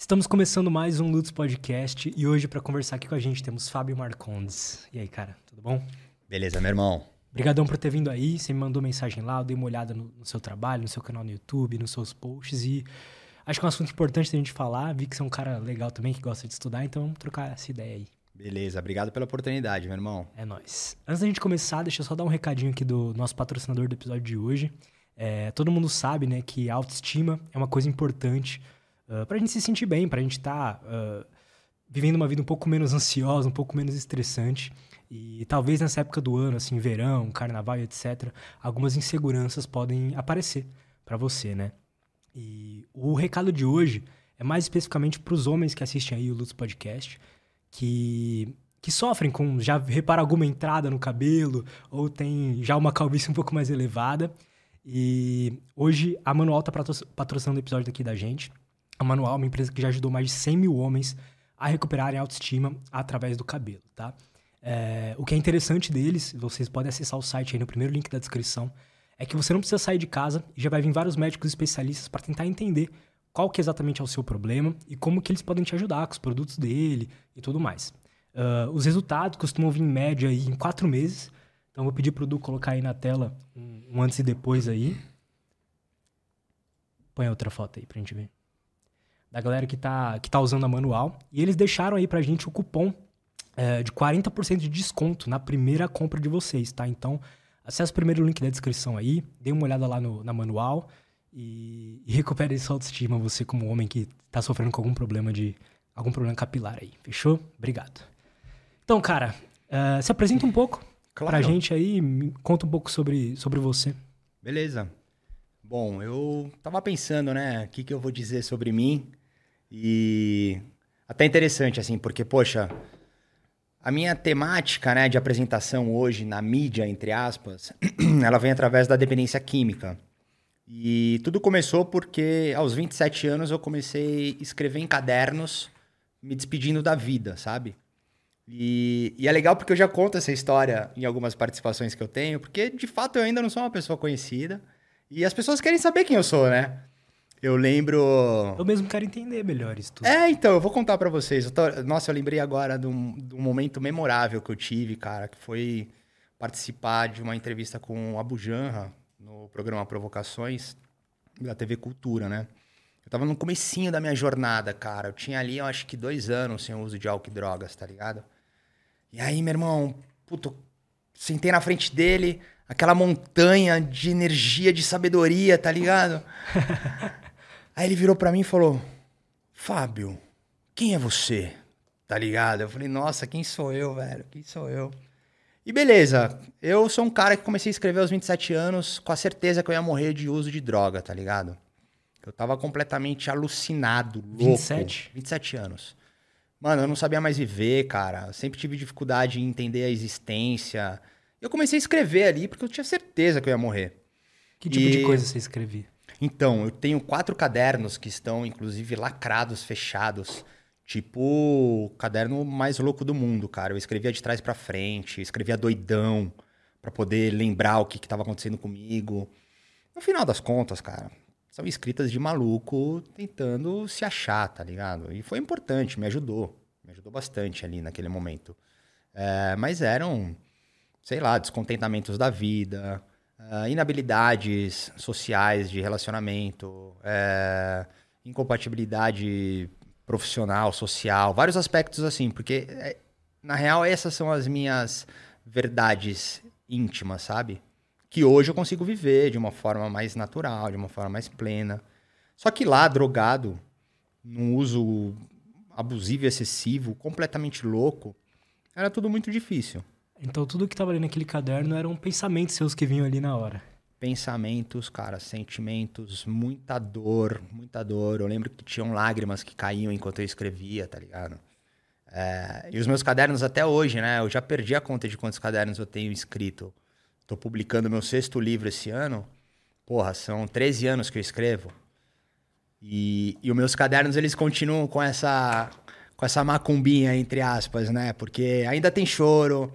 Estamos começando mais um Lutz Podcast e hoje para conversar aqui com a gente temos Fábio Marcondes. E aí, cara, tudo bom? Beleza, meu irmão. Obrigadão por ter vindo aí, você me mandou mensagem lá, eu dei uma olhada no, no, seu trabalho, no seu canal no YouTube, nos seus posts e acho que é um assunto importante da gente falar, vi que você é um cara legal também que gosta de estudar, então vamos trocar essa ideia aí. Beleza, obrigado pela oportunidade, meu irmão. É nóis. Antes da gente começar, deixa eu só dar um recadinho aqui do nosso patrocinador do episódio de hoje. É, todo mundo sabe, né, que a autoestima é uma coisa importante uh, pra gente se sentir bem, pra gente estar tá, uh, vivendo uma vida um pouco menos ansiosa, um pouco menos estressante. E talvez nessa época do ano, assim, verão, carnaval, etc., algumas inseguranças podem aparecer para você, né? E o recado de hoje é mais especificamente para os homens que assistem aí o Lutz Podcast, que, que sofrem com, já repara alguma entrada no cabelo, ou tem já uma calvície um pouco mais elevada. E hoje a Manual está patrocinando o episódio aqui da gente. A Manual é uma empresa que já ajudou mais de 100 mil homens a recuperarem a autoestima através do cabelo, tá? É, o que é interessante deles, vocês podem acessar o site aí no primeiro link da descrição, é que você não precisa sair de casa e já vai vir vários médicos especialistas para tentar entender qual que exatamente é o seu problema e como que eles podem te ajudar com os produtos dele e tudo mais. Uh, os resultados costumam vir em média aí em quatro meses, então vou pedir para o Du colocar aí na tela um, um antes e depois aí. Põe outra foto aí pra gente ver. Da galera que tá, que tá usando a manual. E eles deixaram aí pra gente o cupom é, de 40% de desconto na primeira compra de vocês, tá? Então, acesse o primeiro link da descrição aí, dê uma olhada lá no, na manual e, e recupere essa autoestima, você como homem que tá sofrendo com algum problema de algum problema capilar aí, fechou? Obrigado. Então, cara, uh, se apresenta um pouco claro. pra gente aí, conta um pouco sobre, sobre você. Beleza. Bom, eu tava pensando, né, o que, que eu vou dizer sobre mim e até interessante, assim, porque, poxa, a minha temática né, de apresentação hoje na mídia, entre aspas, ela vem através da dependência química. E tudo começou porque aos 27 anos eu comecei a escrever em cadernos, me despedindo da vida, sabe? E, e, é legal porque eu já conto essa história em algumas participações que eu tenho, porque de fato eu ainda não sou uma pessoa conhecida. E as pessoas querem saber quem eu sou, né? Eu lembro. Eu mesmo quero entender melhor isso tudo. É, então, eu vou contar para vocês. Eu tô... Nossa, eu lembrei agora de um, de um, momento memorável que eu tive, cara, que foi participar de uma entrevista com o Abu Janra no programa Provocações da TV Cultura, né? Eu tava no comecinho da minha jornada, cara. Eu tinha ali, eu acho que dois anos sem uso de álcool e drogas, tá ligado? E aí, meu irmão, puto, sentei na frente dele, aquela montanha de energia, de sabedoria, tá ligado? Aí ele virou para mim e falou: Fábio, quem é você? Tá ligado? Eu falei: Nossa, quem sou eu, velho? Quem sou eu? E beleza, eu sou um cara que comecei a escrever aos 27 anos com a certeza que eu ia morrer de uso de droga, tá ligado? Eu tava completamente alucinado, louco. 27? 27 anos. Mano, eu não sabia mais viver, cara. sempre tive dificuldade em entender a existência. Eu comecei a escrever ali porque eu tinha certeza que eu ia morrer. Que tipo e... de coisa você escrevia? Então, eu tenho quatro cadernos que estão, inclusive, lacrados, fechados. Tipo o caderno mais louco do mundo, cara. Eu escrevia de trás para frente, escrevia doidão, para poder lembrar o que, que tava acontecendo comigo. No final das contas, cara, são escritas de maluco tentando se achar, tá ligado? E foi importante, me ajudou. Me ajudou bastante ali naquele momento. É, mas eram, sei lá, descontentamentos da vida, uh, inabilidades sociais de relacionamento, uh, incompatibilidade profissional, social, vários aspectos assim, porque eh, na real essas são as minhas verdades íntimas, sabe? Que hoje eu consigo viver de uma forma mais natural, de uma forma mais plena. Só que lá, drogado, num uso abusivo excessivo, completamente louco, era tudo muito difícil. Então tudo que estava ali naquele caderno eram pensamentos seus que vinham ali na hora. Pensamentos, cara, sentimentos, muita dor, muita dor. Eu lembro que tinham lágrimas que caíam enquanto eu escrevia, tá ligado? É, e os meus cadernos até hoje, né? Eu já perdi a conta de quantos cadernos eu tenho escrito. Tô publicando meu sexto livro esse ano. Porra, são 13 anos que eu escrevo. E, e os meus cadernos, eles continuam com essa, com essa macumbinha, entre aspas, né? Porque ainda tem choro,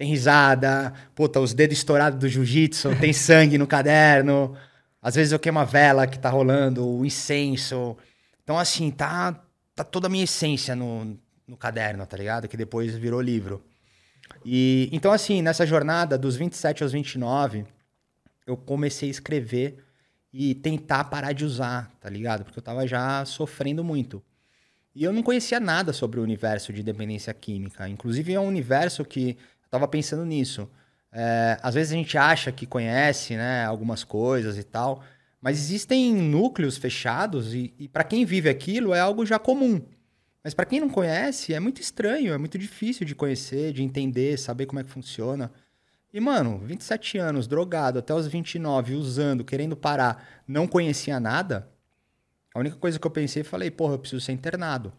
tem risada, puta, os dedos estourados do jiu-jitsu, tem sangue no caderno. Às vezes eu queimo a vela que tá rolando, o incenso. Então, assim, tá, tá toda a minha essência no, no caderno, tá ligado? Que depois virou livro. E então assim, nessa jornada dos 27 aos 29, eu comecei a escrever e tentar parar de usar, tá ligado? Porque eu tava já sofrendo muito. E eu não conhecia nada sobre o universo de dependência química. Inclusive, é um universo que tava pensando nisso. É, às vezes a gente acha que conhece né, algumas coisas e tal, mas existem núcleos fechados e, e para quem vive aquilo é algo já comum. Mas para quem não conhece, é muito estranho, é muito difícil de conhecer, de entender, saber como é que funciona. E, mano, 27 anos, drogado, até os 29, usando, querendo parar, não conhecia nada. A única coisa que eu pensei, falei, porra, eu preciso ser internado.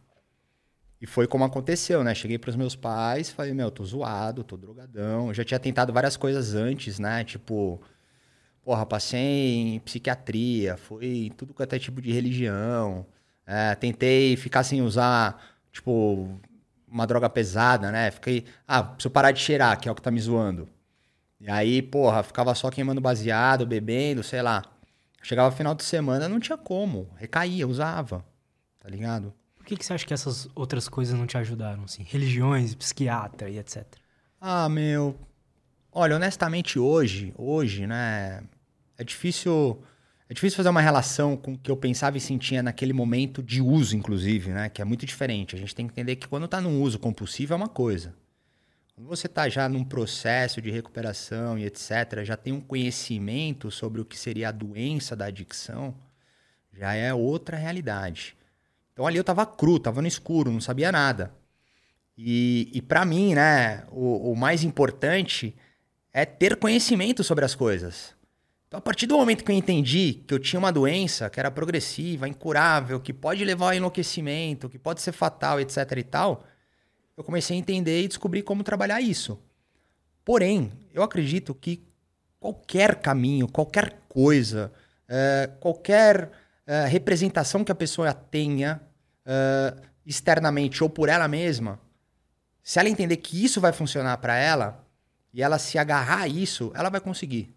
E foi como aconteceu, né? Cheguei pros meus pais, falei, meu, tô zoado, tô drogadão. Eu já tinha tentado várias coisas antes, né? Tipo, porra, passei em psiquiatria, foi tudo quanto é tipo de religião. É, tentei ficar sem usar, tipo, uma droga pesada, né? Fiquei, ah, preciso parar de cheirar, que é o que tá me zoando. E aí, porra, ficava só queimando baseado, bebendo, sei lá. Chegava final de semana, não tinha como. Recaía, usava. Tá ligado? Que, que você acha que essas outras coisas não te ajudaram, assim? Religiões, psiquiatra e etc. Ah, meu. Olha, honestamente, hoje, hoje, né? É difícil. É difícil fazer uma relação com o que eu pensava e sentia naquele momento de uso, inclusive, né? Que é muito diferente. A gente tem que entender que quando tá num uso compulsivo é uma coisa. Quando você está já num processo de recuperação e etc., já tem um conhecimento sobre o que seria a doença da adicção, já é outra realidade. Então ali eu estava cru, estava no escuro, não sabia nada. E, e para mim, né, o, o mais importante é ter conhecimento sobre as coisas. Então, a partir do momento que eu entendi que eu tinha uma doença que era progressiva, incurável, que pode levar ao enlouquecimento, que pode ser fatal, etc e tal, eu comecei a entender e descobrir como trabalhar isso. Porém, eu acredito que qualquer caminho, qualquer coisa, é, qualquer é, representação que a pessoa tenha é, externamente ou por ela mesma, se ela entender que isso vai funcionar para ela e ela se agarrar a isso, ela vai conseguir,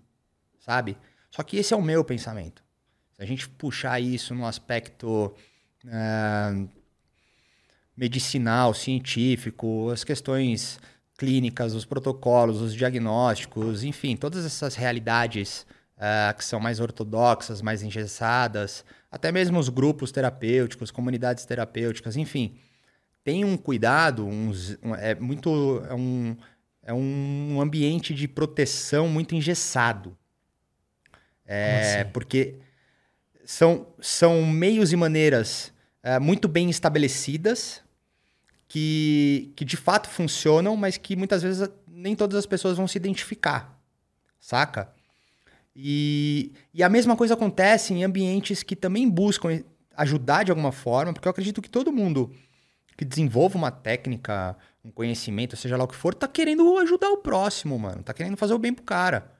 sabe? Só que esse é o meu pensamento. Se a gente puxar isso no aspecto medicinal, científico, as questões clínicas, os protocolos, os diagnósticos, enfim, todas essas realidades uh, que são mais ortodoxas, mais engessadas, até mesmo os grupos terapêuticos, comunidades terapêuticas, enfim, tem um cuidado, um, é muito é um, é um ambiente de proteção muito engessado, é, assim? porque são, são meios e maneiras é, muito bem estabelecidas que, que de fato funcionam, mas que muitas vezes nem todas as pessoas vão se identificar, saca? E, e a mesma coisa acontece em ambientes que também buscam ajudar de alguma forma, porque eu acredito que todo mundo que desenvolve uma técnica, um conhecimento, seja lá o que for, tá querendo ajudar o próximo, mano. Tá querendo fazer o bem pro cara.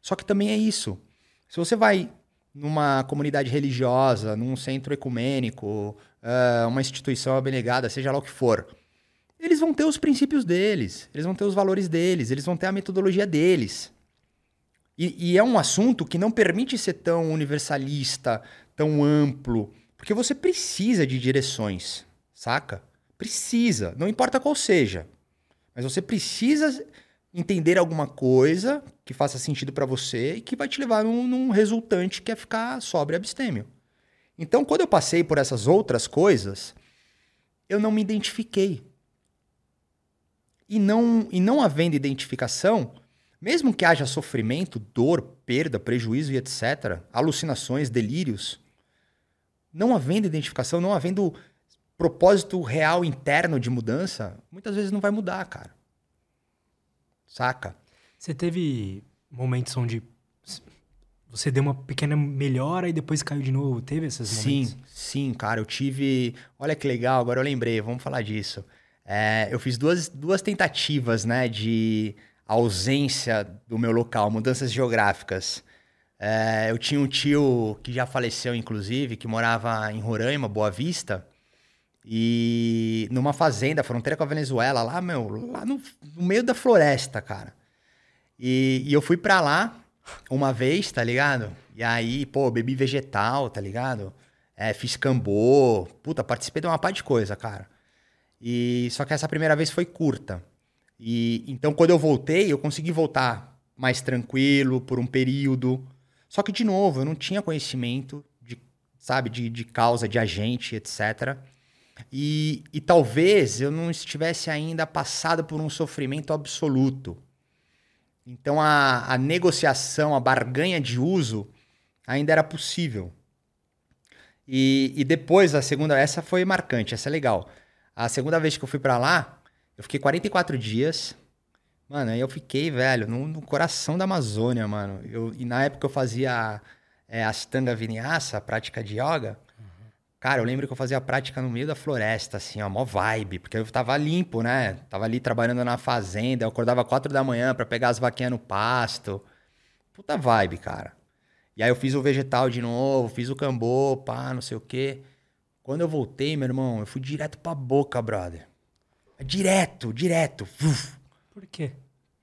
Só que também é isso. Se você vai numa comunidade religiosa, num centro ecumênico, uh, uma instituição abnegada, seja lá o que for, eles vão ter os princípios deles, eles vão ter os valores deles, eles vão ter a metodologia deles. E, e é um assunto que não permite ser tão universalista, tão amplo, porque você precisa de direções, saca? Precisa, não importa qual seja. Mas você precisa entender alguma coisa que faça sentido para você e que vai te levar num, num, resultante que é ficar sobre abstêmio. Então, quando eu passei por essas outras coisas, eu não me identifiquei. E não, e não havendo identificação, mesmo que haja sofrimento, dor, perda, prejuízo e etc., alucinações, delírios, não havendo identificação, não havendo propósito real interno de mudança, muitas vezes não vai mudar, cara. Saca? Você teve momentos onde você deu uma pequena melhora e depois caiu de novo? Teve esses momentos? Sim, sim, cara. Eu tive. Olha que legal, agora eu lembrei, vamos falar disso. É, eu fiz duas, duas tentativas, né, de ausência do meu local, mudanças geográficas. É, eu tinha um tio que já faleceu, inclusive, que morava em Roraima, Boa Vista. E numa fazenda, fronteira com a Venezuela, lá, meu, lá no, no meio da floresta, cara. E, e eu fui pra lá uma vez, tá ligado? E aí, pô, bebi vegetal, tá ligado? é, fiz cambô, puta, participei de uma parte de coisa, cara. E só que essa primeira vez foi curta. E então quando eu voltei, eu consegui voltar mais tranquilo por um período. Só que de novo, eu não tinha conhecimento de, sabe, de, de causa, de agente, etc. E, e talvez eu não estivesse ainda passado por um sofrimento absoluto. Então a, a negociação, a barganha de uso ainda era possível. E, e depois, a segunda, essa foi marcante, essa é legal. A segunda vez que eu fui para lá, eu fiquei 44 dias. Mano, aí eu fiquei, velho, no, no coração da Amazônia, mano. Eu, e na época eu fazia é, Astanga Vinyasa, a prática de yoga. Cara, eu lembro que eu fazia a prática no meio da floresta, assim, ó, mó vibe, porque eu tava limpo, né? Tava ali trabalhando na fazenda, eu acordava quatro da manhã para pegar as vaquinhas no pasto. Puta vibe, cara. E aí eu fiz o vegetal de novo, fiz o cambô, pá, não sei o quê. Quando eu voltei, meu irmão, eu fui direto pra boca, brother. Direto, direto. Uf. Por quê?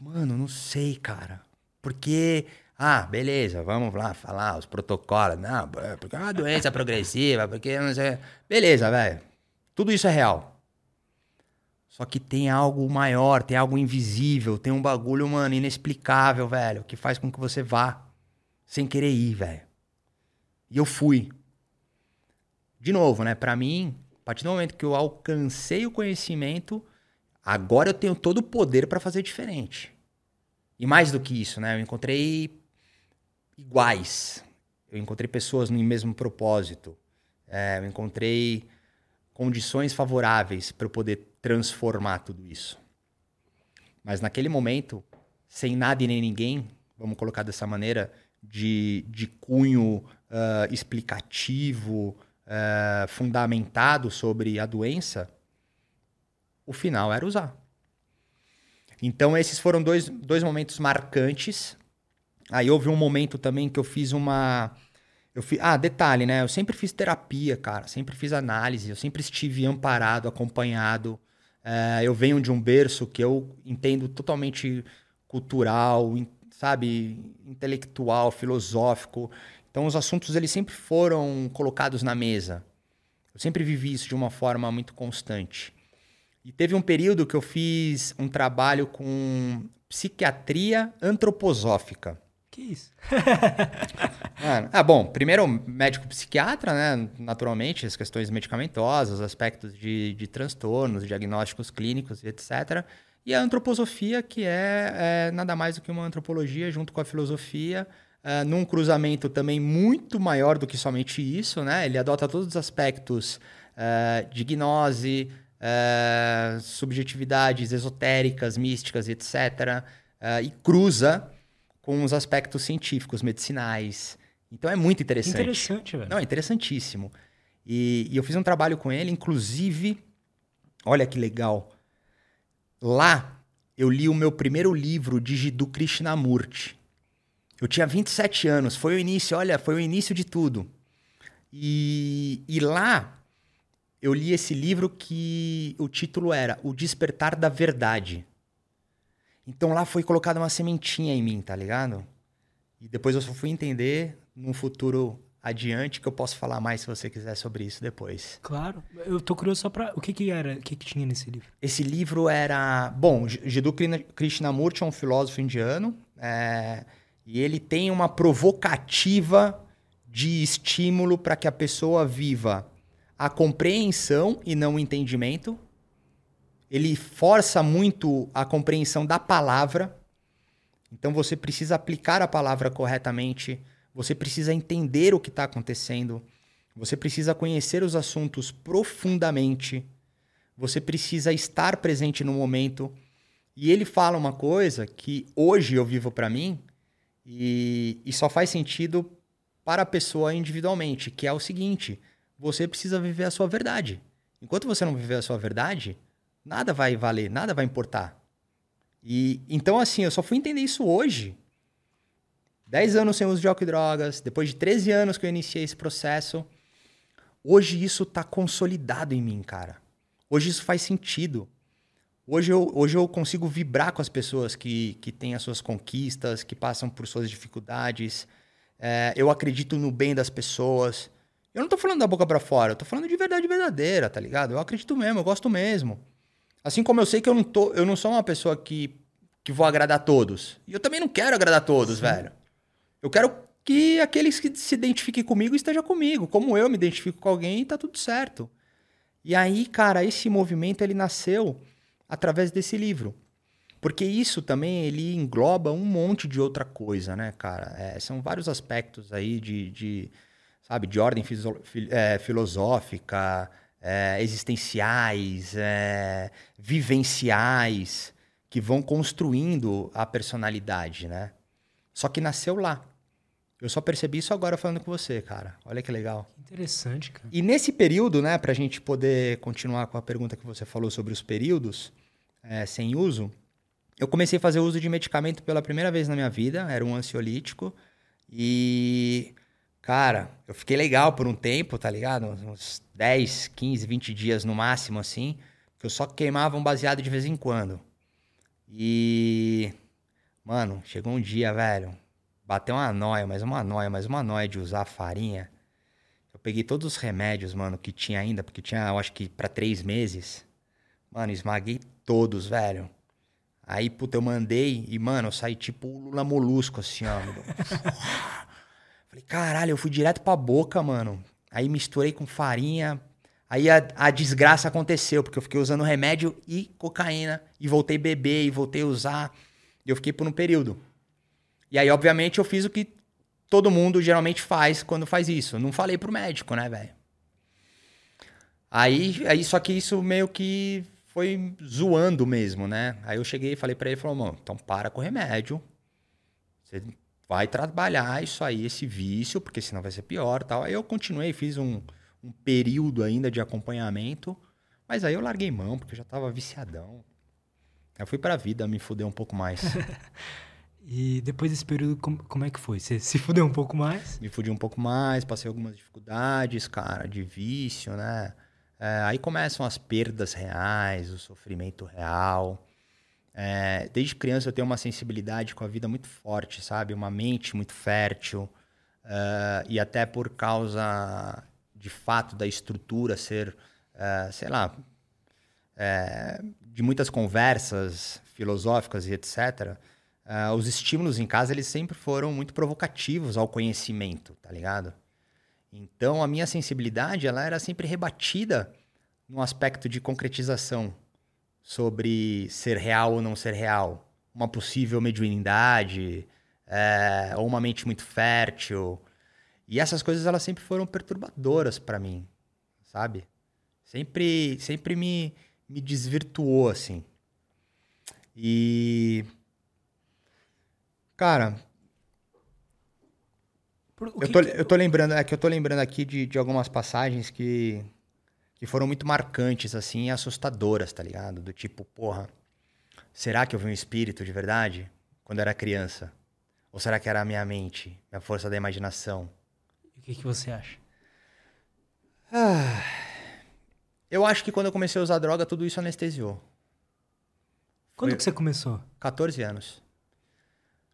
Mano, não sei, cara. Porque ah, beleza, vamos lá falar os protocolos. Não, porque é uma doença progressiva, porque não sei. Beleza, velho. Tudo isso é real. Só que tem algo maior, tem algo invisível, tem um bagulho, mano, inexplicável, velho, que faz com que você vá sem querer ir, velho. E eu fui. De novo, né? Para mim, a partir do momento que eu alcancei o conhecimento, agora eu tenho todo o poder para fazer diferente. E mais do que isso, né? Eu encontrei iguais. Eu encontrei pessoas no mesmo propósito. É, eu encontrei condições favoráveis para eu poder transformar tudo isso. Mas naquele momento, sem nada e nem ninguém, vamos colocar dessa maneira, de, de cunho uh, explicativo, uh, fundamentado sobre a doença, o final era usar. Então, esses foram dois, dois momentos marcantes Aí houve um momento também que eu fiz uma. Eu fiz... Ah, detalhe, né? Eu sempre fiz terapia, cara. Sempre fiz análise. Eu sempre estive amparado, acompanhado. É, eu venho de um berço que eu entendo totalmente cultural, sabe? Intelectual, filosófico. Então, os assuntos eles sempre foram colocados na mesa. Eu sempre vivi isso de uma forma muito constante. E teve um período que eu fiz um trabalho com psiquiatria antroposófica. Que isso? Ah, bom, primeiro médico psiquiatra, né? Naturalmente, as questões medicamentosas, aspectos de, de transtornos, diagnósticos clínicos, etc. E a antroposofia, que é, é nada mais do que uma antropologia junto com a filosofia, uh, num cruzamento também muito maior do que somente isso, né? Ele adota todos os aspectos uh, de gnose, uh, subjetividades esotéricas, místicas, etc. e cruza com os aspectos científicos, medicinais. Então é muito interessante. Interessante, velho. Não, é interessantíssimo. E, e eu fiz um trabalho com ele, inclusive, olha que legal. Lá eu li o meu primeiro livro de Jiddu Krishnamurti. Eu tinha 27 anos, foi o início, olha, foi o início de tudo. E, e lá eu li esse livro que o título era O Despertar da Verdade. Então lá foi colocada uma sementinha em mim, tá ligado? E depois eu só fui entender num futuro adiante que eu posso falar mais se você quiser sobre isso depois. Claro. Eu tô curioso só pra... O que que era? O que que tinha nesse livro? Esse livro era... Bom, Jiddu Krishnamurti é um filósofo indiano. É... E ele tem uma provocativa de estímulo para que a pessoa viva a compreensão e não o entendimento ele força muito a compreensão da palavra. Então você precisa aplicar a palavra corretamente, você precisa entender o que está acontecendo, você precisa conhecer os assuntos profundamente, você precisa estar presente no momento. E ele fala uma coisa que hoje eu vivo para mim e, e só faz sentido para a pessoa individualmente, que é o seguinte: você precisa viver a sua verdade. Enquanto você não viver a sua verdade, nada vai valer, nada vai importar. E então assim, eu só fui entender isso hoje. 10 anos sem uso de álcool e drogas, depois de 13 anos que eu iniciei esse processo, hoje isso está consolidado em mim, cara. Hoje isso faz sentido. Hoje eu, hoje eu consigo vibrar com as pessoas que, que têm as suas conquistas, que passam por suas dificuldades. É, eu acredito no bem das pessoas. Eu não tô falando da boca para fora, eu tô falando de verdade verdadeira, tá ligado? Eu acredito mesmo, eu gosto mesmo. Assim como eu sei que eu não, tô, eu não sou uma pessoa que, que vou agradar todos. E eu também não quero agradar todos, Sim. velho. Eu quero que aqueles que se identifiquem comigo esteja comigo. Como eu me identifico com alguém, tá tudo certo. E aí, cara, esse movimento ele nasceu através desse livro. Porque isso também ele engloba um monte de outra coisa, né, cara? É, são vários aspectos aí de, de sabe, de ordem é, filosófica, é, existenciais, é, vivenciais, que vão construindo a personalidade, né? Só que nasceu lá. Eu só percebi isso agora falando com você, cara. Olha que legal. Interessante, cara. E nesse período, né, pra gente poder continuar com a pergunta que você falou sobre os períodos é, sem uso, eu comecei a fazer uso de medicamento pela primeira vez na minha vida. Era um ansiolítico. E Cara, eu fiquei legal por um tempo, tá ligado? Uns 10, 15, 20 dias no máximo, assim. Que eu só queimava um baseado de vez em quando. E. Mano, chegou um dia, velho. Bateu uma noia, mais uma noia, mais uma noia de usar farinha. Eu peguei todos os remédios, mano, que tinha ainda, porque tinha, eu acho que para três meses. Mano, esmaguei todos, velho. Aí, puta, eu mandei e, mano, eu saí tipo Lula Molusco, assim, ó. Falei, caralho, eu fui direto pra boca, mano. Aí misturei com farinha. Aí a, a desgraça aconteceu, porque eu fiquei usando remédio e cocaína. E voltei a beber, e voltei a usar. E eu fiquei por um período. E aí, obviamente, eu fiz o que todo mundo geralmente faz quando faz isso. Não falei pro médico, né, velho? Aí, aí, só que isso meio que foi zoando mesmo, né? Aí eu cheguei e falei para ele, falou, mano, então para com o remédio. Você vai trabalhar isso aí, esse vício, porque senão vai ser pior tal. Aí eu continuei, fiz um, um período ainda de acompanhamento, mas aí eu larguei mão, porque eu já tava viciadão. Eu fui pra vida me fuder um pouco mais. e depois desse período, como, como é que foi? Você se fudeu um pouco mais? Me fudi um pouco mais, passei algumas dificuldades, cara, de vício, né? É, aí começam as perdas reais, o sofrimento real. É, desde criança eu tenho uma sensibilidade com a vida muito forte, sabe? Uma mente muito fértil. Uh, e até por causa de fato da estrutura ser, uh, sei lá, é, de muitas conversas filosóficas e etc., os estímulos em casa eles sempre foram muito provocativos ao conhecimento, tá ligado? Então a minha sensibilidade ela era sempre rebatida no aspecto de concretização sobre ser real ou não ser real, uma possível mediunidade, é, ou uma mente muito fértil. E essas coisas elas sempre foram perturbadoras para mim, sabe? Sempre, sempre me, me desvirtuou assim. E cara, eu tô, eu tô lembrando, é que eu tô lembrando aqui de, de algumas passagens que que foram muito marcantes, assim, e assustadoras, tá ligado? Do tipo, porra, será que eu vi um espírito de verdade quando era criança? Ou será que era a minha mente, a força da imaginação? o que, que você acha? Ah, eu acho que quando eu comecei a usar droga, tudo isso anestesiou. Quando Foi... que você começou? 14 anos.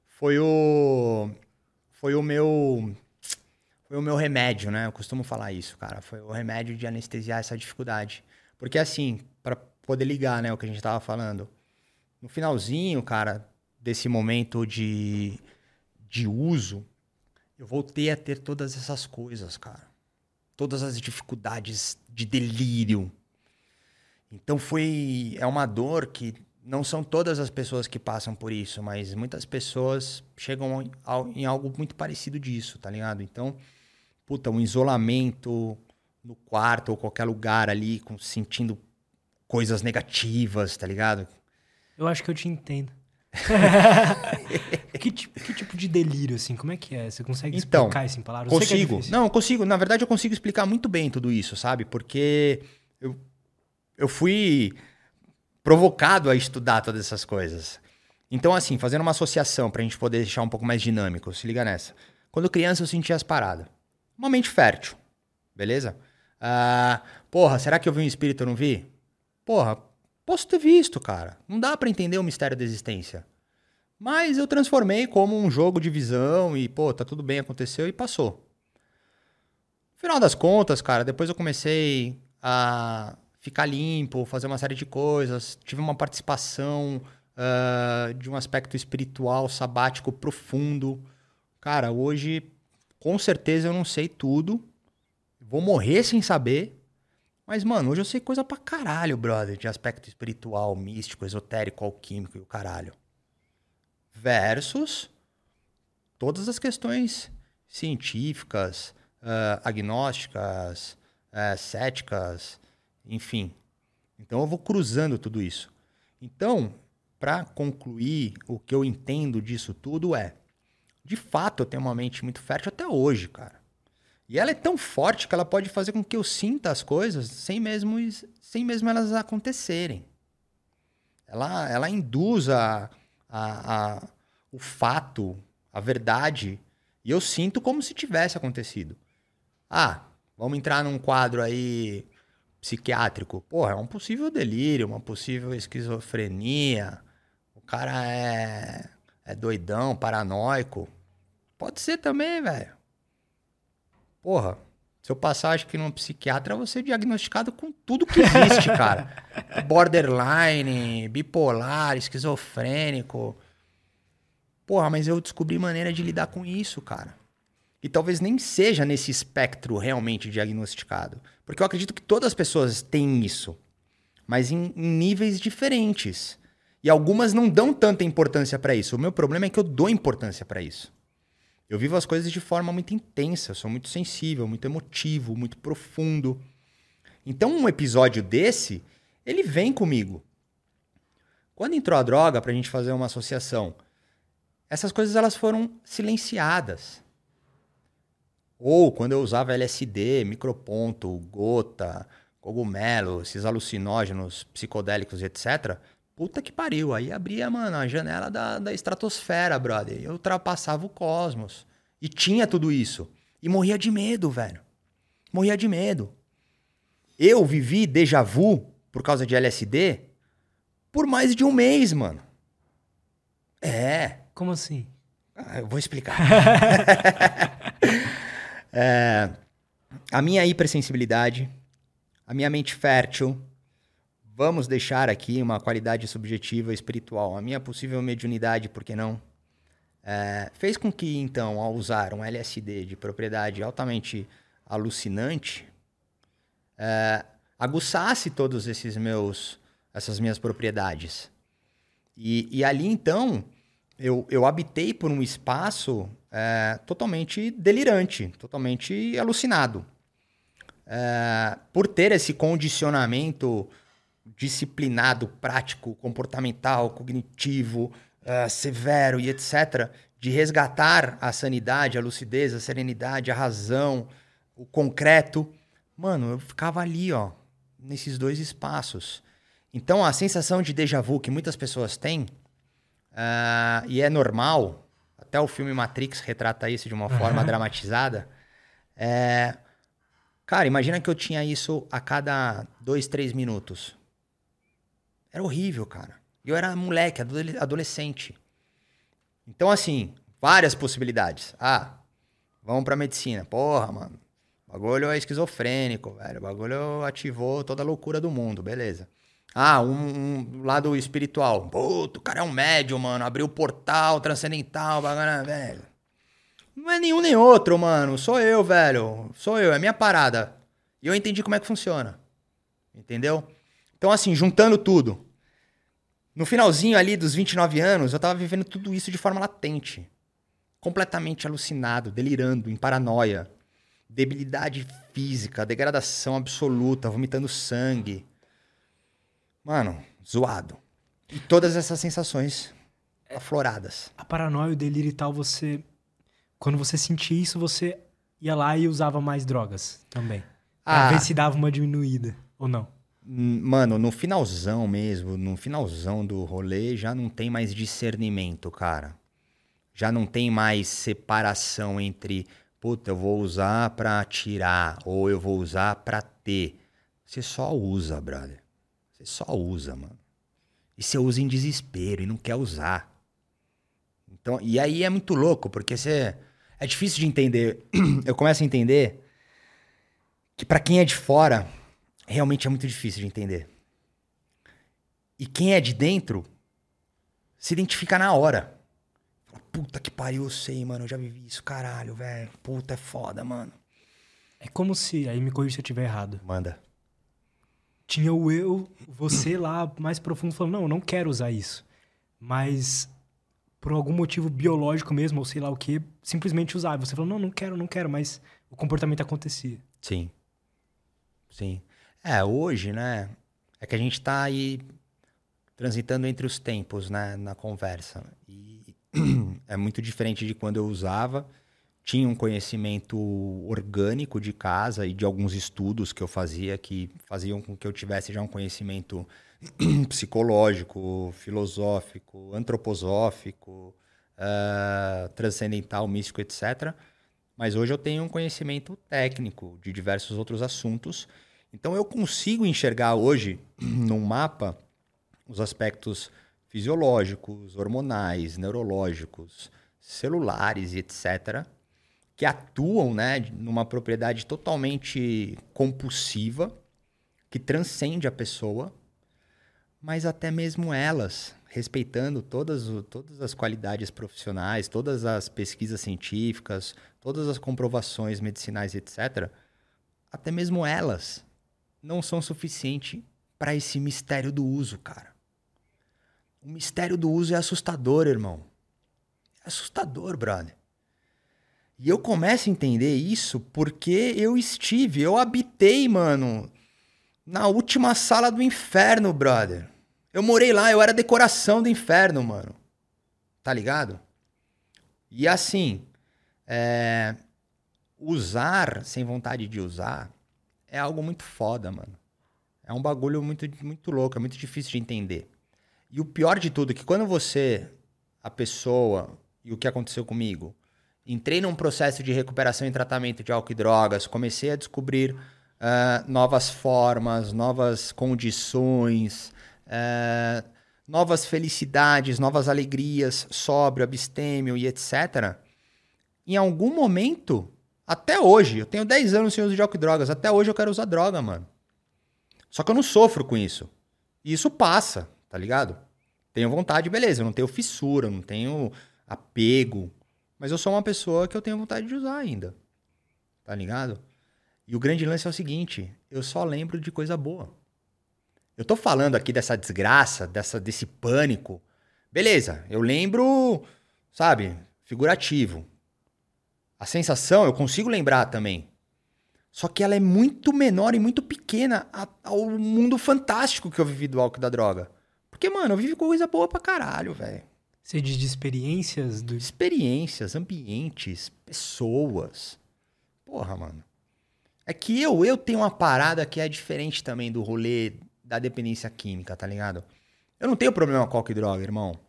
Foi o. Foi o meu foi o meu remédio, né? Eu costumo falar isso, cara. Foi o remédio de anestesiar essa dificuldade. Porque assim, para poder ligar, né, o que a gente tava falando. No finalzinho, cara, desse momento de, de uso, eu voltei a ter todas essas coisas, cara. Todas as dificuldades de delírio. Então foi. É uma dor que não são todas as pessoas que passam por isso, mas muitas pessoas chegam em algo muito parecido disso, tá ligado? Então puta, um isolamento no quarto ou qualquer lugar ali, com, sentindo coisas negativas, tá ligado? Eu acho que eu te entendo. que, tipo, que tipo de delírio, assim? Como é que é? Você consegue então, explicar isso em palavras? É consigo. É não, eu consigo. Na verdade, eu consigo explicar muito bem tudo isso, sabe? Porque eu, eu fui provocado a estudar todas essas coisas. Então, assim, fazendo uma associação pra gente poder deixar um pouco mais dinâmico, se liga nessa. Quando criança, eu sentia as paradas uma mente fértil, beleza? Ah, porra, será que eu vi um espírito e não vi? Porra, posso ter visto, cara. Não dá para entender o mistério da existência. Mas eu transformei como um jogo de visão e, pô, tá tudo bem, aconteceu e passou. Final das contas, cara, depois eu comecei a ficar limpo, fazer uma série de coisas. Tive uma participação uh, de um aspecto espiritual, sabático profundo. Cara, hoje, com certeza eu não sei tudo. Vou morrer sem saber. Mas, mano, hoje eu sei coisa pra caralho, brother, de aspecto espiritual, místico, esotérico, alquímico e o caralho. Versus todas as questões científicas, uh, agnósticas, uh, céticas, enfim. Então eu vou cruzando tudo isso. Então, para concluir, o que eu entendo disso tudo é: de fato, eu tenho uma mente muito fértil até hoje, cara. E ela é tão forte que ela pode fazer com que eu sinta as coisas sem mesmo, sem mesmo elas acontecerem. Ela, ela induz a, a, a, o fato, a verdade, e eu sinto como se tivesse acontecido. Ah, vamos entrar num quadro aí psiquiátrico. Porra, é um possível delírio, uma possível esquizofrenia. O cara é, é doidão, paranoico. Pode ser também, velho. Porra, se eu passar, acho que num psiquiatra, eu vou ser diagnosticado com tudo que existe, cara. Borderline, bipolar, esquizofrênico. Porra, mas eu descobri maneira de lidar com isso, cara. E talvez nem seja nesse espectro realmente diagnosticado. Porque eu acredito que todas as pessoas têm isso, mas em, em níveis diferentes. E algumas não dão tanta importância para isso. O meu problema é que eu dou importância para isso. Eu vivo as coisas de forma muito intensa, sou muito sensível, muito emotivo, muito profundo. Então, um episódio desse, ele vem comigo. Quando entrou a droga para a gente fazer uma associação, essas coisas elas foram silenciadas. Ou quando eu usava LSD, microponto, gota, cogumelo, esses alucinógenos psicodélicos, etc. Puta que pariu. Aí abria, mano, a janela da, da estratosfera, brother. Eu ultrapassava o cosmos. E tinha tudo isso. E morria de medo, velho. Morria de medo. Eu vivi déjà vu por causa de LSD por mais de um mês, mano. É. Como assim? Ah, eu vou explicar. É, a minha hipersensibilidade, a minha mente fértil, vamos deixar aqui uma qualidade subjetiva espiritual, a minha possível mediunidade, por que não? É, fez com que, então, ao usar um LSD de propriedade altamente alucinante, é, aguçasse todos esses meus, essas minhas propriedades. E, e ali, então, eu, eu habitei por um espaço é, totalmente delirante, totalmente alucinado. É, por ter esse condicionamento disciplinado, prático, comportamental, cognitivo, é, severo e etc., de resgatar a sanidade, a lucidez, a serenidade, a razão, o concreto. Mano, eu ficava ali, ó, nesses dois espaços. Então, a sensação de déjà vu que muitas pessoas têm, uh, e é normal, até o filme Matrix retrata isso de uma forma dramatizada. É... Cara, imagina que eu tinha isso a cada dois, três minutos. Era horrível, cara. Eu era moleque, adolescente. Então, assim, várias possibilidades. Ah, vamos pra medicina. Porra, mano. O bagulho é esquizofrênico, velho. O bagulho ativou toda a loucura do mundo, beleza. Ah, um, um, lado espiritual. Puto, o cara é um médium, mano. Abriu o portal transcendental, bagana, velho. Não é nenhum nem outro, mano. Sou eu, velho. Sou eu, é minha parada. E eu entendi como é que funciona. Entendeu? Então, assim, juntando tudo. No finalzinho ali dos 29 anos, eu tava vivendo tudo isso de forma latente. Completamente alucinado, delirando, em paranoia. Debilidade física, degradação absoluta, vomitando sangue Mano, zoado. E todas essas sensações afloradas. A paranoia, o delírio e tal, você. Quando você sentia isso, você ia lá e usava mais drogas também. Ah. Pra ver se dava uma diminuída, ou não? Hum, mano, no finalzão mesmo, no finalzão do rolê, já não tem mais discernimento, cara. Já não tem mais separação entre, puta, eu vou usar pra tirar, ou eu vou usar pra ter. Você só usa, brother. Você só usa, mano. E você usa em desespero e não quer usar. Então, e aí é muito louco, porque você. É difícil de entender. Eu começo a entender que para quem é de fora realmente é muito difícil de entender. E quem é de dentro se identifica na hora. Puta que pariu, eu sei, mano, eu já vivi isso, caralho, velho. Puta, é foda, mano. É como se, aí me corrija se eu estiver errado. Manda. Tinha o eu, você lá mais profundo falando, não, eu não quero usar isso. Mas por algum motivo biológico mesmo, ou sei lá o que, simplesmente usava. Você falou, não, não quero, não quero, mas o comportamento acontecia. Sim. Sim. É, hoje, né? É que a gente tá aí transitando entre os tempos, né, na conversa. E é muito diferente de quando eu usava. Tinha um conhecimento orgânico de casa e de alguns estudos que eu fazia que faziam com que eu tivesse já um conhecimento psicológico, filosófico, antroposófico, uh, transcendental, místico, etc. Mas hoje eu tenho um conhecimento técnico de diversos outros assuntos. Então eu consigo enxergar hoje, num mapa, os aspectos fisiológicos, hormonais, neurológicos, celulares etc., que atuam né, numa propriedade totalmente compulsiva, que transcende a pessoa mas até mesmo elas, respeitando todas, todas as qualidades profissionais, todas as pesquisas científicas, todas as comprovações medicinais, etc., até mesmo elas não são suficientes para esse mistério do uso, cara. O mistério do uso é assustador, irmão. É assustador, brother. E eu começo a entender isso porque eu estive, eu habitei, mano, na última sala do inferno, brother. Eu morei lá, eu era decoração do inferno, mano. Tá ligado? E assim, é... usar sem vontade de usar é algo muito foda, mano. É um bagulho muito, muito louco, é muito difícil de entender. E o pior de tudo é que quando você, a pessoa, e o que aconteceu comigo, entrei num processo de recuperação e tratamento de álcool e drogas, comecei a descobrir uh, novas formas, novas condições, uh, novas felicidades, novas alegrias, sóbrio, abstêmio e etc. Em algum momento, até hoje, eu tenho 10 anos sem uso de álcool e drogas, até hoje eu quero usar droga, mano. Só que eu não sofro com isso. E isso passa, tá ligado? Tenho vontade, beleza, eu não tenho fissura, não tenho apego, mas eu sou uma pessoa que eu tenho vontade de usar ainda. Tá ligado? E o grande lance é o seguinte: eu só lembro de coisa boa. Eu tô falando aqui dessa desgraça, dessa, desse pânico. Beleza, eu lembro, sabe, figurativo. A sensação eu consigo lembrar também. Só que ela é muito menor e muito pequena ao mundo fantástico que eu vivi do álcool e da droga. Porque, mano, eu vivi coisa boa pra caralho, velho. Você diz de experiências? Do... Experiências, ambientes, pessoas. Porra, mano. É que eu, eu tenho uma parada que é diferente também do rolê da dependência química, tá ligado? Eu não tenho problema com e droga, irmão.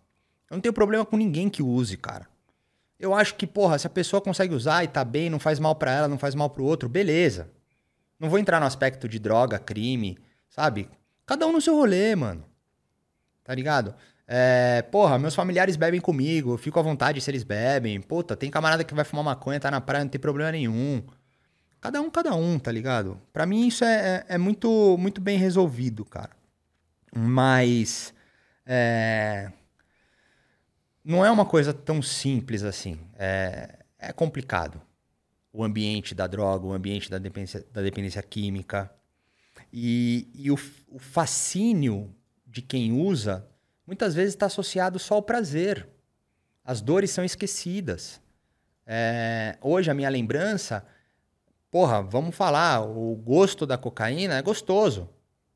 Eu não tenho problema com ninguém que use, cara. Eu acho que, porra, se a pessoa consegue usar e tá bem, não faz mal para ela, não faz mal pro outro, beleza. Não vou entrar no aspecto de droga, crime, sabe? Cada um no seu rolê, mano. Tá ligado? É, porra, meus familiares bebem comigo, fico à vontade se eles bebem. Puta, tem camarada que vai fumar maconha, tá na praia, não tem problema nenhum. Cada um, cada um, tá ligado? Para mim isso é, é, é, muito, muito bem resolvido, cara. Mas é, não é uma coisa tão simples assim. É, é complicado. O ambiente da droga, o ambiente da dependência, da dependência química. E, e o, o fascínio de quem usa muitas vezes está associado só ao prazer. As dores são esquecidas. É, hoje a minha lembrança Porra, vamos falar, o gosto da cocaína é gostoso.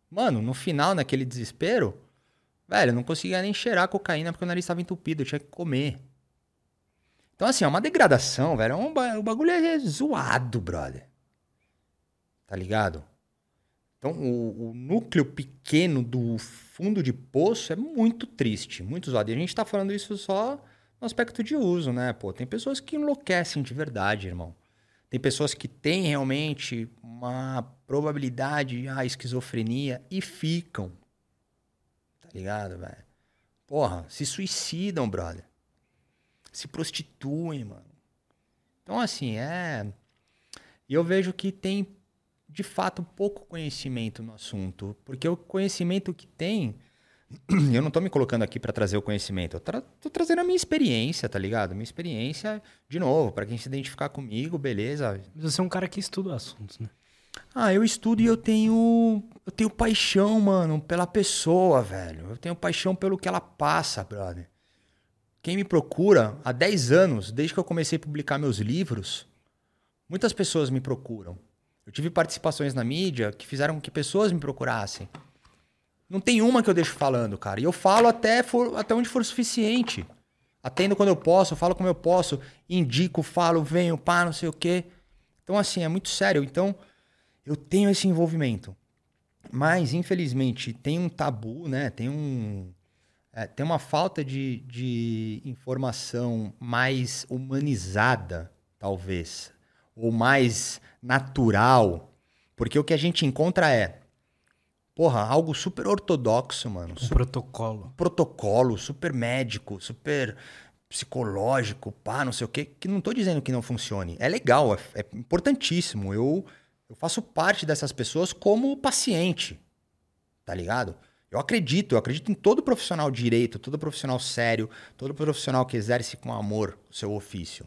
Mano, no final, naquele desespero, velho, eu não conseguia nem cheirar cocaína porque o nariz estava entupido, eu tinha que comer. Então, assim, é uma degradação, velho. É um, o bagulho é zoado, brother. Tá ligado? Então, o, o, núcleo pequeno do fundo de poço é muito triste, muito zoado. E a gente tá falando isso só no aspecto de uso, né? Pô, tem pessoas que enlouquecem de verdade, irmão. Tem pessoas que têm realmente uma probabilidade de ah, esquizofrenia e ficam. Tá ligado, velho? Porra, se suicidam, brother. Se prostituem, mano. Então, assim, é. E eu vejo que tem de fato, pouco conhecimento no assunto. Porque o conhecimento que tem. Eu não tô me colocando aqui para trazer o conhecimento. Eu tra tô trazendo a minha experiência, tá ligado? Minha experiência, de novo, para quem se identificar comigo, beleza. Mas você é um cara que estuda assuntos, né? Ah, eu estudo e eu tenho. Eu tenho paixão, mano, pela pessoa, velho. Eu tenho paixão pelo que ela passa, brother. Quem me procura há 10 anos, desde que eu comecei a publicar meus livros, muitas pessoas me procuram. Eu tive participações na mídia que fizeram com que pessoas me procurassem. Não tem uma que eu deixo falando, cara. E eu falo até, for, até onde for suficiente. Atendo quando eu posso, falo como eu posso, indico, falo, venho, pá, não sei o quê. Então, assim, é muito sério. Então, eu tenho esse envolvimento. Mas, infelizmente, tem um tabu, né? Tem um. É, tem uma falta de, de informação mais humanizada, talvez, ou mais natural. Porque o que a gente encontra é, porra, algo super ortodoxo, mano. Um protocolo. Protocolo, super médico, super psicológico, pá, não sei o quê. Que não tô dizendo que não funcione. É legal, é, é importantíssimo. Eu, eu faço parte dessas pessoas como paciente, tá ligado? Eu acredito, eu acredito em todo profissional direito, todo profissional sério, todo profissional que exerce com amor o seu ofício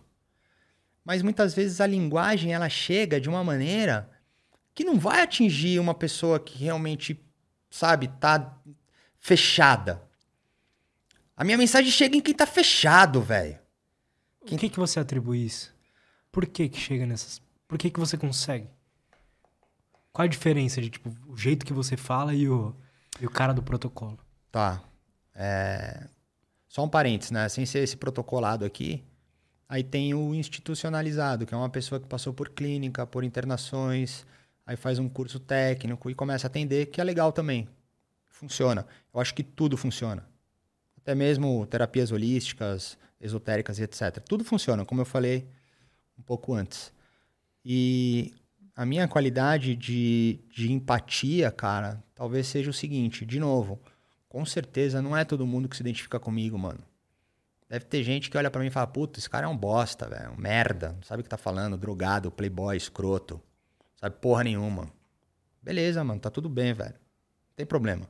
mas muitas vezes a linguagem ela chega de uma maneira que não vai atingir uma pessoa que realmente, sabe, tá fechada. A minha mensagem chega em quem tá fechado, velho. Quem... O que que você atribui isso? Por que que chega nessas... Por que que você consegue? Qual a diferença de, tipo, o jeito que você fala e o, e o cara do protocolo? Tá. É... Só um parênteses, né? Sem ser esse protocolado aqui, Aí tem o institucionalizado, que é uma pessoa que passou por clínica, por internações, aí faz um curso técnico e começa a atender, que é legal também. Funciona. Eu acho que tudo funciona. Até mesmo terapias holísticas, esotéricas e etc. Tudo funciona, como eu falei um pouco antes. E a minha qualidade de, de empatia, cara, talvez seja o seguinte: de novo, com certeza não é todo mundo que se identifica comigo, mano. Deve ter gente que olha para mim e fala: Puta, esse cara é um bosta, velho. Um merda. Não sabe o que tá falando. Drogado, playboy, escroto. Sabe porra nenhuma. Beleza, mano. Tá tudo bem, velho. Não tem problema.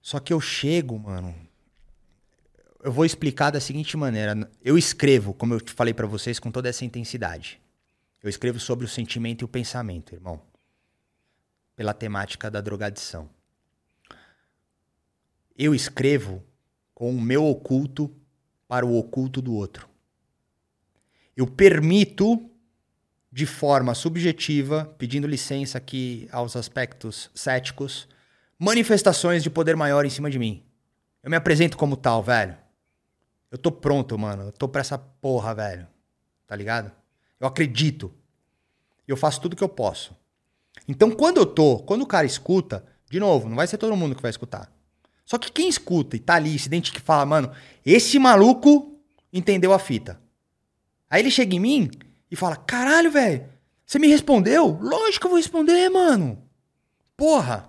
Só que eu chego, mano. Eu vou explicar da seguinte maneira. Eu escrevo, como eu falei para vocês, com toda essa intensidade. Eu escrevo sobre o sentimento e o pensamento, irmão. Pela temática da drogadição. Eu escrevo com o meu oculto para o oculto do outro. Eu permito, de forma subjetiva, pedindo licença aqui aos aspectos céticos, manifestações de poder maior em cima de mim. Eu me apresento como tal, velho. Eu tô pronto, mano. Eu tô pra essa porra, velho. Tá ligado? Eu acredito. Eu faço tudo que eu posso. Então, quando eu tô, quando o cara escuta, de novo, não vai ser todo mundo que vai escutar. Só que quem escuta e tá ali, se identifica e fala, mano, esse maluco entendeu a fita. Aí ele chega em mim e fala, caralho, velho, você me respondeu? Lógico que eu vou responder, mano. Porra.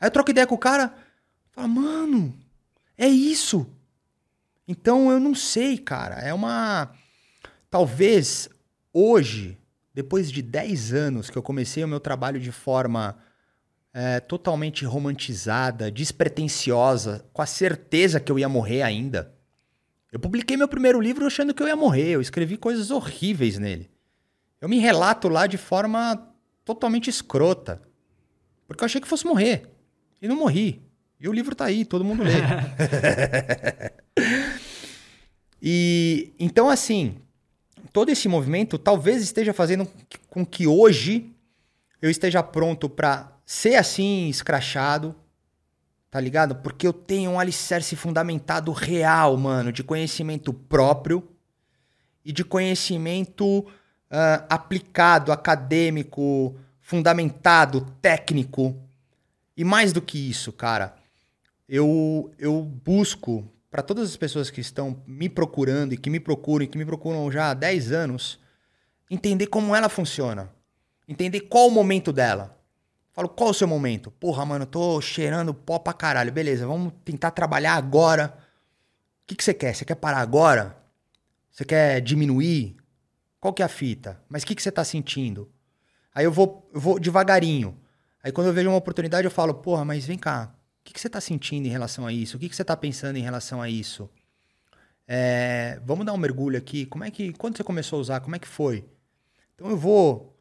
Aí eu troco ideia com o cara, fala, mano, é isso. Então eu não sei, cara. É uma. Talvez hoje, depois de 10 anos que eu comecei o meu trabalho de forma é, totalmente romantizada, despretensiosa, com a certeza que eu ia morrer ainda. Eu publiquei meu primeiro livro achando que eu ia morrer, eu escrevi coisas horríveis nele. Eu me relato lá de forma totalmente escrota, porque eu achei que fosse morrer. E não morri. E o livro tá aí, todo mundo lê. e então assim, todo esse movimento talvez esteja fazendo com que hoje eu esteja pronto para ser assim, escrachado, tá ligado? Porque eu tenho um alicerce fundamentado real, mano, de conhecimento próprio e de conhecimento uh, aplicado, acadêmico, fundamentado, técnico. E mais do que isso, cara, eu, eu busco, para todas as pessoas que estão me procurando e que me procuram e que me procuram já há 10 anos, entender como ela funciona. Entender qual o momento dela. Falo, qual o seu momento? Porra, mano, tô cheirando pó pra caralho. Beleza, vamos tentar trabalhar agora. O que, que você quer? Você quer parar agora? Você quer diminuir? Qual que é a fita? Mas o que, que você tá sentindo? Aí eu vou, eu vou devagarinho. Aí quando eu vejo uma oportunidade, eu falo, porra, mas vem cá, o que, que você está sentindo em relação a isso? O que, que você está pensando em relação a isso? É, vamos dar um mergulho aqui. Como é que. Quando você começou a usar? Como é que foi? Então eu vou,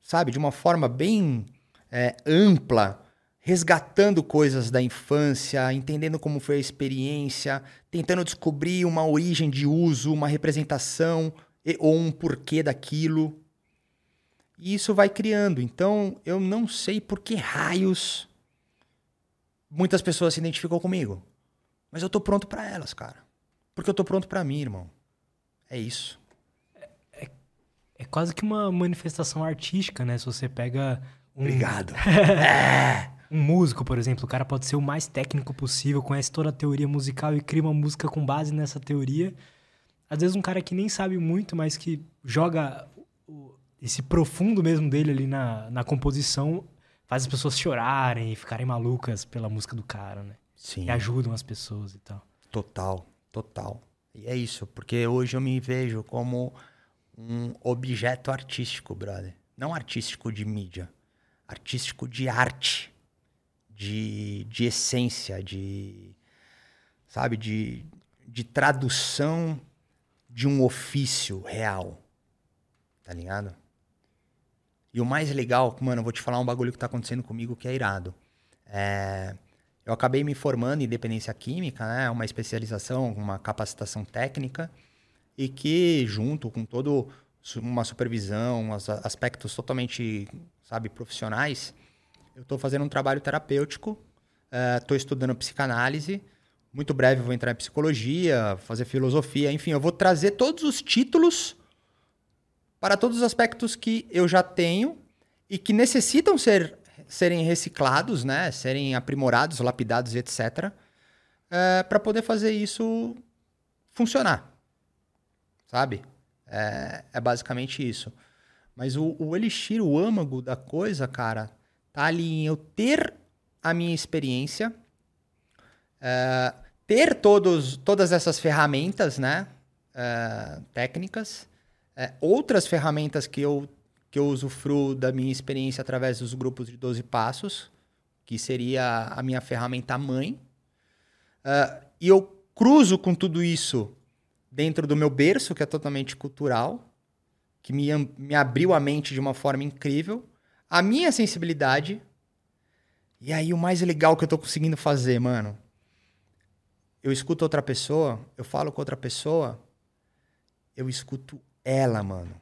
sabe, de uma forma bem é, ampla, resgatando coisas da infância, entendendo como foi a experiência, tentando descobrir uma origem de uso, uma representação ou um porquê daquilo. E isso vai criando. Então eu não sei por que raios muitas pessoas se identificam comigo. Mas eu tô pronto para elas, cara. Porque eu tô pronto para mim, irmão. É isso. É, é, é, quase que uma manifestação artística, né? Se você pega. Obrigado. é. Um músico, por exemplo, o cara pode ser o mais técnico possível, conhece toda a teoria musical e cria uma música com base nessa teoria. Às vezes um cara que nem sabe muito, mas que joga esse profundo mesmo dele ali na, na composição, faz as pessoas chorarem e ficarem malucas pela música do cara, né? Sim. E ajudam as pessoas e tal. Total, total. E é isso, porque hoje eu me vejo como um objeto artístico, brother. Não artístico de mídia, artístico de arte, de, de essência, de. Sabe, de, de tradução de um ofício real. Tá ligado? E o mais legal, mano, eu vou te falar um bagulho que tá acontecendo comigo que é irado. É, eu acabei me formando em dependência química, né? Uma especialização, uma capacitação técnica. E que, junto com todo uma supervisão, aspectos totalmente, sabe, profissionais, eu estou fazendo um trabalho terapêutico, estou é, estudando psicanálise, muito breve vou entrar em psicologia, fazer filosofia, enfim, eu vou trazer todos os títulos para todos os aspectos que eu já tenho e que necessitam ser, serem reciclados, né? serem aprimorados, lapidados etc. É, para poder fazer isso funcionar. Sabe? É, é basicamente isso. Mas o, o elixir, o âmago da coisa, cara, tá ali em eu ter a minha experiência, é, ter todos, todas essas ferramentas, né? É, técnicas, é, outras ferramentas que eu, que eu usufruo da minha experiência através dos grupos de 12 passos, que seria a minha ferramenta mãe. Uh, e eu cruzo com tudo isso dentro do meu berço, que é totalmente cultural, que me, me abriu a mente de uma forma incrível, a minha sensibilidade. E aí, o mais legal que eu tô conseguindo fazer, mano. Eu escuto outra pessoa, eu falo com outra pessoa, eu escuto ela, mano.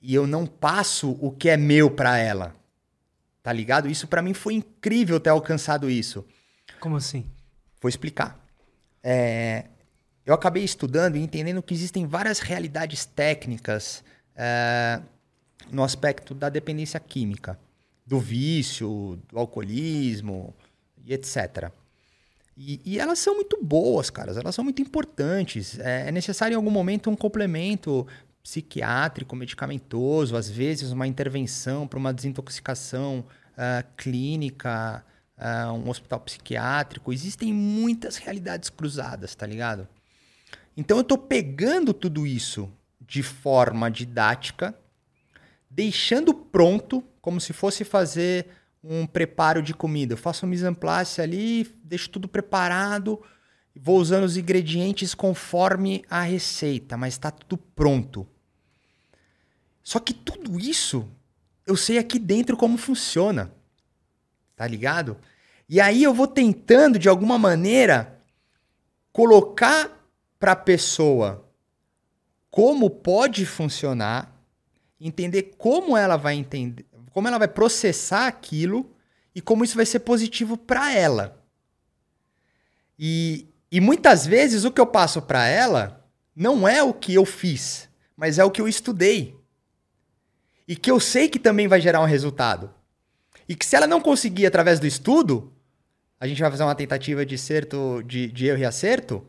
E eu não passo o que é meu para ela. Tá ligado? Isso para mim foi incrível ter alcançado isso. Como assim? Vou explicar. É, eu acabei estudando e entendendo que existem várias realidades técnicas é, no aspecto da dependência química, do vício, do alcoolismo e etc. E, e, elas são muito boas, caras. Elas são muito importantes. É, é necessário em algum momento um complemento psiquiátrico, medicamentoso, às vezes uma intervenção para uma desintoxicação uh, clínica, uh, um hospital psiquiátrico. Existem muitas realidades cruzadas, tá ligado? Então eu estou pegando tudo isso de forma didática, deixando pronto, como se fosse fazer um preparo de comida. Eu faço um mise en place ali, deixo tudo preparado, vou usando os ingredientes conforme a receita, mas está tudo pronto. Só que tudo isso eu sei aqui dentro como funciona. Tá ligado? E aí eu vou tentando de alguma maneira colocar para a pessoa como pode funcionar, entender como ela vai entender, como ela vai processar aquilo e como isso vai ser positivo para ela. E, e muitas vezes o que eu passo para ela não é o que eu fiz, mas é o que eu estudei. E que eu sei que também vai gerar um resultado. E que se ela não conseguir através do estudo, a gente vai fazer uma tentativa de acerto, de, de erro e acerto.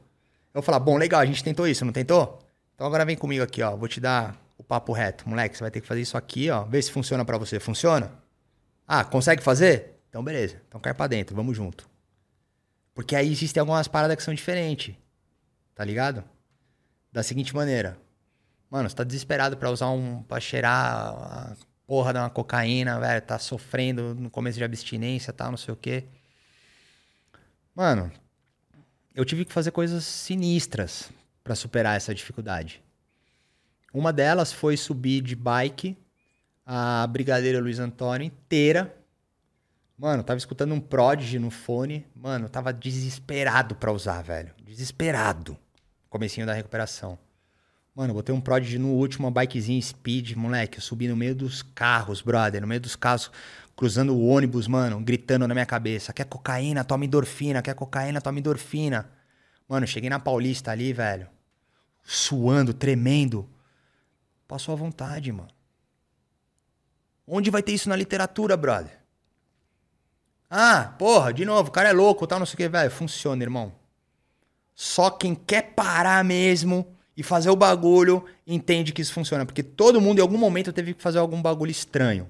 Eu falar, bom, legal, a gente tentou isso, não tentou? Então agora vem comigo aqui, ó. Vou te dar o papo reto. Moleque, você vai ter que fazer isso aqui, ó. Ver se funciona para você. Funciona? Ah, consegue fazer? Então beleza. Então cai pra dentro, vamos junto. Porque aí existem algumas paradas que são diferentes. Tá ligado? Da seguinte maneira. Mano, você tá desesperado para usar um. pra cheirar porra de uma cocaína, velho, tá sofrendo no começo de abstinência, tal, não sei o quê. Mano, eu tive que fazer coisas sinistras para superar essa dificuldade. Uma delas foi subir de bike a Brigadeira Luiz Antônio inteira. Mano, tava escutando um Prodigy no fone. Mano, tava desesperado pra usar, velho. Desesperado. Comecinho da recuperação. Mano, botei um Prodigy no último, uma bikezinha speed, moleque. Eu subi no meio dos carros, brother. No meio dos carros, cruzando o ônibus, mano, gritando na minha cabeça. Quer cocaína? Toma endorfina. Quer cocaína? Toma endorfina. Mano, cheguei na Paulista ali, velho. Suando, tremendo. Passou à vontade, mano. Onde vai ter isso na literatura, brother? Ah, porra, de novo, o cara é louco, tal, não sei o que, velho. Funciona, irmão. Só quem quer parar mesmo e fazer o bagulho entende que isso funciona. Porque todo mundo, em algum momento, teve que fazer algum bagulho estranho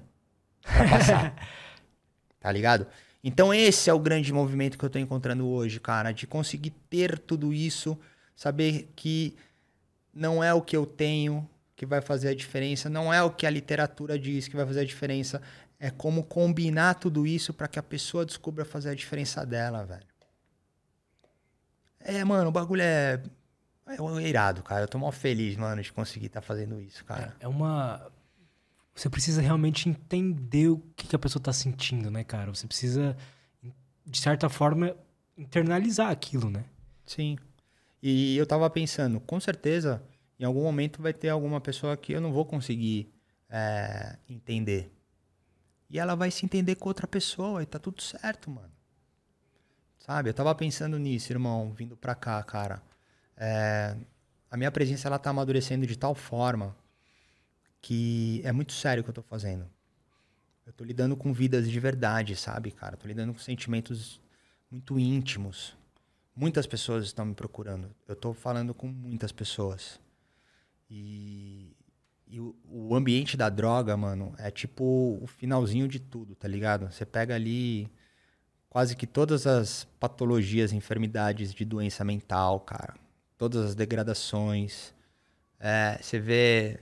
pra passar. tá ligado? Então, esse é o grande movimento que eu tô encontrando hoje, cara. De conseguir ter tudo isso, saber que não é o que eu tenho, que vai fazer a diferença, não é o que a literatura diz que vai fazer a diferença, é como combinar tudo isso para que a pessoa descubra fazer a diferença dela, velho. É, mano, o bagulho é. É irado, cara. Eu tô mal feliz, mano, de conseguir estar tá fazendo isso, cara. É, é, uma. Você precisa realmente entender o que, que a pessoa tá sentindo, né, cara? Você precisa, de certa forma, internalizar aquilo, né? Sim. E eu tava pensando, com certeza em algum momento vai ter alguma pessoa que eu não vou conseguir é, entender. E ela vai se entender com outra pessoa e tá tudo certo, mano. Sabe? Eu tava pensando nisso, irmão, vindo pra cá, cara. É, a minha presença ela tá amadurecendo de tal forma que é muito sério o que eu tô fazendo. Eu tô lidando com vidas de verdade, sabe, cara? Tô lidando com sentimentos muito íntimos. Muitas pessoas estão me procurando. Eu tô falando com muitas pessoas. E, e o, o, ambiente da droga, mano, é tipo o finalzinho de tudo, tá ligado? Você pega ali quase que todas as patologias, enfermidades de doença mental, cara. Todas as degradações. É, você vê.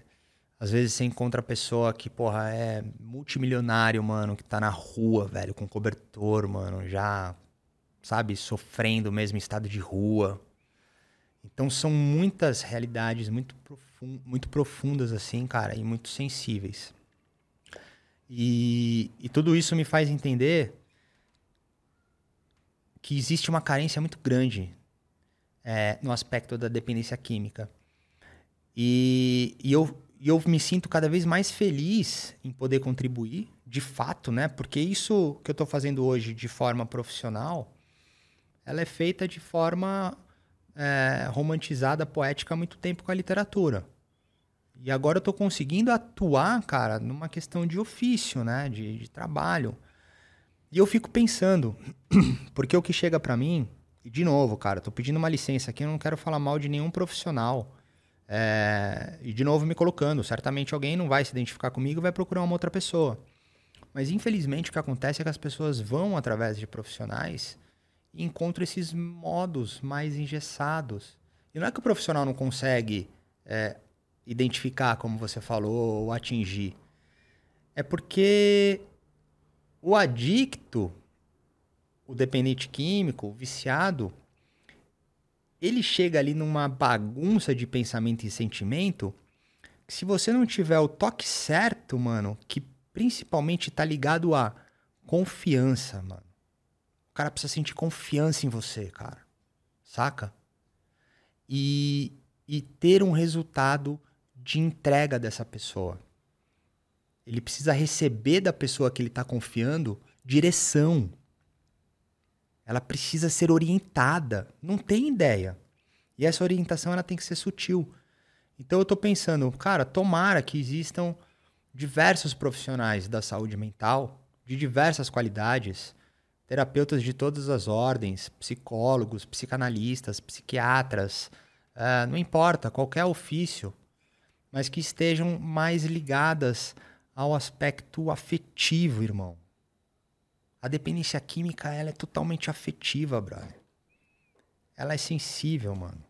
Às vezes você encontra a pessoa que, porra, é multimilionário, mano, que tá na rua, velho, com cobertor, mano, já, sabe, sofrendo mesmo estado de rua. Então são muitas realidades muito profundas muito profundas, assim, cara, e muito sensíveis. E, e tudo isso me faz entender que existe uma carência muito grande é, no aspecto da dependência química. E, e, eu, e eu me sinto cada vez mais feliz em poder contribuir, de fato, né? Porque isso que eu estou fazendo hoje de forma profissional, ela é feita de forma é, romantizada, poética há muito tempo com a literatura. E agora eu estou conseguindo atuar, cara, numa questão de ofício, né? De, de trabalho. E eu fico pensando, porque o que chega para mim, e de novo, cara, tô pedindo uma licença aqui, eu não quero falar mal de nenhum profissional. É, e de novo me colocando, certamente alguém não vai se identificar comigo e vai procurar uma outra pessoa. Mas infelizmente o que acontece é que as pessoas vão através de profissionais e encontram esses modos mais engessados. E não é que o profissional não consegue é, identificar, como você falou, ou atingir. É porque o adicto, o dependente químico, o viciado, ele chega ali numa bagunça de pensamento e sentimento que se você não tiver o toque certo, mano, que principalmente tá ligado a confiança, mano cara precisa sentir confiança em você, cara. Saca? E, e ter um resultado de entrega dessa pessoa. Ele precisa receber da pessoa que ele está confiando direção. Ela precisa ser orientada. Não tem ideia. E essa orientação ela tem que ser sutil. Então eu estou pensando, cara, tomara que existam diversos profissionais da saúde mental de diversas qualidades terapeutas de todas as ordens, psicólogos, psicanalistas, psiquiatras, uh, não importa, qualquer ofício, mas que estejam mais ligadas ao aspecto afetivo, irmão. A dependência química ela é totalmente afetiva, brother. Ela é sensível, mano.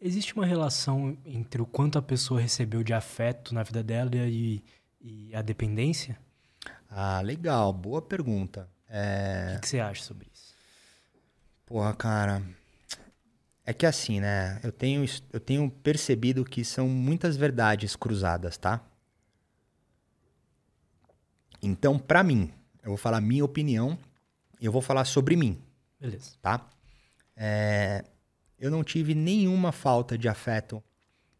Existe uma relação entre o quanto a pessoa recebeu de afeto na vida dela e, e a dependência? Ah, legal. Boa pergunta. É... O que, você acha sobre isso? Porra, cara. É que assim, né? Eu tenho, eu tenho percebido que são muitas verdades cruzadas, tá? Então, pra mim, eu vou falar minha opinião e eu vou falar sobre mim, Beleza. tá? É, eu não tive nenhuma falta de afeto,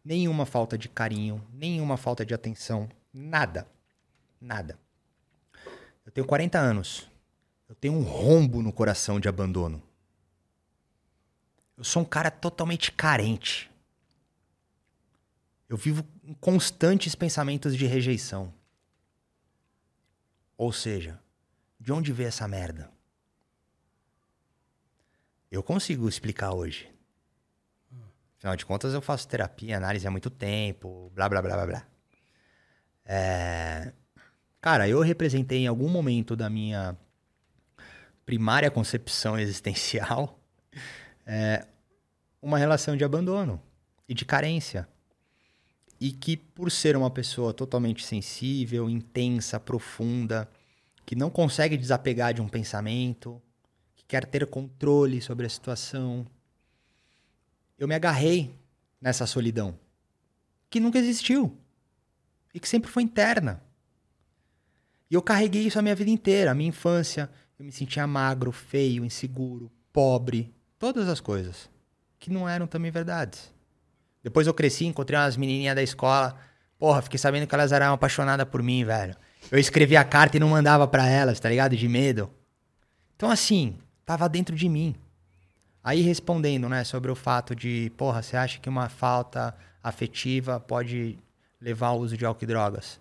nenhuma falta de carinho, nenhuma falta de atenção, nada. Nada. Eu tenho 40 anos. Eu tenho um rombo no coração de abandono. Eu sou um cara totalmente carente. Eu vivo em constantes pensamentos de rejeição. Ou seja, de onde veio essa merda? Eu consigo explicar hoje. Afinal de contas, eu faço terapia, análise há muito tempo, blá blá blá blá blá. É... Cara, eu representei em algum momento da minha primária concepção existencial é, uma relação de abandono e de carência. E que, por ser uma pessoa totalmente sensível, intensa, profunda, que não consegue desapegar de um pensamento, que quer ter controle sobre a situação, eu me agarrei nessa solidão, que nunca existiu e que sempre foi interna. E eu carreguei isso a minha vida inteira, a minha infância. Eu me sentia magro, feio, inseguro, pobre, todas as coisas que não eram também verdades. Depois eu cresci, encontrei umas menininhas da escola. Porra, fiquei sabendo que elas eram apaixonadas por mim, velho. Eu escrevia a carta e não mandava para elas, tá ligado? De medo. Então, assim, tava dentro de mim. Aí respondendo, né, sobre o fato de, porra, você acha que uma falta afetiva pode levar ao uso de álcool e drogas?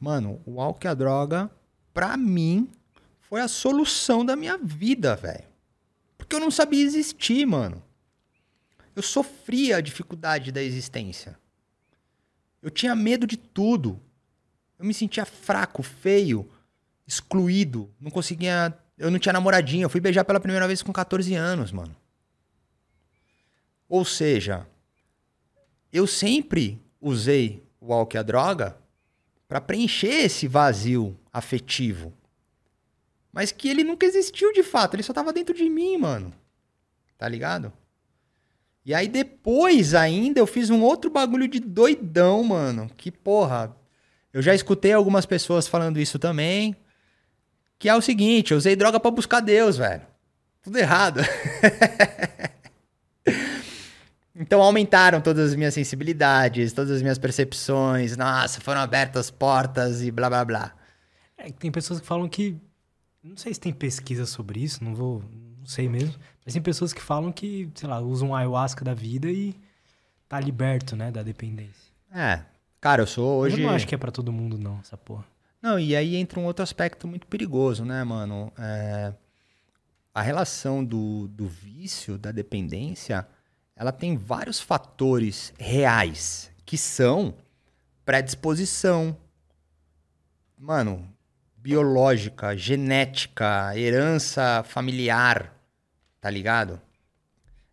Mano, o álcool e a droga, pra mim, foi a solução da minha vida, velho. Porque eu não sabia existir, mano. Eu sofria a dificuldade da existência. Eu tinha medo de tudo. Eu me sentia fraco, feio, excluído. Não conseguia. Eu não tinha namoradinha. Eu fui beijar pela primeira vez com 14 anos, mano. Ou seja, eu sempre usei o álcool e a droga para preencher esse vazio afetivo. Mas que ele nunca existiu de fato, ele só tava dentro de mim, mano. Tá ligado? E aí depois ainda eu fiz um outro bagulho de doidão, mano. Que porra. Eu já escutei algumas pessoas falando isso também. Que é o seguinte, eu usei droga para buscar Deus, velho. Tudo errado. então aumentaram todas as minhas sensibilidades, todas as minhas percepções. Nossa, foram abertas portas e blá blá blá. É, tem pessoas que falam que. Não sei se tem pesquisa sobre isso, não vou. Não sei mesmo. Mas tem pessoas que falam que, sei lá, usam ayahuasca da vida e tá liberto, né, da dependência. É. Cara, eu sou hoje. Eu não acho que é para todo mundo, não, essa porra. Não, e aí entra um outro aspecto muito perigoso, né, mano? É... A relação do, do vício, da dependência, ela tem vários fatores reais que são predisposição, mano, biológica, genética, herança familiar, tá ligado?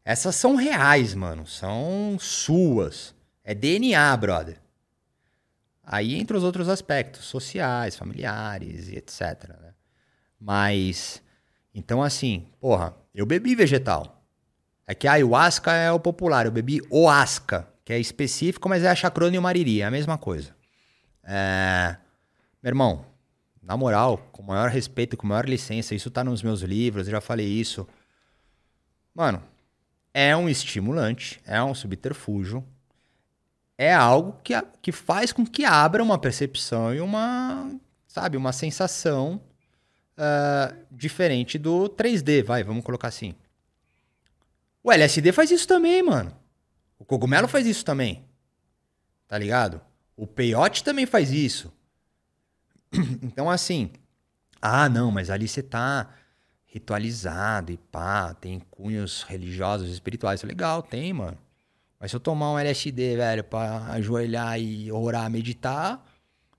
Essas são reais, mano, são suas. É DNA, brother. Aí entra os outros aspectos, sociais, familiares e etc. Né? Mas, então assim, porra, eu bebi vegetal. É que a ayahuasca é o popular, eu bebi oasca, que é específico, mas é a chacrona e o mariri, é a mesma coisa. É... Meu irmão, na moral, com o maior respeito, com maior licença, isso tá nos meus livros, eu já falei isso. Mano, é um estimulante, é um subterfúgio, é algo que, que faz com que abra uma percepção e uma, sabe, uma sensação uh, diferente do 3D, vai, vamos colocar assim. O LSD faz isso também, mano. O cogumelo faz isso também. Tá ligado? O peiote também faz isso. Então, assim, ah, não, mas ali você tá ritualizado e pá, tem cunhos religiosos, espirituais. Legal, tem, mano. Mas se eu tomar um LSD, velho, pra ajoelhar e orar, meditar,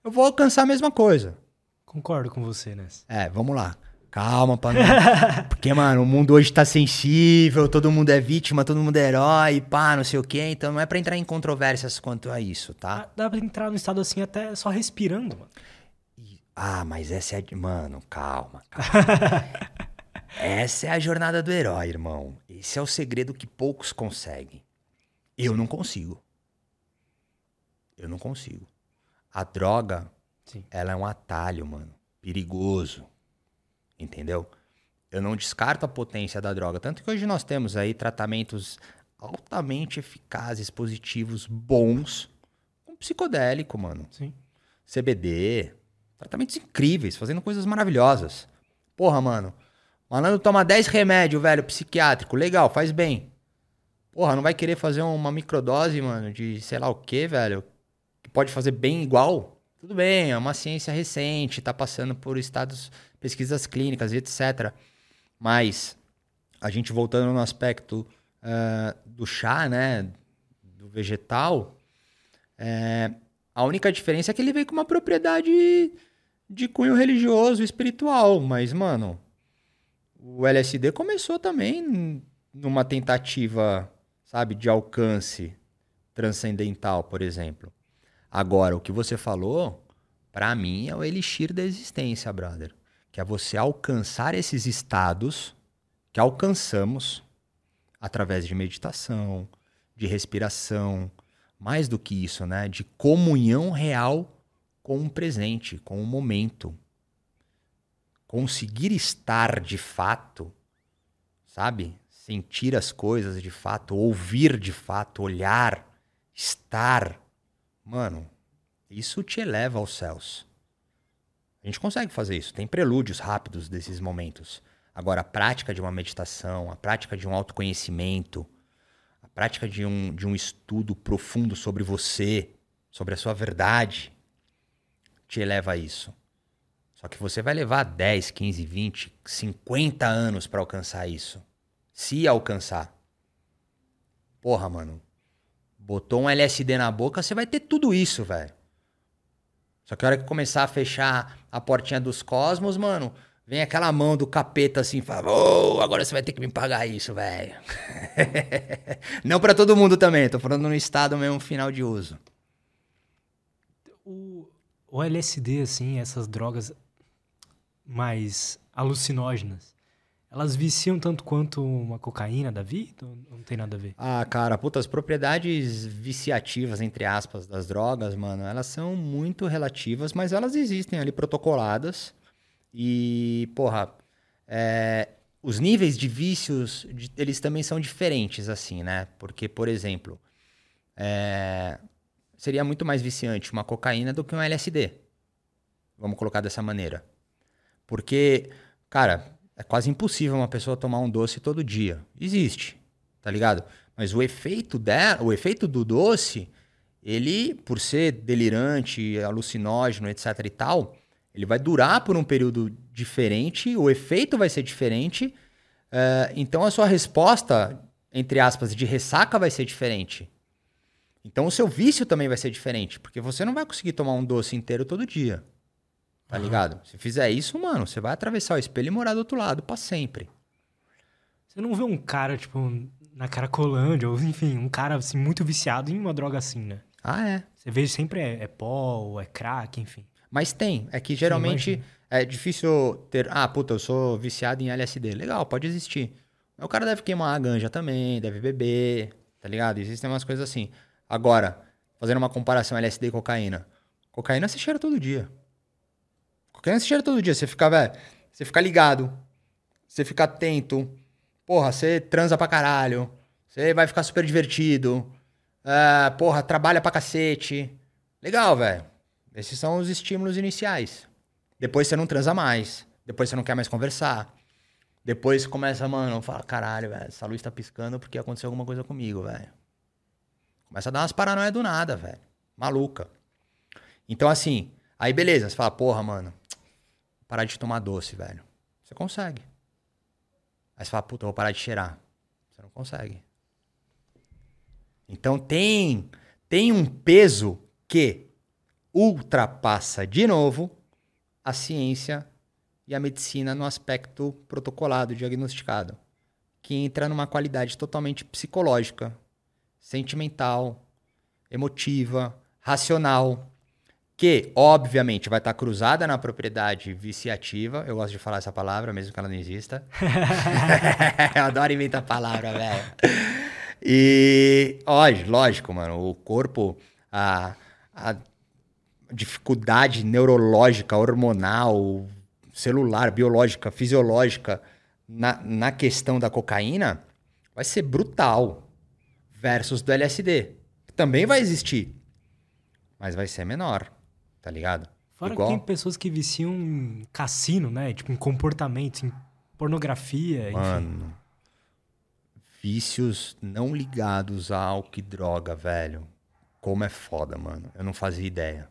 eu vou alcançar a mesma coisa. Concordo com você, né? É, vamos lá. Calma, pra não... Porque, mano, o mundo hoje tá sensível, todo mundo é vítima, todo mundo é herói, pá, não sei o quê. Então não é pra entrar em controvérsias quanto a isso, tá? Dá, dá pra entrar no estado assim até só respirando, mano. Ah, mas essa é. Mano, calma, calma. essa é a jornada do herói, irmão. Esse é o segredo que poucos conseguem. Eu não consigo. Eu não consigo. A droga, Sim. ela é um atalho, mano. Perigoso. Entendeu? Eu não descarto a potência da droga. Tanto que hoje nós temos aí tratamentos altamente eficazes, positivos, bons, com psicodélico, mano. Sim. CBD, tratamentos incríveis, fazendo coisas maravilhosas. Porra, mano. Malandro toma 10 remédios, velho, psiquiátrico. Legal, faz bem. Porra, não vai querer fazer uma microdose, mano, de sei lá o que, velho, que pode fazer bem igual? Tudo bem, é uma ciência recente, tá passando por estados, pesquisas clínicas etc. Mas, a gente voltando no aspecto uh, do chá, né, do vegetal, é, a única diferença é que ele veio com uma propriedade de cunho religioso, espiritual. Mas, mano, o LSD começou também numa tentativa, sabe, de alcance transcendental, por exemplo. Agora, o que você falou, para mim, é o elixir da existência, brother. Que é você alcançar esses estados que alcançamos através de meditação, de respiração, mais do que isso, né? De comunhão real com o presente, com o momento. Conseguir estar de fato, sabe? Sentir as coisas de fato, ouvir de fato, olhar, estar. Mano, isso te eleva aos céus. A gente consegue fazer isso. Tem prelúdios rápidos desses momentos. Agora, a prática de uma meditação, a prática de um autoconhecimento, a prática de um, de um estudo profundo sobre você, sobre a sua verdade, te eleva a isso. Só que você vai levar 10, 15, 20, 50 anos para alcançar isso. Se alcançar. Porra, mano. Botou um LSD na boca, você vai ter tudo isso, velho. Só que a hora que começar a fechar a portinha dos cosmos, mano, vem aquela mão do capeta assim, fala, oh, agora você vai ter que me pagar isso, velho. Não para todo mundo também, tô falando no estado mesmo final de uso. O, o LSD, assim, essas drogas mais alucinógenas, elas viciam tanto quanto uma cocaína da vida? Não tem nada a ver? Ah, cara, puta, as propriedades viciativas, entre aspas, das drogas, mano, elas são muito relativas, mas elas existem ali protocoladas. E, porra, é, os níveis de vícios, de, eles também são diferentes, assim, né? Porque, por exemplo, é, seria muito mais viciante uma cocaína do que um LSD. Vamos colocar dessa maneira. Porque, cara, é quase impossível uma pessoa tomar um doce todo dia. Existe, tá ligado? Mas o efeito dela, o efeito do doce, ele, por ser delirante, alucinógeno, etc e tal, ele vai durar por um período diferente, o efeito vai ser diferente. Uh, então a sua resposta, entre aspas, de ressaca vai ser diferente. Então o seu vício também vai ser diferente, porque você não vai conseguir tomar um doce inteiro todo dia. Tá uhum. ligado? Se fizer isso, mano, você vai atravessar o espelho e morar do outro lado para sempre. Você não vê um cara, tipo, na Caracolândia, ou enfim, um cara assim, muito viciado em uma droga assim, né? Ah, é. Você vê sempre é, é pó, é crack, enfim. Mas tem. É que geralmente é difícil ter. Ah, puta, eu sou viciado em LSD. Legal, pode existir. Mas o cara deve queimar a ganja também, deve beber, tá ligado? Existem umas coisas assim. Agora, fazendo uma comparação LSD e cocaína. Cocaína você cheira todo dia. Cocaína você cheira todo dia. Você fica, velho, você fica ligado. Você fica atento. Porra, você transa pra caralho. Você vai ficar super divertido. Uh, porra, trabalha pra cacete. Legal, velho. Esses são os estímulos iniciais. Depois você não transa mais. Depois você não quer mais conversar. Depois começa, mano, fala, caralho, velho, essa luz tá piscando porque aconteceu alguma coisa comigo, velho. Começa a dar umas paranoias do nada, velho. Maluca. Então, assim, aí beleza, você fala, porra, mano, parar de tomar doce, velho. Você consegue. Aí você fala, puta, eu vou parar de cheirar. Você não consegue. Então tem, tem um peso que ultrapassa de novo a ciência e a medicina no aspecto protocolado, diagnosticado, que entra numa qualidade totalmente psicológica, sentimental, emotiva, racional, que, obviamente, vai estar cruzada na propriedade viciativa. Eu gosto de falar essa palavra, mesmo que ela não exista. Eu adoro inventar palavra, velho. E, lógico, lógico, mano, o corpo, a, a dificuldade neurológica, hormonal, celular, biológica, fisiológica na, na questão da cocaína vai ser brutal versus do LSD. Também vai existir, mas vai ser menor, tá ligado? Fora Igual... que tem pessoas que viciam em cassino, né? Tipo, em comportamentos, em pornografia, Mano, enfim. vícios não ligados a álcool e droga, velho. Como é foda, mano. Eu não fazia ideia.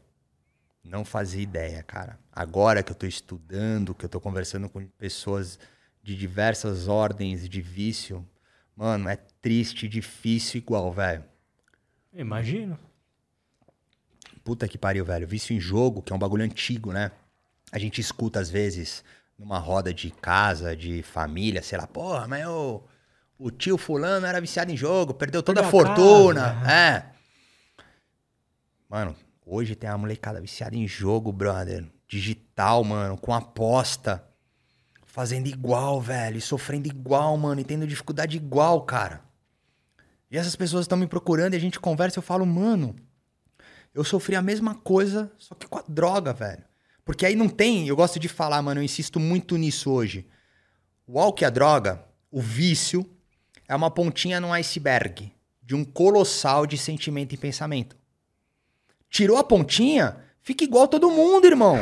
Não fazia ideia, cara. Agora que eu tô estudando, que eu tô conversando com pessoas de diversas ordens de vício, mano, é triste, difícil igual, velho. Imagino. Puta que pariu, velho. Vício em jogo, que é um bagulho antigo, né? A gente escuta às vezes numa roda de casa, de família, sei lá, porra, mas o, o tio fulano era viciado em jogo, perdeu toda a fortuna. Casa. É. Mano, hoje tem uma molecada viciada em jogo, brother. Digital, mano, com aposta. Fazendo igual, velho. E sofrendo igual, mano. E tendo dificuldade igual, cara. E essas pessoas estão me procurando e a gente conversa e eu falo, mano, eu sofri a mesma coisa, só que com a droga, velho. Porque aí não tem, eu gosto de falar, mano, eu insisto muito nisso hoje. O álcool e a droga, o vício, é uma pontinha no iceberg de um colossal de sentimento e pensamento. Tirou a pontinha, fica igual todo mundo, irmão.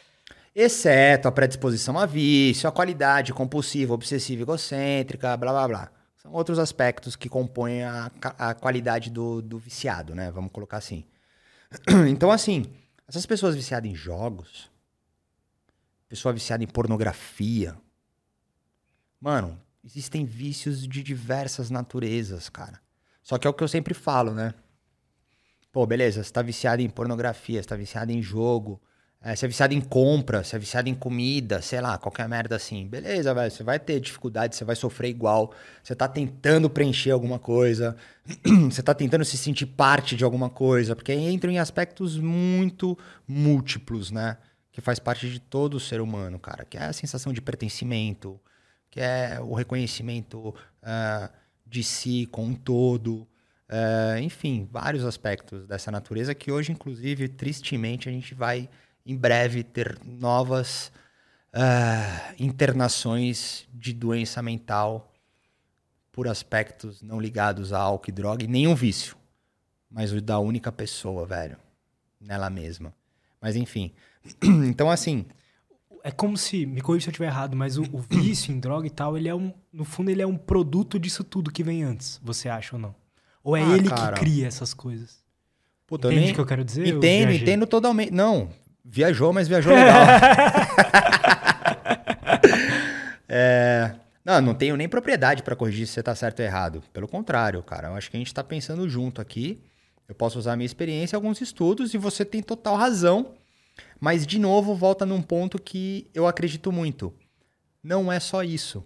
Exceto a predisposição a vício, a qualidade compulsiva, obsessiva, egocêntrica, blá blá blá. São outros aspectos que compõem a, a qualidade do, do viciado, né? Vamos colocar assim. Então, assim, essas pessoas viciadas em jogos, pessoa viciada em pornografia, mano, existem vícios de diversas naturezas, cara. Só que é o que eu sempre falo, né? Pô, beleza, você tá viciado em pornografia, você tá viciado em jogo, é, você é viciado em compra, você é viciado em comida, sei lá, qualquer merda assim. Beleza, velho, você vai ter dificuldade, você vai sofrer igual. Você tá tentando preencher alguma coisa, você tá tentando se sentir parte de alguma coisa, porque aí entram em aspectos muito múltiplos, né? Que faz parte de todo ser humano, cara. Que é a sensação de pertencimento, que é o reconhecimento uh, de si com um todo. Uh, enfim, vários aspectos dessa natureza que hoje, inclusive, tristemente, a gente vai em breve ter novas uh, internações de doença mental por aspectos não ligados a álcool e droga e nenhum vício, mas o da única pessoa, velho, nela mesma. Mas enfim, então assim, é como se, me corrija se eu estiver errado, mas o, o, vício em droga e tal, ele é um, no fundo ele é um produto disso tudo que vem antes, você acha ou não? Ou é ah, ele cara. que cria essas coisas? Puta, Entende o que eu quero dizer? Entendo, entendo totalmente. Não, viajou, mas viajou legal. é... Não, não tenho nem propriedade para corrigir se você tá certo ou errado. Pelo contrário, cara. Eu acho que a gente tá pensando junto aqui. Eu posso usar a minha experiência, alguns estudos, e você tem total razão. Mas, de novo, volta num ponto que eu acredito muito. Não é só isso.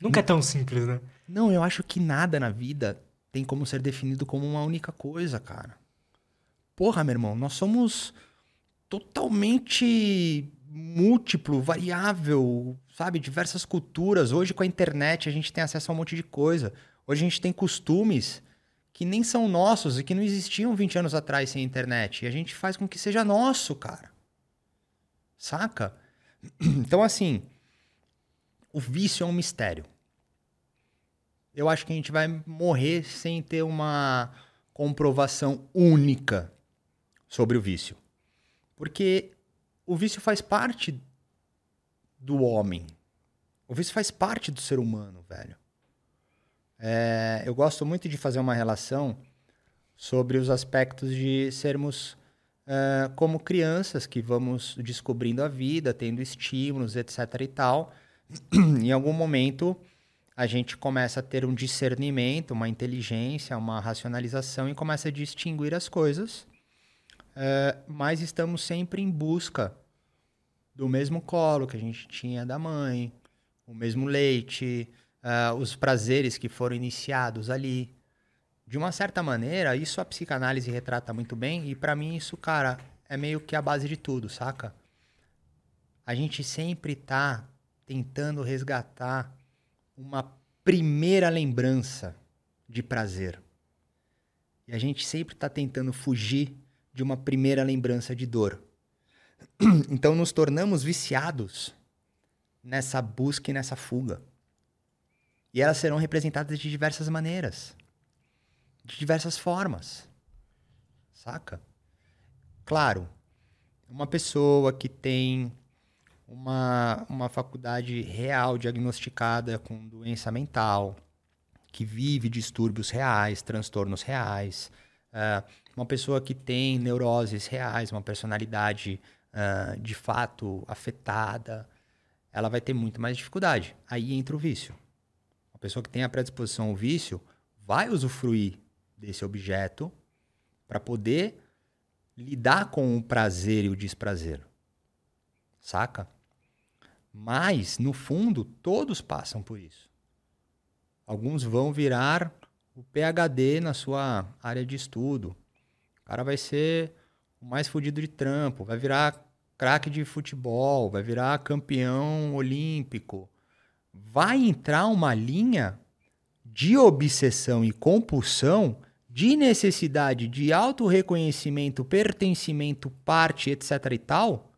Nunca é tão simples, né? Não, eu acho que nada na vida tem como ser definido como uma única coisa, cara. Porra, meu irmão, nós somos totalmente múltiplo, variável, sabe? Diversas culturas. Hoje, com a internet, a gente tem acesso a um monte de coisa. Hoje, a gente tem costumes que nem são nossos e que não existiam 20 anos atrás sem internet. E a gente faz com que seja nosso, cara. Saca? Então, assim, o vício é um mistério eu acho que a gente vai morrer sem ter uma comprovação única sobre o vício. Porque o vício faz parte do homem. O vício faz parte do ser humano, velho. É, eu gosto muito de fazer uma relação sobre os aspectos de sermos é, como crianças que vamos descobrindo a vida, tendo estímulos, etc e tal. em algum momento a gente começa a ter um discernimento, uma inteligência, uma racionalização e começa a distinguir as coisas, uh, mas estamos sempre em busca do mesmo colo que a gente tinha da mãe, o mesmo leite, uh, os prazeres que foram iniciados ali. De uma certa maneira, isso a psicanálise retrata muito bem, e para mim isso, cara, é meio que a base de tudo, saca? A gente sempre tá tentando resgatar uma primeira lembrança de prazer. E a gente sempre está tentando fugir de uma primeira lembrança de dor. Então nos tornamos viciados nessa busca e nessa fuga. E elas serão representadas de diversas maneiras, de diversas formas. Saca? Claro, uma pessoa que tem uma, uma faculdade real diagnosticada com doença mental, que vive distúrbios reais, transtornos reais, uh, uma pessoa que tem neuroses reais, uma personalidade uh, de fato afetada, ela vai ter muito mais dificuldade. Aí entra o vício. Uma pessoa que tem a predisposição ao vício vai usufruir desse objeto para poder lidar com o prazer e o desprazer. Saca? Mas, no fundo, todos passam por isso. Alguns vão virar o PhD na sua área de estudo. O cara vai ser o mais fodido de trampo, vai virar craque de futebol, vai virar campeão olímpico. Vai entrar uma linha de obsessão e compulsão, de necessidade de autorreconhecimento, pertencimento, parte, etc e tal,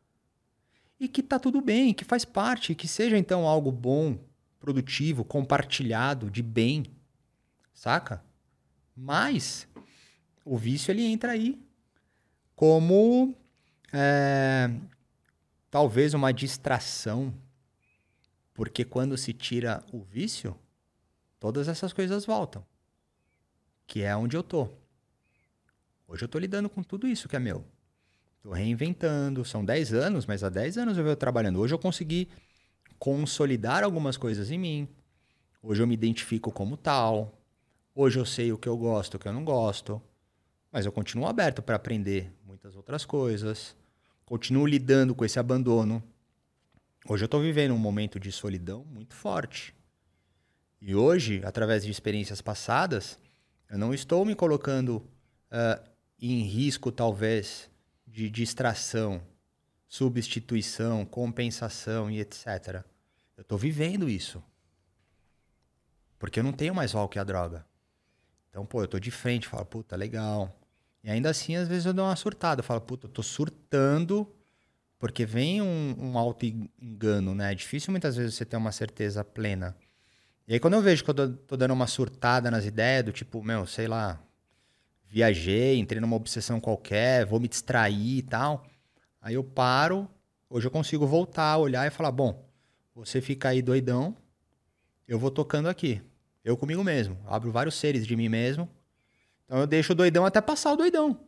e que tá tudo bem, que faz parte, que seja então algo bom, produtivo, compartilhado, de bem, saca? Mas o vício ele entra aí como é, talvez uma distração, porque quando se tira o vício, todas essas coisas voltam, que é onde eu tô. Hoje eu tô lidando com tudo isso que é meu. Tô reinventando, são 10 anos, mas há 10 anos eu venho trabalhando. Hoje eu consegui consolidar algumas coisas em mim. Hoje eu me identifico como tal. Hoje eu sei o que eu gosto, o que eu não gosto. Mas eu continuo aberto para aprender muitas outras coisas. Continuo lidando com esse abandono. Hoje eu estou vivendo um momento de solidão muito forte. E hoje, através de experiências passadas, eu não estou me colocando uh, em risco, talvez, de distração, substituição, compensação e etc. Eu estou vivendo isso. Porque eu não tenho mais álcool que a droga. Então, pô, eu tô de frente, falo, puta, legal. E ainda assim, às vezes eu dou uma surtada. Eu falo, puta, eu tô surtando porque vem um, um auto-engano, né? É difícil muitas vezes você ter uma certeza plena. E aí, quando eu vejo que eu tô, tô dando uma surtada nas ideias, do tipo, meu, sei lá, viajei, entrei numa obsessão qualquer, vou me distrair e tal. Aí eu paro, hoje eu consigo voltar, olhar e falar: bom, você fica aí doidão, eu vou tocando aqui. Eu comigo mesmo. Abro vários seres de mim mesmo. Então eu deixo o doidão até passar o doidão.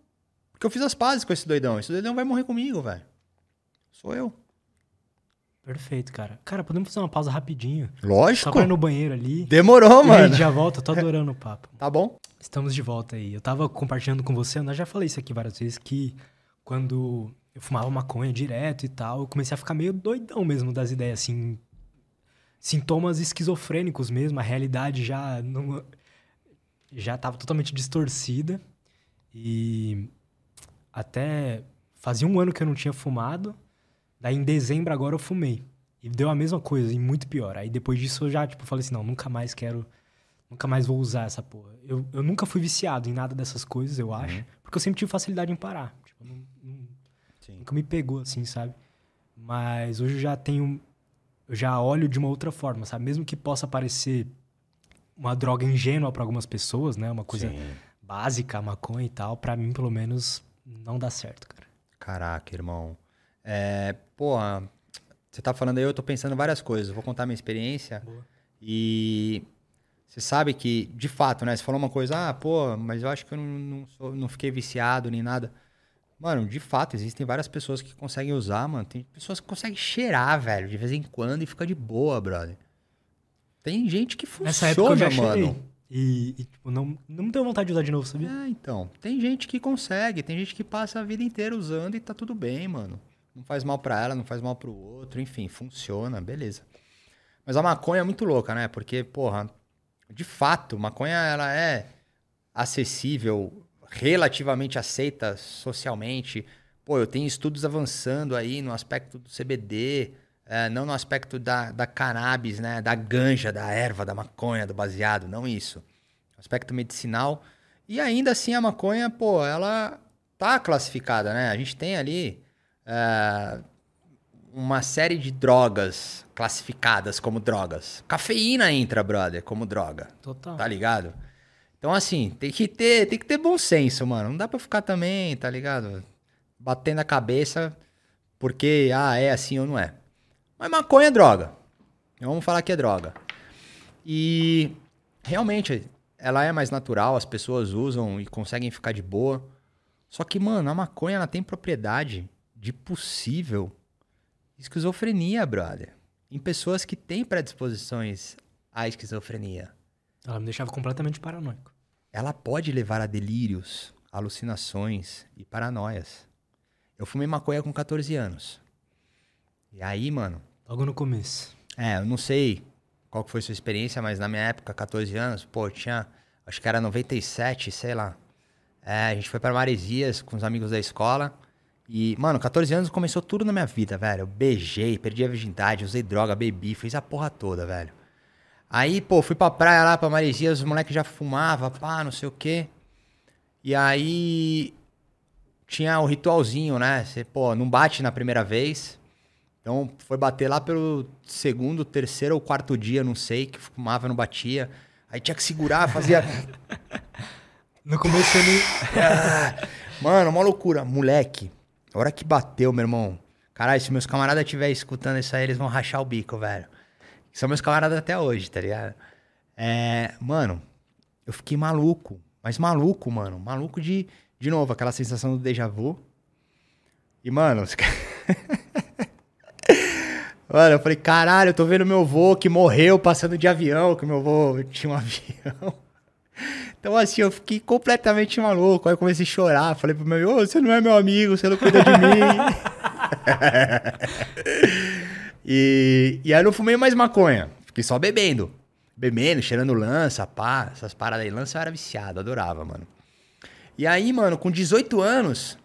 Porque eu fiz as pazes com esse doidão. Esse doidão vai morrer comigo, velho. Sou eu. Perfeito, cara. Cara, podemos fazer uma pausa rapidinho? Lógico. Só pra ir no banheiro ali. Demorou, mano. E a gente já volta. Tô adorando o papo. tá bom? Estamos de volta aí. Eu tava compartilhando com você, eu já falei isso aqui várias vezes, que quando eu fumava maconha direto e tal, eu comecei a ficar meio doidão mesmo das ideias, assim. Sintomas esquizofrênicos mesmo, a realidade já não, já tava totalmente distorcida. E até fazia um ano que eu não tinha fumado. Daí em dezembro agora eu fumei. E deu a mesma coisa, e muito pior. Aí depois disso eu já, tipo, falei assim, não, nunca mais quero Nunca mais vou usar essa porra. Eu, eu nunca fui viciado em nada dessas coisas, eu acho. Uhum. Porque eu sempre tive facilidade em parar. Tipo, não, não, nunca me pegou assim, sabe? Mas hoje eu já tenho. Eu já olho de uma outra forma, sabe? Mesmo que possa parecer uma droga ingênua para algumas pessoas, né? Uma coisa Sim. básica, maconha e tal. para mim, pelo menos, não dá certo, cara. Caraca, irmão. É, porra, você tá falando aí, eu tô pensando várias coisas. Vou contar minha experiência. Boa. E você sabe que, de fato, né? Você falou uma coisa, ah, pô, mas eu acho que eu não, não, sou, não fiquei viciado nem nada. Mano, de fato, existem várias pessoas que conseguem usar, mano. Tem pessoas que conseguem cheirar, velho, de vez em quando e fica de boa, brother. Tem gente que funciona, Nessa época eu já mano. E, e, tipo, não, não me deu vontade de usar de novo, sabia? É, então. Tem gente que consegue, tem gente que passa a vida inteira usando e tá tudo bem, mano. não faz mal para ela, não faz mal pro outro, enfim, funciona, beleza. Mas a maconha é muito louca, né? Porque, porra, de fato, maconha ela é acessível, relativamente aceita socialmente. Pô, eu tenho estudos avançando aí no aspecto do CBD, é, não no aspecto da, da cannabis, né? Da ganja, da erva, da maconha, do baseado, não isso. Aspecto medicinal. E ainda assim a maconha, pô, ela tá classificada, né? A gente tem ali é, uma série de drogas classificadas como drogas. Cafeína entra, brother, como droga. Total. Tá ligado? Então, assim, tem que ter, tem que ter bom senso, mano. Não dá pra ficar também, tá ligado? Batendo a cabeça porque, ah, é assim ou não é. Mas maconha é droga. Vamos falar que é droga. E realmente, ela é mais natural, as pessoas usam e conseguem ficar de boa. Só que, mano, a maconha ela tem propriedade de possível esquizofrenia, brother. Em pessoas que têm predisposições à esquizofrenia. Ela me deixava completamente paranoico. Ela pode levar a delírios, alucinações e paranoias. Eu fumei maconha com 14 anos. E aí, mano. Logo no começo. É, eu não sei qual foi sua experiência, mas na minha época, 14 anos, pô, tinha. Acho que era 97, sei lá. É, a gente foi para Maresias com os amigos da escola. E, mano, 14 anos começou tudo na minha vida, velho. Eu beijei, perdi a virgindade, usei droga, bebi, fiz a porra toda, velho. Aí, pô, fui pra praia lá, pra Maresias, os moleques já fumavam, pá, não sei o quê. E aí tinha o ritualzinho, né? Você, pô, não bate na primeira vez. Então foi bater lá pelo segundo, terceiro ou quarto dia, não sei, que fumava, não batia. Aí tinha que segurar, fazia. no começo ele. Mano, uma loucura. Moleque, a hora que bateu, meu irmão. Caralho, se meus camaradas estiverem escutando isso aí, eles vão rachar o bico, velho. São meus camaradas até hoje, tá ligado? É, mano, eu fiquei maluco. Mas maluco, mano. Maluco de, de novo, aquela sensação do déjà vu. E, mano, os... Mano, eu falei, caralho, eu tô vendo meu avô que morreu passando de avião, que meu avô tinha um avião. Então, assim, eu fiquei completamente maluco. Aí eu comecei a chorar. Falei pro meu, ô, você não é meu amigo, você não cuida de mim. e, e aí eu não fumei mais maconha. Fiquei só bebendo. Bebendo, cheirando lança, pá. Essas paradas aí. Lança eu era viciado, adorava, mano. E aí, mano, com 18 anos,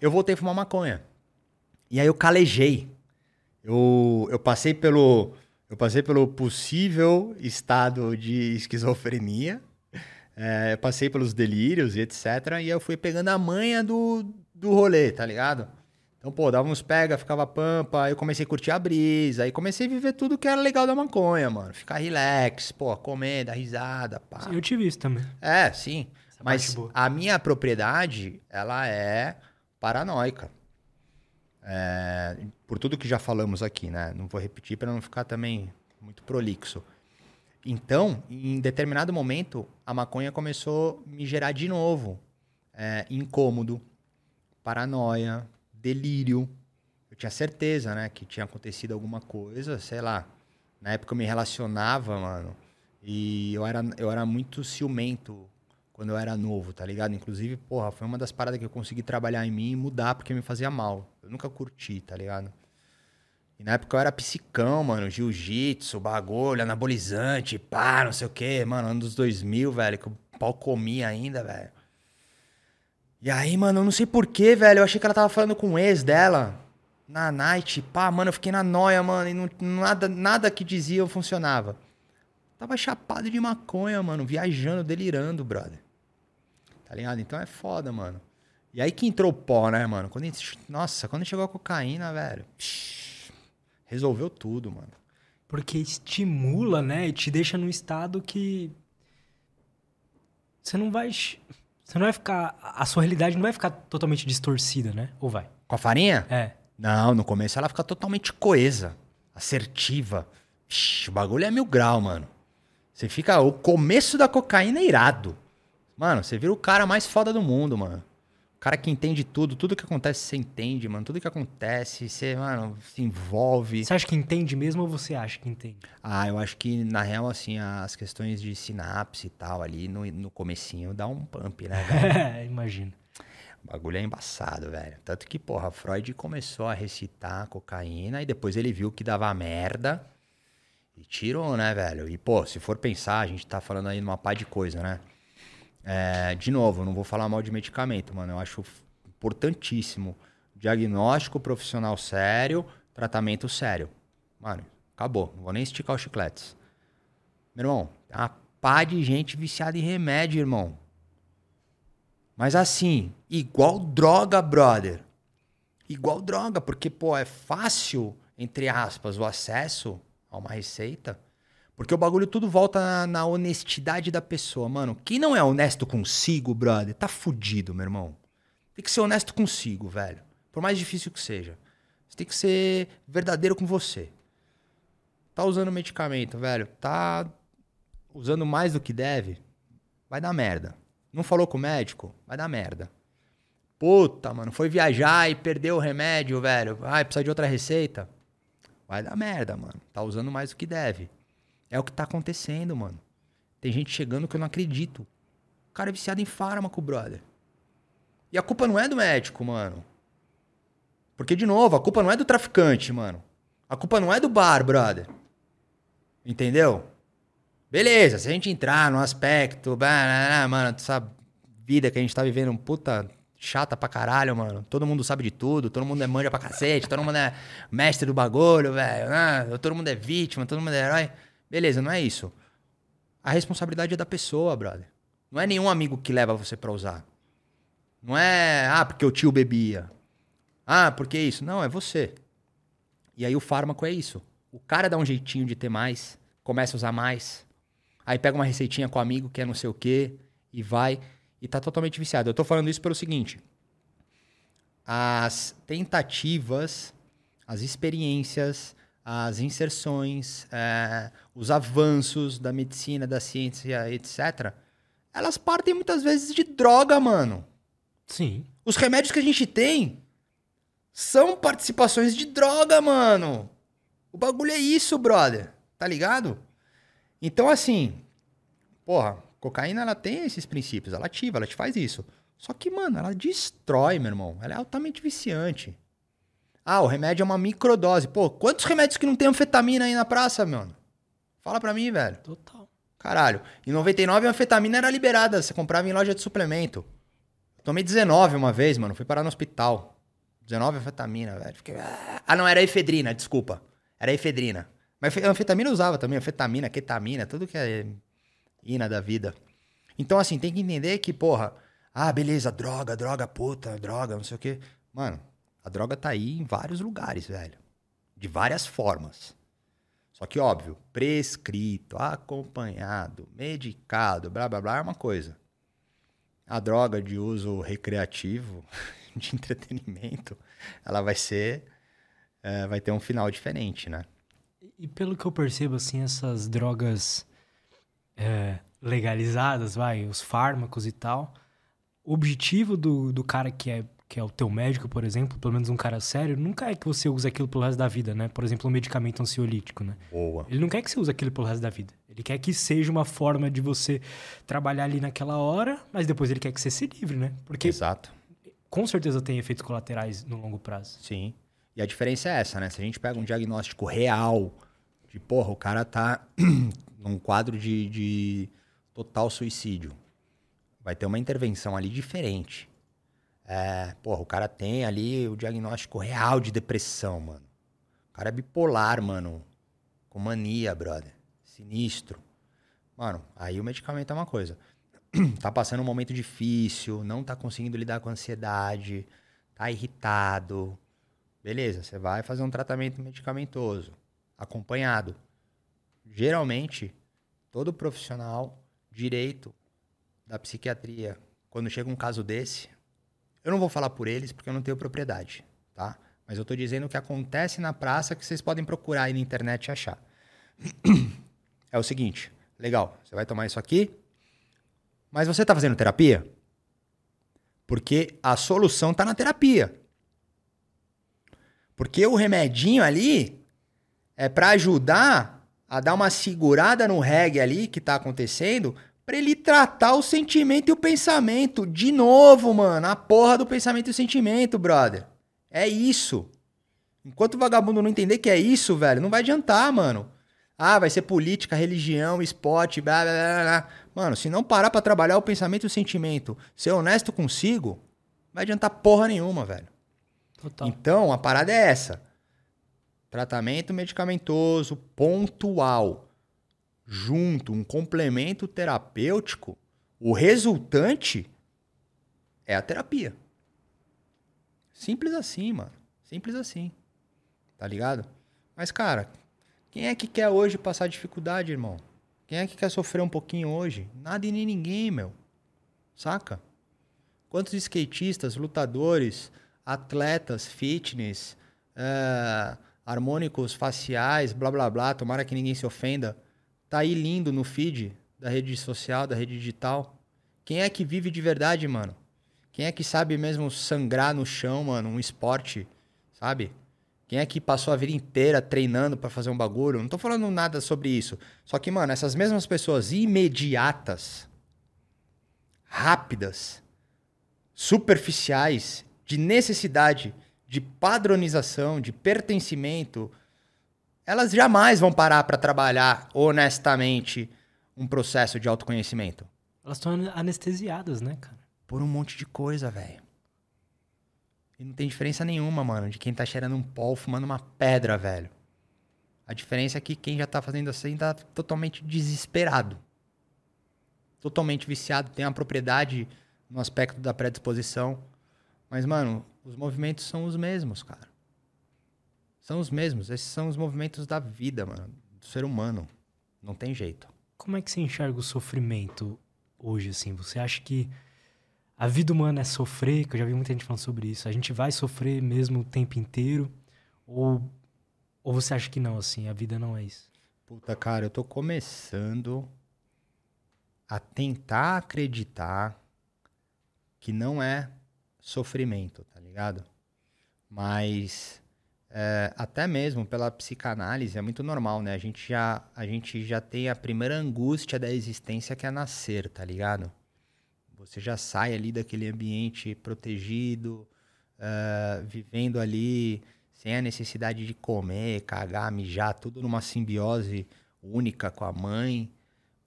eu voltei a fumar maconha. E aí eu calejei. Eu, eu passei pelo... Eu passei pelo possível estado de esquizofrenia é, passei pelos delírios e etc. E eu fui pegando a manha do, do rolê, tá ligado? Então, pô, dava uns pega, ficava pampa, aí eu comecei a curtir a brisa, aí comecei a viver tudo que era legal da maconha, mano. Ficar relax, pô, comer, dar risada, pá. Sim, eu tive isso também. É, sim. Essa Mas a minha propriedade, ela é paranoica. É, por tudo que já falamos aqui, né? Não vou repetir para não ficar também muito prolixo. Então, em determinado momento, a maconha começou a me gerar de novo é, incômodo, paranoia, delírio. Eu tinha certeza, né, que tinha acontecido alguma coisa, sei lá. Na época eu me relacionava, mano, e eu era, eu era muito ciumento quando eu era novo, tá ligado? Inclusive, porra, foi uma das paradas que eu consegui trabalhar em mim e mudar porque me fazia mal. Eu nunca curti, tá ligado? E na época eu era psicão, mano, jiu-jitsu, bagulho, anabolizante, pá, não sei o quê, mano, anos 2000, velho, que o pau comia ainda, velho. E aí, mano, eu não sei porquê, velho, eu achei que ela tava falando com o ex dela na night, pá, mano, eu fiquei na noia, mano, e não, nada, nada que dizia funcionava. Tava chapado de maconha, mano, viajando, delirando, brother. Tá ligado? Então é foda, mano. E aí que entrou o pó, né, mano? Quando, nossa, quando chegou a cocaína, velho. Psh, resolveu tudo, mano. Porque estimula, né? E te deixa num estado que. Você não vai. Você não vai ficar. A sua realidade não vai ficar totalmente distorcida, né? Ou vai? Com a farinha? É. Não, no começo ela fica totalmente coesa, assertiva. Ixi, o bagulho é mil grau, mano. Você fica. O começo da cocaína é irado. Mano, você vira o cara mais foda do mundo, mano cara que entende tudo, tudo que acontece você entende, mano. Tudo que acontece, você, mano, se envolve. Você acha que entende mesmo ou você acha que entende? Ah, eu acho que, na real, assim, as questões de sinapse e tal ali no, no comecinho dá um pump, né, velho? Imagina. O bagulho é embaçado, velho. Tanto que, porra, Freud começou a recitar cocaína e depois ele viu que dava merda e tirou, né, velho? E, pô, se for pensar, a gente tá falando aí numa pá de coisa, né? É, de novo, não vou falar mal de medicamento, mano. Eu acho importantíssimo. Diagnóstico profissional sério, tratamento sério. Mano, acabou. Não vou nem esticar os chicletes. Meu irmão, uma pá de gente viciada em remédio, irmão. Mas assim, igual droga, brother. Igual droga, porque, pô, é fácil, entre aspas, o acesso a uma receita. Porque o bagulho tudo volta na, na, honestidade da pessoa, mano. Quem não é honesto consigo, brother, tá fudido, meu irmão. Tem que ser honesto consigo, velho. Por mais difícil que seja. Você tem que ser verdadeiro com você. Tá usando medicamento, velho. Tá usando mais do que deve. Vai dar merda. Não falou com o médico? Vai dar merda. Puta, mano, foi viajar e perdeu o remédio, velho. Ai, precisa de outra receita. Vai dar merda, mano. Tá usando mais do que deve. É o que tá acontecendo, mano. Tem gente chegando que eu não acredito. O cara é viciado em fármaco, brother. E a culpa não é do médico, mano. Porque, de novo, a culpa não é do traficante, mano. A culpa não é do bar, brother. Entendeu? Beleza, se a gente entrar no aspecto, mano, essa vida que a gente tá vivendo, puta chata pra caralho, mano. Todo mundo sabe de tudo, todo mundo é manja pra cacete, todo mundo é mestre do bagulho, velho. Né? Todo mundo é vítima, todo mundo é herói. Beleza, não é isso. A responsabilidade é da pessoa, brother. Não é nenhum amigo que leva você para usar. Não é, ah, porque o tio bebia. Ah, porque isso. Não, é você. E aí o fármaco é isso. O cara dá um jeitinho de ter mais, começa a usar mais. Aí pega uma receitinha com o amigo que é não sei o quê e vai e tá totalmente viciado. Eu tô falando isso pelo seguinte: as tentativas, as experiências, as inserções, é, os avanços da medicina, da ciência, etc., elas partem muitas vezes de droga, mano. Sim. Os remédios que a gente tem são participações de droga, mano. O bagulho é isso, brother. Tá ligado? Então, assim, porra, cocaína ela tem esses princípios, ela ativa, ela te faz isso. Só que, mano, ela destrói, meu irmão. Ela é altamente viciante. Ah, o remédio é uma microdose. Pô, quantos remédios que não tem anfetamina aí na praça, mano? Fala pra mim, velho. Total. Caralho. Em 99 a anfetamina era liberada. Você comprava em loja de suplemento. Tomei 19 uma vez, mano. Fui parar no hospital. 19 anfetamina, velho. Fiquei... Ah, não, era efedrina, desculpa. Era efedrina. Mas anfetamina eu usava também. Anfetamina, ketamina, tudo que é ina da vida. Então, assim, tem que entender que, porra... Ah, beleza, droga, droga, puta, droga, não sei o quê. Mano, a droga tá aí em vários lugares, velho. De várias formas. Só que, óbvio, prescrito, acompanhado, medicado, blá blá blá é uma coisa. A droga de uso recreativo, de entretenimento, ela vai ser. É, vai ter um final diferente, né? E pelo que eu percebo, assim, essas drogas é, legalizadas, vai, os fármacos e tal, o objetivo do, do cara que é que é o teu médico, por exemplo, pelo menos um cara sério, nunca é que você use aquilo pelo resto da vida, né? Por exemplo, um medicamento ansiolítico, né? Boa. Ele não quer que você use aquilo pelo resto da vida. Ele quer que seja uma forma de você trabalhar ali naquela hora, mas depois ele quer que você se livre, né? Porque Exato. com certeza tem efeitos colaterais no longo prazo. Sim. E a diferença é essa, né? Se a gente pega um diagnóstico real de, porra, o cara tá num quadro de, de total suicídio, vai ter uma intervenção ali diferente. É, porra, o cara tem ali o diagnóstico real de depressão, mano. O cara é bipolar, mano. Com mania, brother. Sinistro. Mano, aí o medicamento é uma coisa. tá passando um momento difícil, não tá conseguindo lidar com a ansiedade, tá irritado. Beleza, você vai fazer um tratamento medicamentoso, acompanhado. Geralmente, todo profissional direito da psiquiatria, quando chega um caso desse, eu não vou falar por eles porque eu não tenho propriedade, tá? Mas eu estou dizendo o que acontece na praça que vocês podem procurar aí na internet e achar. É o seguinte, legal, você vai tomar isso aqui, mas você está fazendo terapia? Porque a solução está na terapia. Porque o remedinho ali é para ajudar a dar uma segurada no reggae ali que está acontecendo, Pra ele tratar o sentimento e o pensamento. De novo, mano. A porra do pensamento e o sentimento, brother. É isso. Enquanto o vagabundo não entender que é isso, velho, não vai adiantar, mano. Ah, vai ser política, religião, esporte, blá, blá, blá, blá. Mano, se não parar pra trabalhar o pensamento e o sentimento, ser honesto consigo, não vai adiantar porra nenhuma, velho. Total. Então, a parada é essa. Tratamento medicamentoso pontual junto um complemento terapêutico, o resultante é a terapia. Simples assim, mano. Simples assim. Tá ligado? Mas, cara, quem é que quer hoje passar dificuldade, irmão? Quem é que quer sofrer um pouquinho hoje? Nada e nem ninguém, meu. Saca? Quantos skatistas, lutadores, atletas, fitness, uh, harmônicos faciais, blá blá blá, tomara que ninguém se ofenda, tá aí lindo no feed da rede social, da rede digital. Quem é que vive de verdade, mano? Quem é que sabe mesmo sangrar no chão, mano, um esporte, sabe? Quem é que passou a vida inteira treinando para fazer um bagulho? Não tô falando nada sobre isso. Só que, mano, essas mesmas pessoas imediatas, rápidas, superficiais, de necessidade, de padronização, de pertencimento, elas jamais vão parar para trabalhar honestamente um processo de autoconhecimento. Elas estão anestesiadas, né, cara? Por um monte de coisa, velho. E não tem diferença nenhuma, mano, de quem tá cheirando um pó fumando uma pedra, velho. A diferença é que quem já tá fazendo assim tá totalmente desesperado. Totalmente viciado, tem uma propriedade no aspecto da predisposição. Mas, mano, os movimentos são os mesmos, cara. São os mesmos. Esses são os movimentos da vida, mano. Do ser humano. Não tem jeito. Como é que você enxerga o sofrimento hoje, assim? Você acha que a vida humana é sofrer? Que eu já vi muita gente falando sobre isso. A gente vai sofrer mesmo o tempo inteiro? Ou, ou você acha que não, assim? A vida não é isso? Puta, cara, eu tô começando a tentar acreditar que não é sofrimento, tá ligado? Mas é, até mesmo pela psicanálise, é muito normal, né? A gente, já, a gente já tem a primeira angústia da existência que é nascer, tá ligado? Você já sai ali daquele ambiente protegido, uh, vivendo ali sem a necessidade de comer, cagar, mijar, tudo numa simbiose única com a mãe.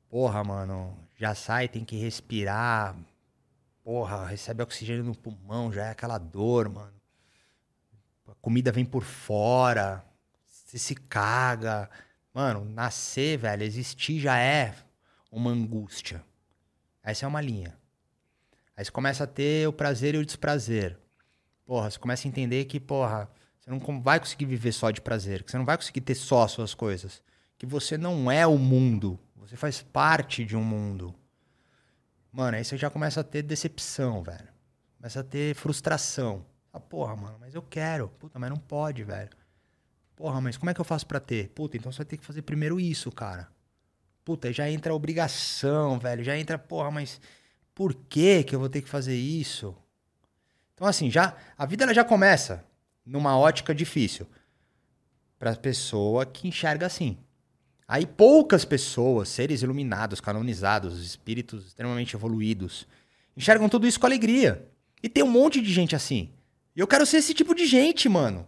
Porra, mano, já sai, tem que respirar. Porra, recebe oxigênio no pulmão, já é aquela dor, mano comida vem por fora, você se caga. Mano, nascer, velho, existir já é uma angústia. Essa é uma linha. Aí você começa a ter o prazer e o desprazer. Porra, você começa a entender que, porra, você não vai conseguir viver só de prazer, que você não vai conseguir ter só as suas coisas. Que você não é o mundo, você faz parte de um mundo. Mano, aí você já começa a ter decepção, velho. Começa a ter frustração. Ah, porra, mano, mas eu quero. Puta, mas não pode, velho. Porra, mas como é que eu faço pra ter? Puta, então você vai ter que fazer primeiro isso, cara. Puta, já entra a obrigação, velho. Já entra, porra, mas por que que eu vou ter que fazer isso? Então, assim, já a vida ela já começa numa ótica difícil para pessoa que enxerga assim. Aí poucas pessoas, seres iluminados, canonizados, espíritos extremamente evoluídos, enxergam tudo isso com alegria. E tem um monte de gente assim. E eu quero ser esse tipo de gente, mano.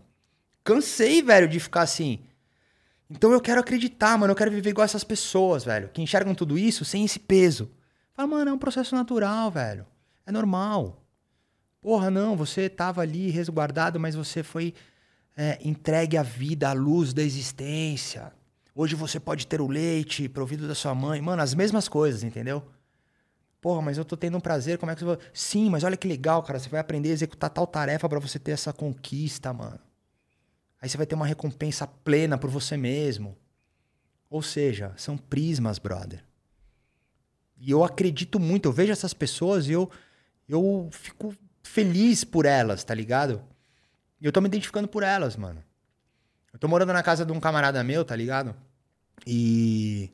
Cansei, velho, de ficar assim. Então eu quero acreditar, mano. Eu quero viver igual essas pessoas, velho. Que enxergam tudo isso sem esse peso. Fala, mano, é um processo natural, velho. É normal. Porra, não, você tava ali resguardado, mas você foi é, entregue à vida, à luz da existência. Hoje você pode ter o leite provido da sua mãe. Mano, as mesmas coisas, entendeu? Porra, mas eu tô tendo um prazer, como é que você vai. Sim, mas olha que legal, cara. Você vai aprender a executar tal tarefa para você ter essa conquista, mano. Aí você vai ter uma recompensa plena por você mesmo. Ou seja, são prismas, brother. E eu acredito muito, eu vejo essas pessoas e eu, eu fico feliz por elas, tá ligado? E eu tô me identificando por elas, mano. Eu tô morando na casa de um camarada meu, tá ligado? E.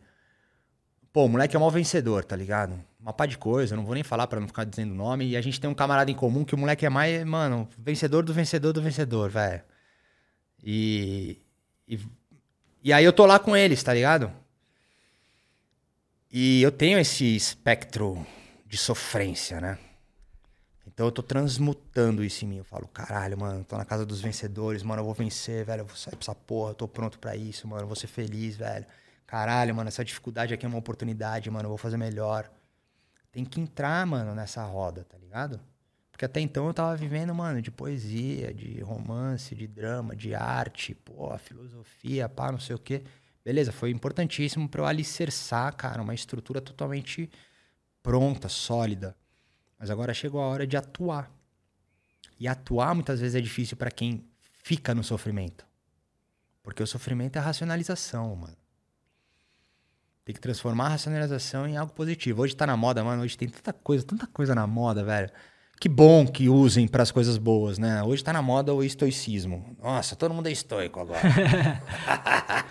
Pô, o moleque é um vencedor, tá ligado? Uma pá de coisa, não vou nem falar para não ficar dizendo nome. E a gente tem um camarada em comum que o moleque é mais, mano, vencedor do vencedor do vencedor, velho. E, e, e aí eu tô lá com eles, tá ligado? E eu tenho esse espectro de sofrência, né? Então eu tô transmutando isso em mim. Eu falo, caralho, mano, tô na casa dos vencedores, mano, eu vou vencer, velho, eu vou sair pra essa porra, eu tô pronto para isso, mano, eu vou ser feliz, velho. Caralho, mano, essa dificuldade aqui é uma oportunidade, mano, eu vou fazer melhor. Tem que entrar, mano, nessa roda, tá ligado? Porque até então eu tava vivendo, mano, de poesia, de romance, de drama, de arte, pô, filosofia, pá, não sei o quê. Beleza, foi importantíssimo para eu alicerçar, cara, uma estrutura totalmente pronta, sólida. Mas agora chegou a hora de atuar. E atuar muitas vezes é difícil para quem fica no sofrimento. Porque o sofrimento é racionalização, mano. Tem que transformar a racionalização em algo positivo. Hoje tá na moda, mano. Hoje tem tanta coisa, tanta coisa na moda, velho. Que bom que usem para as coisas boas, né? Hoje tá na moda o estoicismo. Nossa, todo mundo é estoico agora.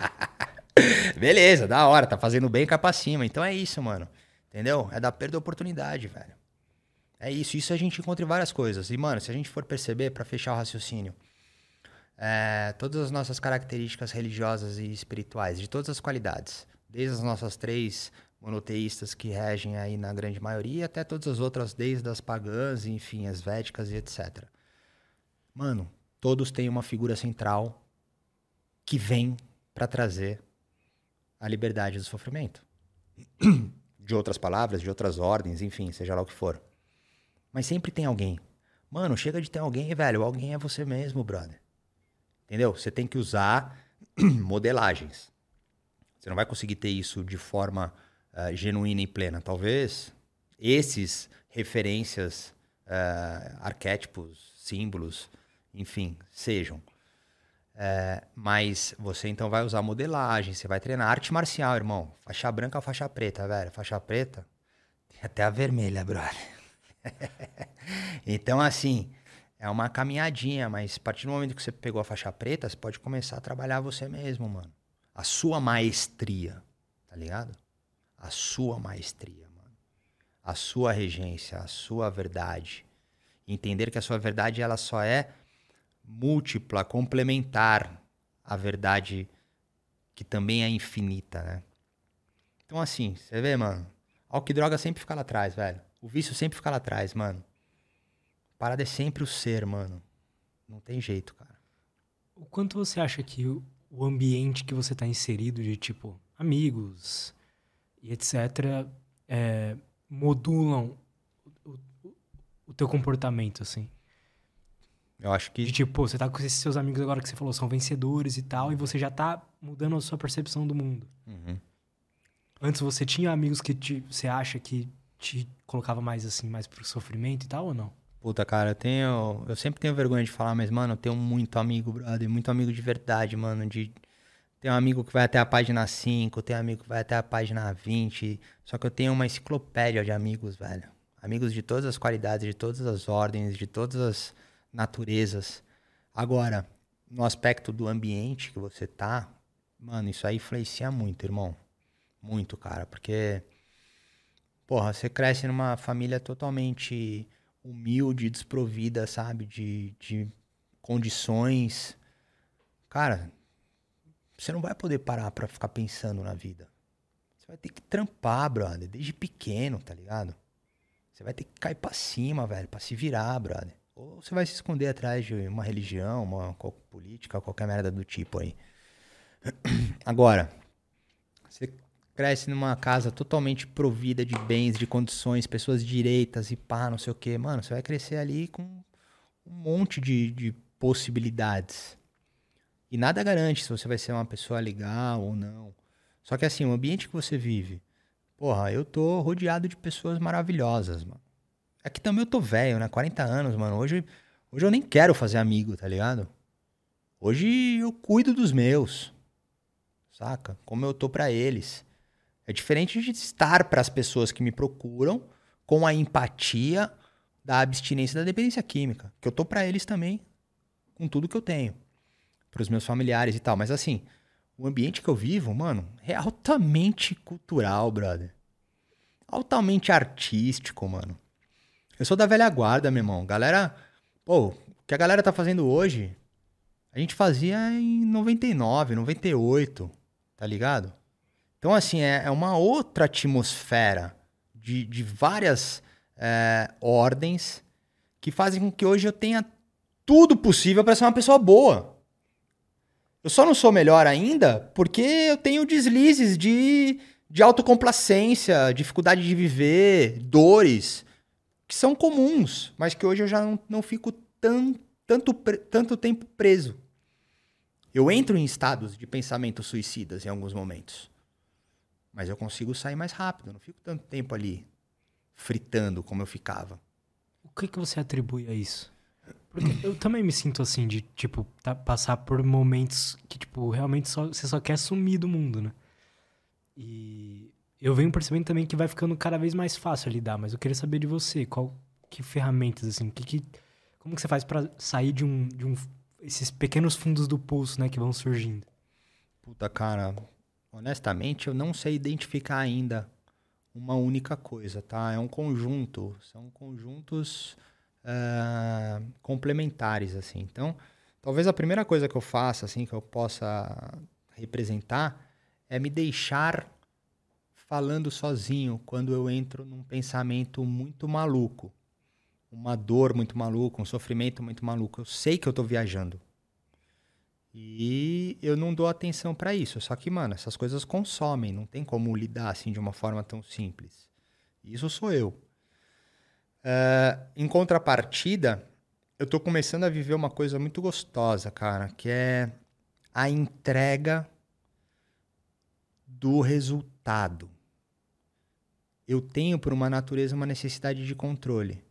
Beleza, da hora, tá fazendo bem capa cima. Então é isso, mano. Entendeu? É da perda de oportunidade, velho. É isso. Isso a gente encontra em várias coisas. E, mano, se a gente for perceber, para fechar o raciocínio, é, todas as nossas características religiosas e espirituais, de todas as qualidades, desde as nossas três monoteístas que regem aí na grande maioria, até todas as outras, desde as pagãs, enfim, as védicas e etc. Mano, todos têm uma figura central que vem para trazer a liberdade do sofrimento. De outras palavras, de outras ordens, enfim, seja lá o que for. Mas sempre tem alguém. Mano, chega de ter alguém, velho. Alguém é você mesmo, brother. Entendeu? Você tem que usar modelagens. Você não vai conseguir ter isso de forma uh, genuína e plena. Talvez esses referências, uh, arquétipos, símbolos, enfim, sejam. É, mas você então vai usar modelagem, você vai treinar arte marcial, irmão. Faixa branca ou faixa preta, velho? Faixa preta, tem até a vermelha, brother. então, assim, é uma caminhadinha, mas a partir do momento que você pegou a faixa preta, você pode começar a trabalhar você mesmo, mano. A sua maestria, tá ligado? A sua maestria, mano. A sua regência, a sua verdade. Entender que a sua verdade ela só é múltipla, complementar à verdade que também é infinita, né? Então, assim, você vê, mano, o que droga sempre fica lá atrás, velho. O vício sempre fica lá atrás, mano. A parada é sempre o ser, mano. Não tem jeito, cara. O quanto você acha que o ambiente que você tá inserido, de tipo, amigos e etc., é, modulam o, o, o teu comportamento, assim? Eu acho que. De tipo, você tá com esses seus amigos agora que você falou, são vencedores e tal, e você já tá mudando a sua percepção do mundo. Uhum. Antes você tinha amigos que te, você acha que te colocava mais assim, mais pro sofrimento e tal, ou não? Puta, cara, eu tenho. Eu sempre tenho vergonha de falar, mas, mano, eu tenho muito amigo, brother. Muito amigo de verdade, mano. De. Tem um amigo que vai até a página 5, tem um amigo que vai até a página 20. Só que eu tenho uma enciclopédia de amigos, velho. Amigos de todas as qualidades, de todas as ordens, de todas as naturezas. Agora, no aspecto do ambiente que você tá, mano, isso aí influencia muito, irmão. Muito, cara, porque porra, você cresce numa família totalmente humilde, desprovida, sabe, de, de condições. Cara, você não vai poder parar para ficar pensando na vida. Você vai ter que trampar, brother, desde pequeno, tá ligado? Você vai ter que cair pra cima, velho, pra se virar, brother. Ou você vai se esconder atrás de uma religião, uma política, qualquer merda do tipo aí. Agora, cresce numa casa totalmente provida de bens, de condições, pessoas direitas e pá, não sei o quê. Mano, você vai crescer ali com um monte de, de possibilidades. E nada garante se você vai ser uma pessoa legal ou não. Só que assim, o ambiente que você vive, porra, eu tô rodeado de pessoas maravilhosas, mano. É que também eu tô velho, né? 40 anos, mano. Hoje, hoje eu nem quero fazer amigo, tá ligado? Hoje eu cuido dos meus. Saca? Como eu tô para eles. É diferente de estar para as pessoas que me procuram com a empatia da abstinência da dependência química, que eu tô para eles também com tudo que eu tenho, para os meus familiares e tal, mas assim, o ambiente que eu vivo, mano, é altamente cultural, brother. Altamente artístico, mano. Eu sou da velha guarda, meu irmão. Galera, pô, o que a galera tá fazendo hoje, a gente fazia em 99, 98, tá ligado? Então, assim, é, é uma outra atmosfera de, de várias é, ordens que fazem com que hoje eu tenha tudo possível para ser uma pessoa boa. Eu só não sou melhor ainda porque eu tenho deslizes de, de autocomplacência, dificuldade de viver, dores, que são comuns, mas que hoje eu já não, não fico tão, tanto, tanto tempo preso. Eu entro em estados de pensamento suicidas em alguns momentos. Mas eu consigo sair mais rápido, não fico tanto tempo ali fritando como eu ficava. O que, que você atribui a isso? Porque eu também me sinto assim, de, tipo, tá, passar por momentos que, tipo, realmente só, você só quer sumir do mundo, né? E eu venho percebendo também que vai ficando cada vez mais fácil lidar, mas eu queria saber de você, qual, que ferramentas, assim, que, que, como que você faz para sair de um, de um, esses pequenos fundos do poço, né, que vão surgindo? Puta, cara, honestamente, eu não sei identificar ainda uma única coisa, tá? É um conjunto, são conjuntos uh, complementares, assim. Então, talvez a primeira coisa que eu faça, assim, que eu possa representar, é me deixar falando sozinho quando eu entro num pensamento muito maluco, uma dor muito maluca, um sofrimento muito maluco. Eu sei que eu estou viajando. E eu não dou atenção para isso. Só que, mano, essas coisas consomem, não tem como lidar assim de uma forma tão simples. Isso sou eu. Uh, em contrapartida, eu tô começando a viver uma coisa muito gostosa, cara, que é a entrega do resultado. Eu tenho, por uma natureza, uma necessidade de controle.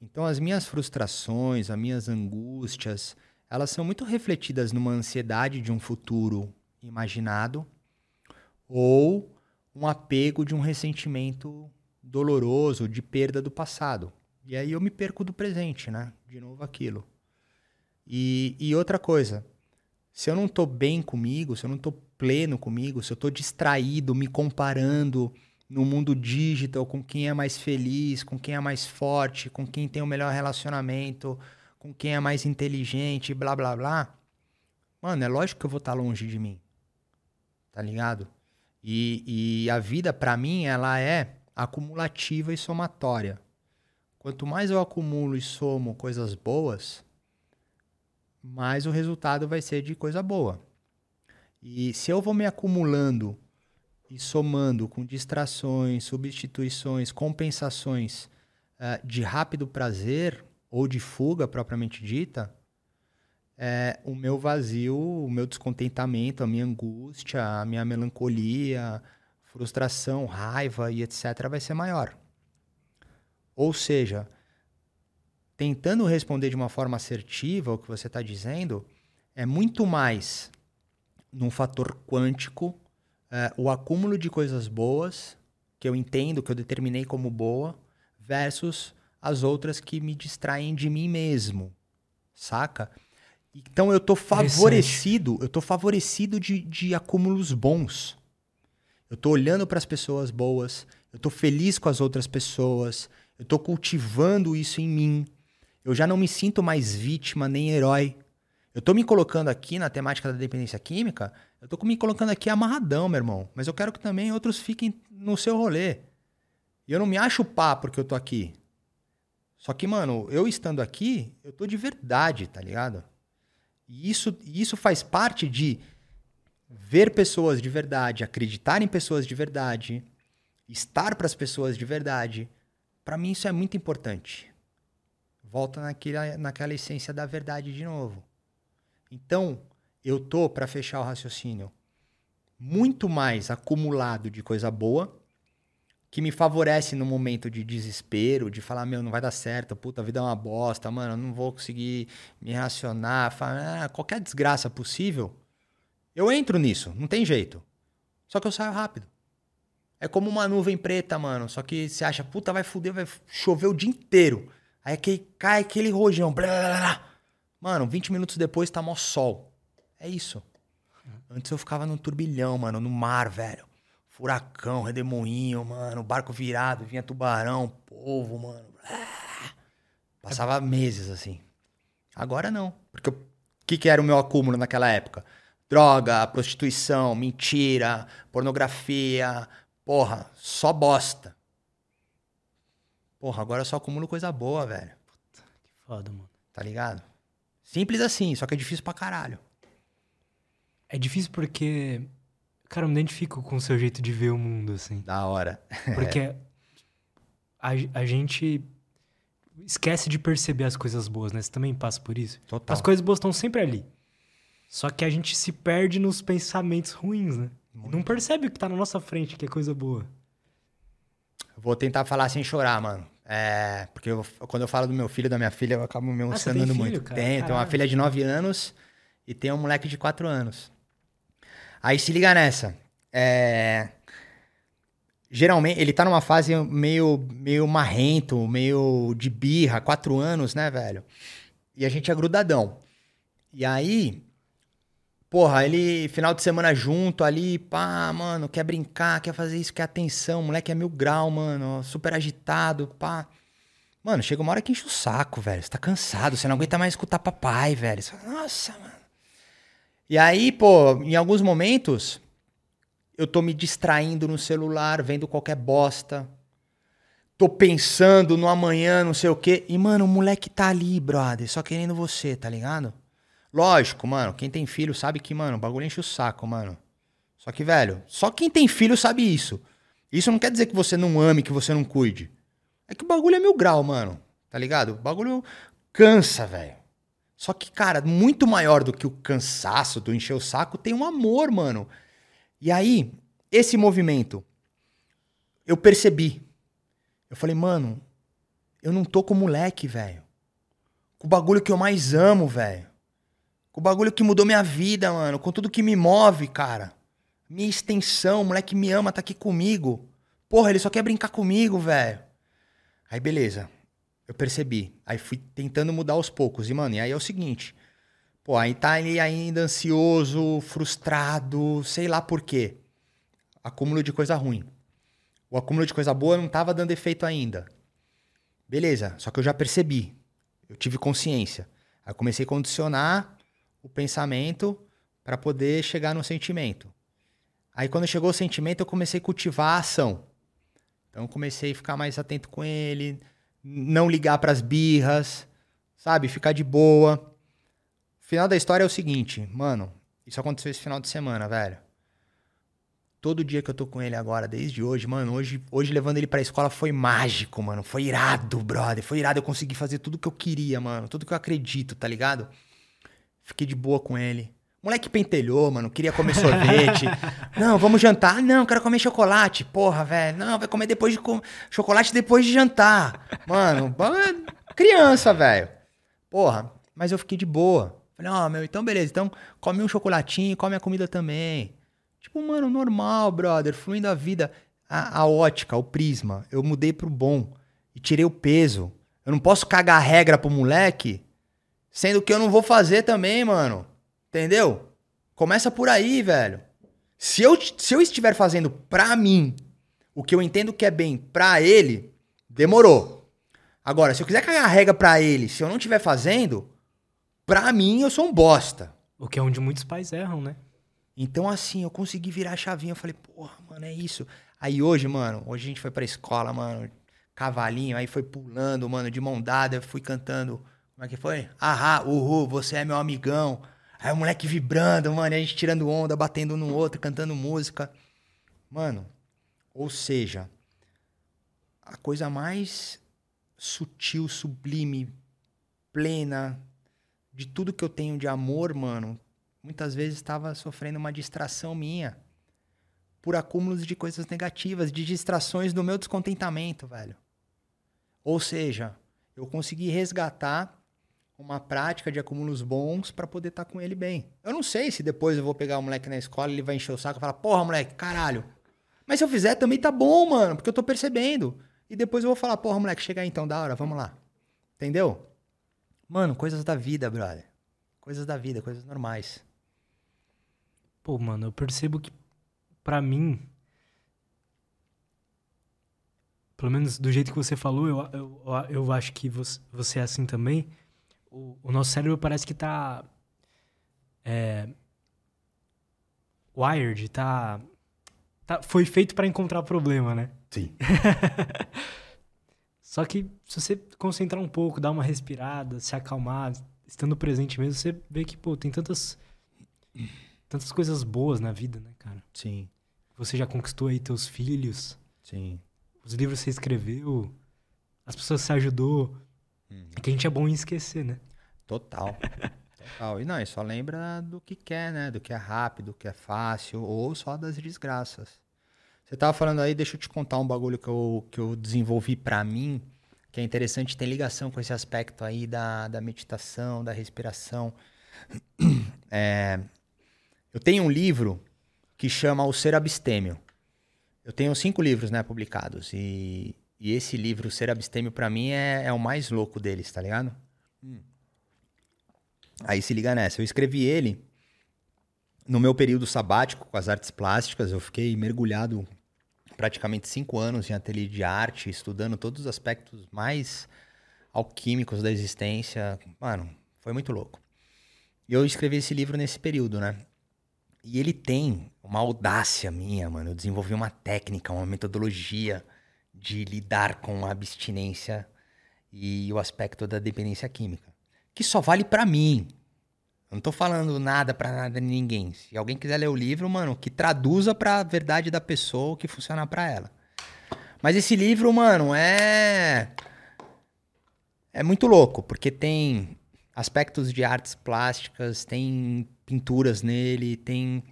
Então, as minhas frustrações, as minhas angústias, elas são muito refletidas numa ansiedade de um futuro imaginado ou um apego de um ressentimento doloroso, de perda do passado. E aí eu me perco do presente, né? De novo aquilo. E, e outra coisa, se eu não estou bem comigo, se eu não estou pleno comigo, se eu estou distraído, me comparando no mundo digital com quem é mais feliz, com quem é mais forte, com quem tem o melhor relacionamento, com quem é mais inteligente, blá blá blá, mano, é lógico que eu vou estar tá longe de mim. Tá ligado? E, e a vida, para mim, ela é acumulativa e somatória. Quanto mais eu acumulo e somo coisas boas, mais o resultado vai ser de coisa boa. E se eu vou me acumulando e somando com distrações, substituições, compensações uh, de rápido prazer, ou de fuga propriamente dita, é, o meu vazio, o meu descontentamento, a minha angústia, a minha melancolia, frustração, raiva e etc. vai ser maior. Ou seja, tentando responder de uma forma assertiva o que você está dizendo, é muito mais num fator quântico é, o acúmulo de coisas boas que eu entendo, que eu determinei como boa, versus as outras que me distraem de mim mesmo, saca? Então eu tô favorecido, eu tô favorecido de, de acúmulos bons. Eu tô olhando para as pessoas boas, eu tô feliz com as outras pessoas, eu tô cultivando isso em mim. Eu já não me sinto mais vítima nem herói. Eu tô me colocando aqui na temática da dependência química, eu tô me colocando aqui amarradão, meu irmão. Mas eu quero que também outros fiquem no seu rolê. E eu não me acho pá porque eu tô aqui. Só que, mano, eu estando aqui, eu tô de verdade, tá ligado? E isso, isso faz parte de ver pessoas de verdade, acreditar em pessoas de verdade, estar para as pessoas de verdade. Para mim isso é muito importante. Volta naquela, naquela essência da verdade de novo. Então, eu tô para fechar o raciocínio muito mais acumulado de coisa boa que me favorece no momento de desespero, de falar, meu, não vai dar certo, puta, a vida é uma bosta, mano, eu não vou conseguir me relacionar, falar, ah, qualquer desgraça possível, eu entro nisso, não tem jeito. Só que eu saio rápido. É como uma nuvem preta, mano, só que você acha, puta, vai foder, vai chover o dia inteiro. Aí que cai aquele rojão, blá, blá, blá. Mano, 20 minutos depois tá mó sol. É isso. Antes eu ficava no turbilhão, mano, no mar, velho furacão, redemoinho, mano, barco virado, vinha tubarão, polvo, mano. Passava meses assim. Agora não. Porque o que, que era o meu acúmulo naquela época? Droga, prostituição, mentira, pornografia. Porra, só bosta. Porra, agora eu só acumulo coisa boa, velho. Que foda, mano. Tá ligado? Simples assim, só que é difícil pra caralho. É difícil porque. Cara, eu me identifico com o seu jeito de ver o mundo, assim. Da hora. Porque a, a gente esquece de perceber as coisas boas, né? Você também passa por isso? Total. As coisas boas estão sempre ali. Só que a gente se perde nos pensamentos ruins, né? E Não percebe o que tá na nossa frente, que é coisa boa. Vou tentar falar sem chorar, mano. É, porque eu- quando eu falo do meu filho e da minha filha, eu acabo me Ah, emocionando filho, muito. cara? Tenho, tenho uma filha de 9 anos e tenho um moleque de 4 anos. Aí se liga nessa. É, Geralmente, ele tá numa fase meio, meio marrento, meio de birra, 4 anos, né, velho? E a gente é grudadão. E aí, porra, ele, final de semana junto ali, pá, mano, quer brincar, quer fazer isso, quer atenção, moleque é mil grau, mano, super agitado, pá. Mano, chega uma hora que enche o saco, velho. Você tá cansado, você não aguenta mais escutar papai, velho. Você fala, Nossa, mano. E aí, pô, em alguns momentos, eu tô me distraindo no celular, vendo qualquer bosta. Tô pensando no amanhã, não sei o quê. E, mano, o moleque tá ali, brother, só querendo você, tá ligado? Lógico, mano, quem tem filho sabe que, mano, o bagulho enche o saco, mano. Só que, velho, só quem tem filho sabe isso. Isso não quer dizer que você não ame, que você não cuide. É que o bagulho é mil grau, mano. Tá ligado? O bagulho cansa, velho. Só que, cara, muito maior do que o cansaço do encher o saco, tem um amor, mano. E aí, esse movimento, eu percebi. Eu falei, mano, eu não tô com o moleque, velho. Com o bagulho que eu mais amo, velho. Com o bagulho que mudou minha vida, mano. Com tudo que me move, cara. Minha extensão, o moleque me ama, tá aqui comigo. Porra, ele só quer brincar comigo, velho. Aí, beleza. Eu percebi. Aí fui tentando mudar aos poucos. E, mano, e aí é o seguinte. Pô, aí tá ele ainda ansioso, frustrado, sei lá por quê. Acúmulo de coisa ruim. O acúmulo de coisa boa não tava dando efeito ainda. Beleza, só que eu já percebi. Eu tive consciência. Aí comecei a condicionar o pensamento para poder chegar no sentimento. Aí quando chegou o sentimento, eu comecei a cultivar a ação. Então comecei a ficar mais atento com ele, não ligar pras birras, sabe? Ficar de boa. Final da história é o seguinte, mano, isso aconteceu esse final de semana, velho. Todo dia que eu tô com ele agora, desde hoje, mano, hoje, hoje levando ele pra escola foi mágico, mano. Foi irado, brother. Foi irado. Eu consegui fazer tudo que eu queria, mano. Tudo que eu acredito, tá ligado? Fiquei de boa com ele. Moleque pentelhou, mano. Queria comer sorvete. não, vamos jantar. Não, quero comer chocolate. Porra, velho. Não, vai comer depois de com... chocolate depois de jantar. Mano, criança, velho. Porra, mas eu fiquei de boa. Falei, ó, meu, então beleza. Então come um chocolatinho, come a comida também. Tipo, mano, normal, brother. Fluindo a vida. A, a ótica, o prisma. Eu mudei pro bom. E tirei o peso. Eu não posso cagar a regra pro moleque, sendo que eu não vou fazer também, mano. Entendeu? Começa por aí, velho. Se eu, se eu estiver fazendo pra mim o que eu entendo que é bem pra ele, demorou. Agora, se eu quiser cagar a regra pra ele, se eu não estiver fazendo, pra mim eu sou um bosta. O que é onde muitos pais erram, né? Então, assim, eu consegui virar a chavinha. Eu falei, porra, mano, é isso. Aí hoje, mano, hoje a gente foi pra escola, mano, cavalinho, aí foi pulando, mano, de mão dada, eu fui cantando. Como é que foi? Ahá, uhul, você é meu amigão. Aí o moleque vibrando, mano, e a gente tirando onda, batendo no outro, cantando música. Mano, ou seja, a coisa mais sutil, sublime, plena de tudo que eu tenho de amor, mano, muitas vezes estava sofrendo uma distração minha por acúmulos de coisas negativas, de distrações do meu descontentamento, velho. Ou seja, eu consegui resgatar uma prática de acúmulos bons pra poder estar com ele bem. Eu não sei se depois eu vou pegar o moleque na escola ele vai encher o saco e falar, porra, moleque, caralho. Mas se eu fizer também tá bom, mano, porque eu tô percebendo. E depois eu vou falar, porra, moleque, chega aí então, da hora, vamos lá. Entendeu? Mano, coisas da vida, brother. Coisas da vida, coisas normais. Pô, mano, eu percebo que, pra mim, pelo menos do jeito que você falou, eu, eu, eu acho que você, você é assim também. O, o nosso cérebro parece que tá. é, wired, tá, tá foi feito para encontrar problema, né? Sim. Só que se você concentrar um pouco, dar uma respirada, se acalmar, estando presente mesmo, você vê que, pô, tem tantas tantas coisas boas na vida, né, cara? Sim. Você já conquistou aí teus filhos, Sim. os livros que você escreveu, as pessoas que você ajudou. É que a gente é bom em esquecer, né? Total. Total. E não, e só lembra do que quer, né? Do que é rápido, do que é fácil, ou só das desgraças. Você tava falando aí, deixa eu te contar um bagulho que eu, que eu desenvolvi pra mim, que é interessante, tem ligação com esse aspecto aí da, da meditação, da respiração. É, eu tenho um livro que chama O Ser Abstêmio. Eu tenho cinco livros, né, publicados. E, e esse livro, Ser Abstêmio, pra mim é, é o mais louco deles, tá ligado? Aí se liga nessa. Eu escrevi ele no meu período sabático com as artes plásticas. Eu fiquei mergulhado praticamente cinco anos em ateliê de arte, estudando todos os aspectos mais alquímicos da existência. Mano, foi muito louco. E eu escrevi esse livro nesse período, né? E ele tem uma audácia minha, mano. Eu desenvolvi uma técnica, uma metodologia de lidar com a abstinência e o aspecto da dependência química. Que só vale pra mim. Eu não tô falando nada pra nada ninguém. Se alguém quiser ler o livro, mano, que traduza pra verdade da pessoa o que funcionar pra ela. Mas esse livro, mano, é. É muito louco, porque tem aspectos de artes plásticas, tem pinturas nele, tem.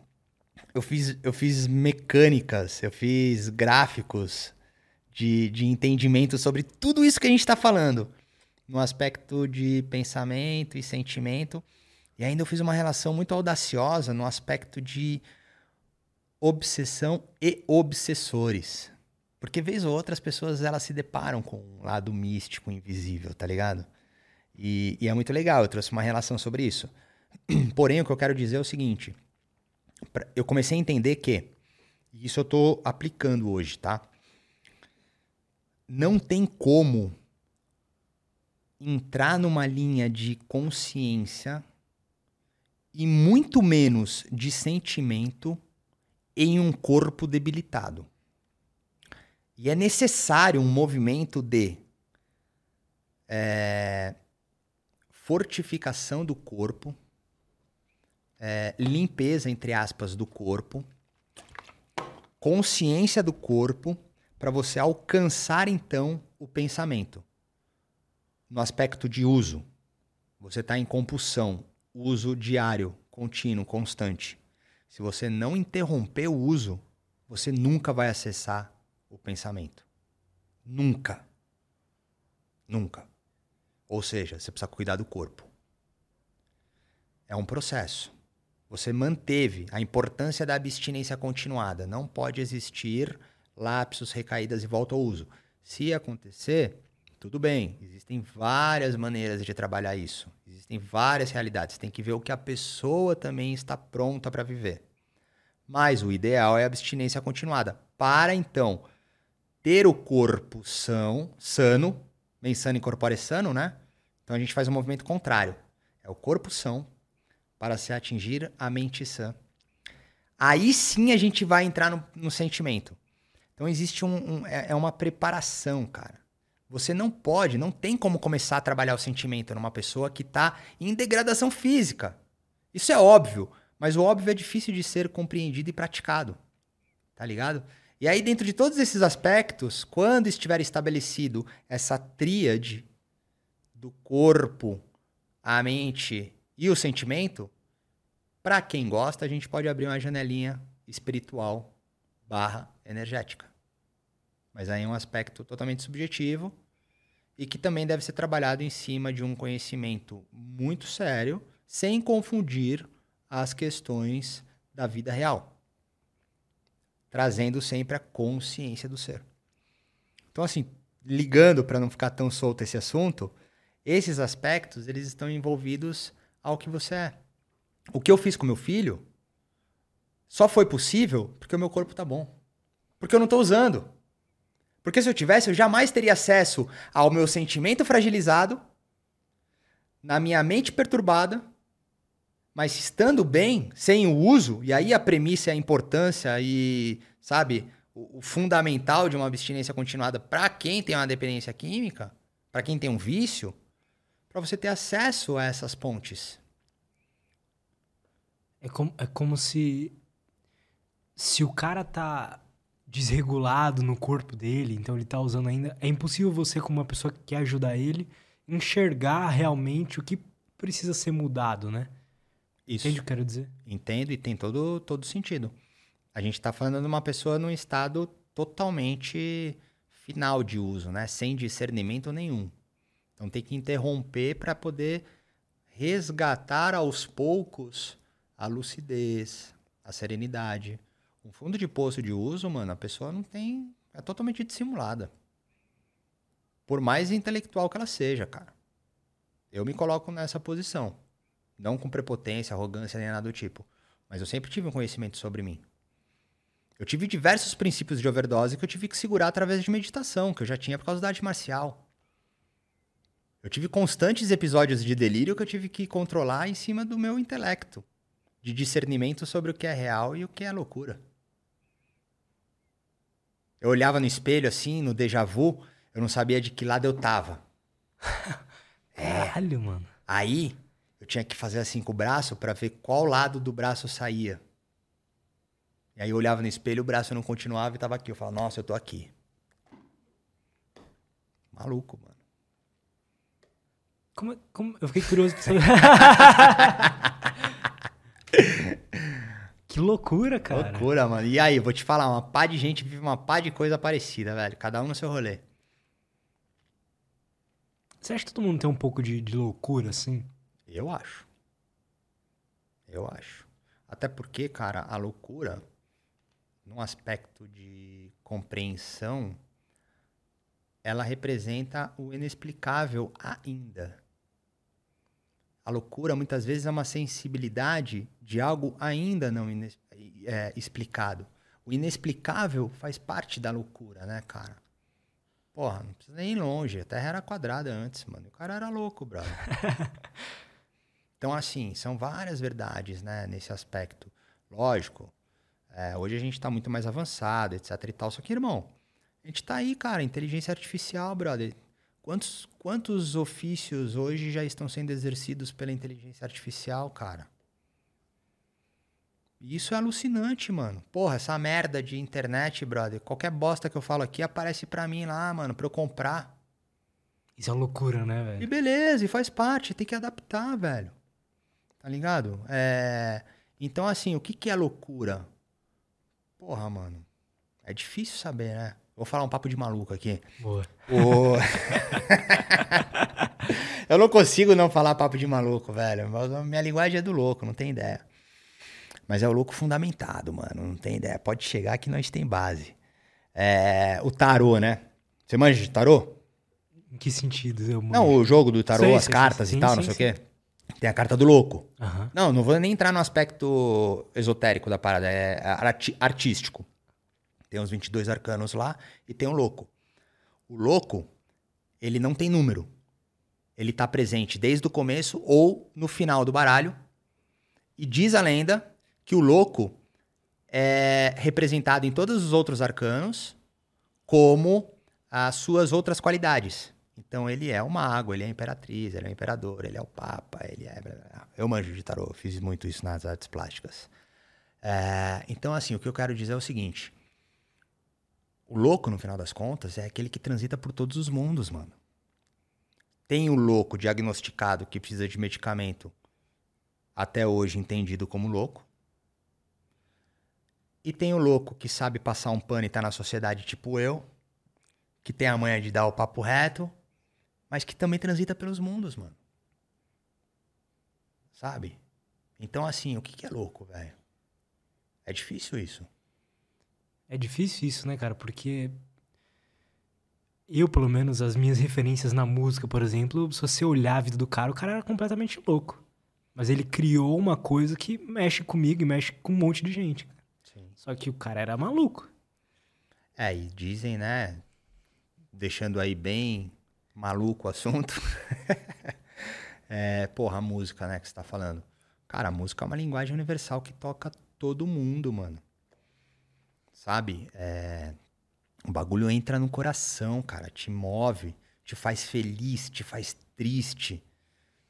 Eu fiz, eu fiz mecânicas, eu fiz gráficos de, de entendimento sobre tudo isso que a gente tá falando. No aspecto de pensamento e sentimento. E ainda eu fiz uma relação muito audaciosa no aspecto de obsessão e obsessores. Porque vez ou outra as pessoas elas se deparam com um lado místico, invisível, tá ligado? E, e é muito legal, eu trouxe uma relação sobre isso. Porém, o que eu quero dizer é o seguinte: eu comecei a entender que, e isso eu tô aplicando hoje, tá? Não tem como entrar numa linha de consciência e muito menos de sentimento em um corpo debilitado. E é necessário um movimento de eh, fortificação do corpo, eh, limpeza, entre aspas, do corpo, consciência do corpo, para você alcançar então o pensamento. No aspecto de uso, você está em compulsão, uso diário, contínuo, constante. Se você não interromper o uso, você nunca vai acessar o pensamento. Nunca. Nunca. Ou seja, você precisa cuidar do corpo. É um processo. Você manteve a importância da abstinência continuada. Não pode existir lapsos, recaídas e volta ao uso. Se acontecer, tudo bem. Existem várias maneiras de trabalhar isso. Existem várias realidades. Tem que ver o que a pessoa também está pronta para viver. Mas o ideal é a abstinência continuada. Para então ter o corpo são, sano, bem sano e corpore sano, né? Então a gente faz o movimento contrário. É o corpo são para se atingir a mente sã. Aí sim a gente vai entrar no, no sentimento. Então existe um, um é, é uma preparação, cara. Você não pode, não tem como começar a trabalhar o sentimento numa pessoa que está em degradação física. Isso é óbvio, mas o óbvio é difícil de ser compreendido e praticado. Tá ligado? E aí, dentro de todos esses aspectos, quando estiver estabelecido essa tríade do corpo, a mente e o sentimento, para quem gosta, a gente pode abrir uma janelinha espiritual barra energética. Mas aí é um aspecto totalmente subjetivo e que também deve ser trabalhado em cima de um conhecimento muito sério, sem confundir as questões da vida real, trazendo sempre a consciência do ser. Então, assim, ligando para não ficar tão solto esse assunto, esses aspectos eles estão envolvidos ao que você é. O que eu fiz com meu filho só foi possível porque o meu corpo tá bom. Porque eu não estou usando. Porque se eu tivesse, eu jamais teria acesso ao meu sentimento fragilizado, na minha mente perturbada, Mas estando bem, sem o uso, e aí a premissa a importância e, sabe, o, o fundamental de uma abstinência continuada para quem tem uma dependência química, para quem tem um vício, para você ter acesso a essas pontes. É como, é como se. Se o cara tá desregulado no corpo dele, então ele tá usando ainda. É impossível você, como uma pessoa que quer ajudar ele, enxergar realmente o que precisa ser mudado, né? Isso. Entende o que eu quero dizer? Entendo e tem todo, todo sentido. A gente está falando de uma pessoa num estado totalmente final de uso, né? Sem discernimento nenhum. Então tem que interromper para poder resgatar aos poucos a lucidez, a serenidade. Um fundo de poço de uso, mano, a pessoa não tem. É totalmente dissimulada. Por mais intelectual que ela seja, cara. Eu me coloco nessa posição. Não com prepotência, arrogância nem nada do tipo. Mas eu sempre tive um conhecimento sobre mim. Eu tive diversos princípios de overdose que eu tive que segurar através de meditação, que eu já tinha por causa da arte marcial. Eu tive constantes episódios de delírio que eu tive que controlar em cima do meu intelecto, de discernimento sobre o que é real e o que é loucura. Eu olhava no espelho assim, no déjà vu, eu não sabia de que lado eu tava. Caralho, mano. Aí eu tinha que fazer assim com o braço para ver qual lado do braço saía. E aí eu olhava no espelho, o braço não continuava e tava aqui. Eu falava, nossa, eu tô aqui. Maluco, mano. Como, como... Eu fiquei curioso pra saber. que loucura, cara. Loucura, mano. E aí, vou te falar, uma pá de gente vive uma pá de coisa parecida, velho. Cada um no seu rolê. Você acha que todo mundo tem um pouco de, de loucura, assim? Eu acho. Eu acho. Até porque, cara, a loucura, num aspecto de compreensão, ela representa o inexplicável ainda. A loucura muitas vezes é uma sensibilidade de algo ainda não ines- é, explicado. O inexplicável faz parte da loucura, né, cara? Porra, não precisa nem ir longe. A Terra era quadrada antes, mano. O cara era louco, brother. então, assim, são várias verdades, né, nesse aspecto. Lógico, é, hoje a gente está muito mais avançado, etc e tal. Só que, irmão, a gente tá aí, cara, inteligência artificial, brother. Quantos, quantos ofícios hoje já estão sendo exercidos pela inteligência artificial, cara? E Isso é alucinante, mano. Porra, essa merda de internet, brother. Qualquer bosta que eu falo aqui aparece pra mim lá, mano, pra eu comprar. Isso é uma loucura, né, E velho? beleza, e faz parte, tem que adaptar, velho. Tá ligado? É... Então, assim, o que, que é loucura? Porra, mano. É difícil saber, né? Vou falar um papo de maluco aqui. Boa. O- eu não consigo não falar papo de maluco, velho. Minha linguagem é do louco, não tem ideia. Mas é o louco fundamentado, mano. Não tem ideia. Pode chegar que nós tem base. É, o tarô, né? Você manja de tarô? Em que sentido? Eu Não, o jogo do tarô, Sei, as sei, cartas sei. e tal, não sei o quê. Tem a carta do louco. Aham. Não, não vou nem entrar no aspecto esotérico da parada, é arti- artístico. Tem os 22 arcanos lá e tem o louco. O louco, ele não tem número. Ele tá presente desde o começo ou no final do baralho. E diz a lenda que o louco é representado em todos os outros arcanos como as suas outras qualidades. Então ele é o mago, ele é a imperatriz, ele é o imperador, ele é o papa, ele é. Eu manjo de tarô, fiz muito isso nas artes plásticas. É, então, assim, o que eu quero dizer é o seguinte: o louco, no final das contas, é aquele que transita por todos os mundos, mano. Tem o louco diagnosticado que precisa de medicamento, até hoje entendido como louco. E tem o louco que sabe passar um pano e tá na sociedade tipo eu, que tem a manha de dar o papo reto, mas que também transita pelos mundos, mano. Sabe? Então, assim, o que, que é louco, velho? É difícil isso. É difícil isso, né, cara? Porque eu, pelo menos, as minhas referências na música, por exemplo, se você olhar a vida do cara, o cara era completamente louco. Mas ele criou uma coisa que mexe comigo e mexe com um monte de gente. Só que o cara era maluco. É, e dizem, né? Deixando aí bem maluco o assunto. é, porra, a música, né, que você tá falando. Cara, a música é uma linguagem universal que toca todo mundo, mano. Sabe? É... O bagulho entra no coração, cara. Te move, te faz feliz, te faz triste,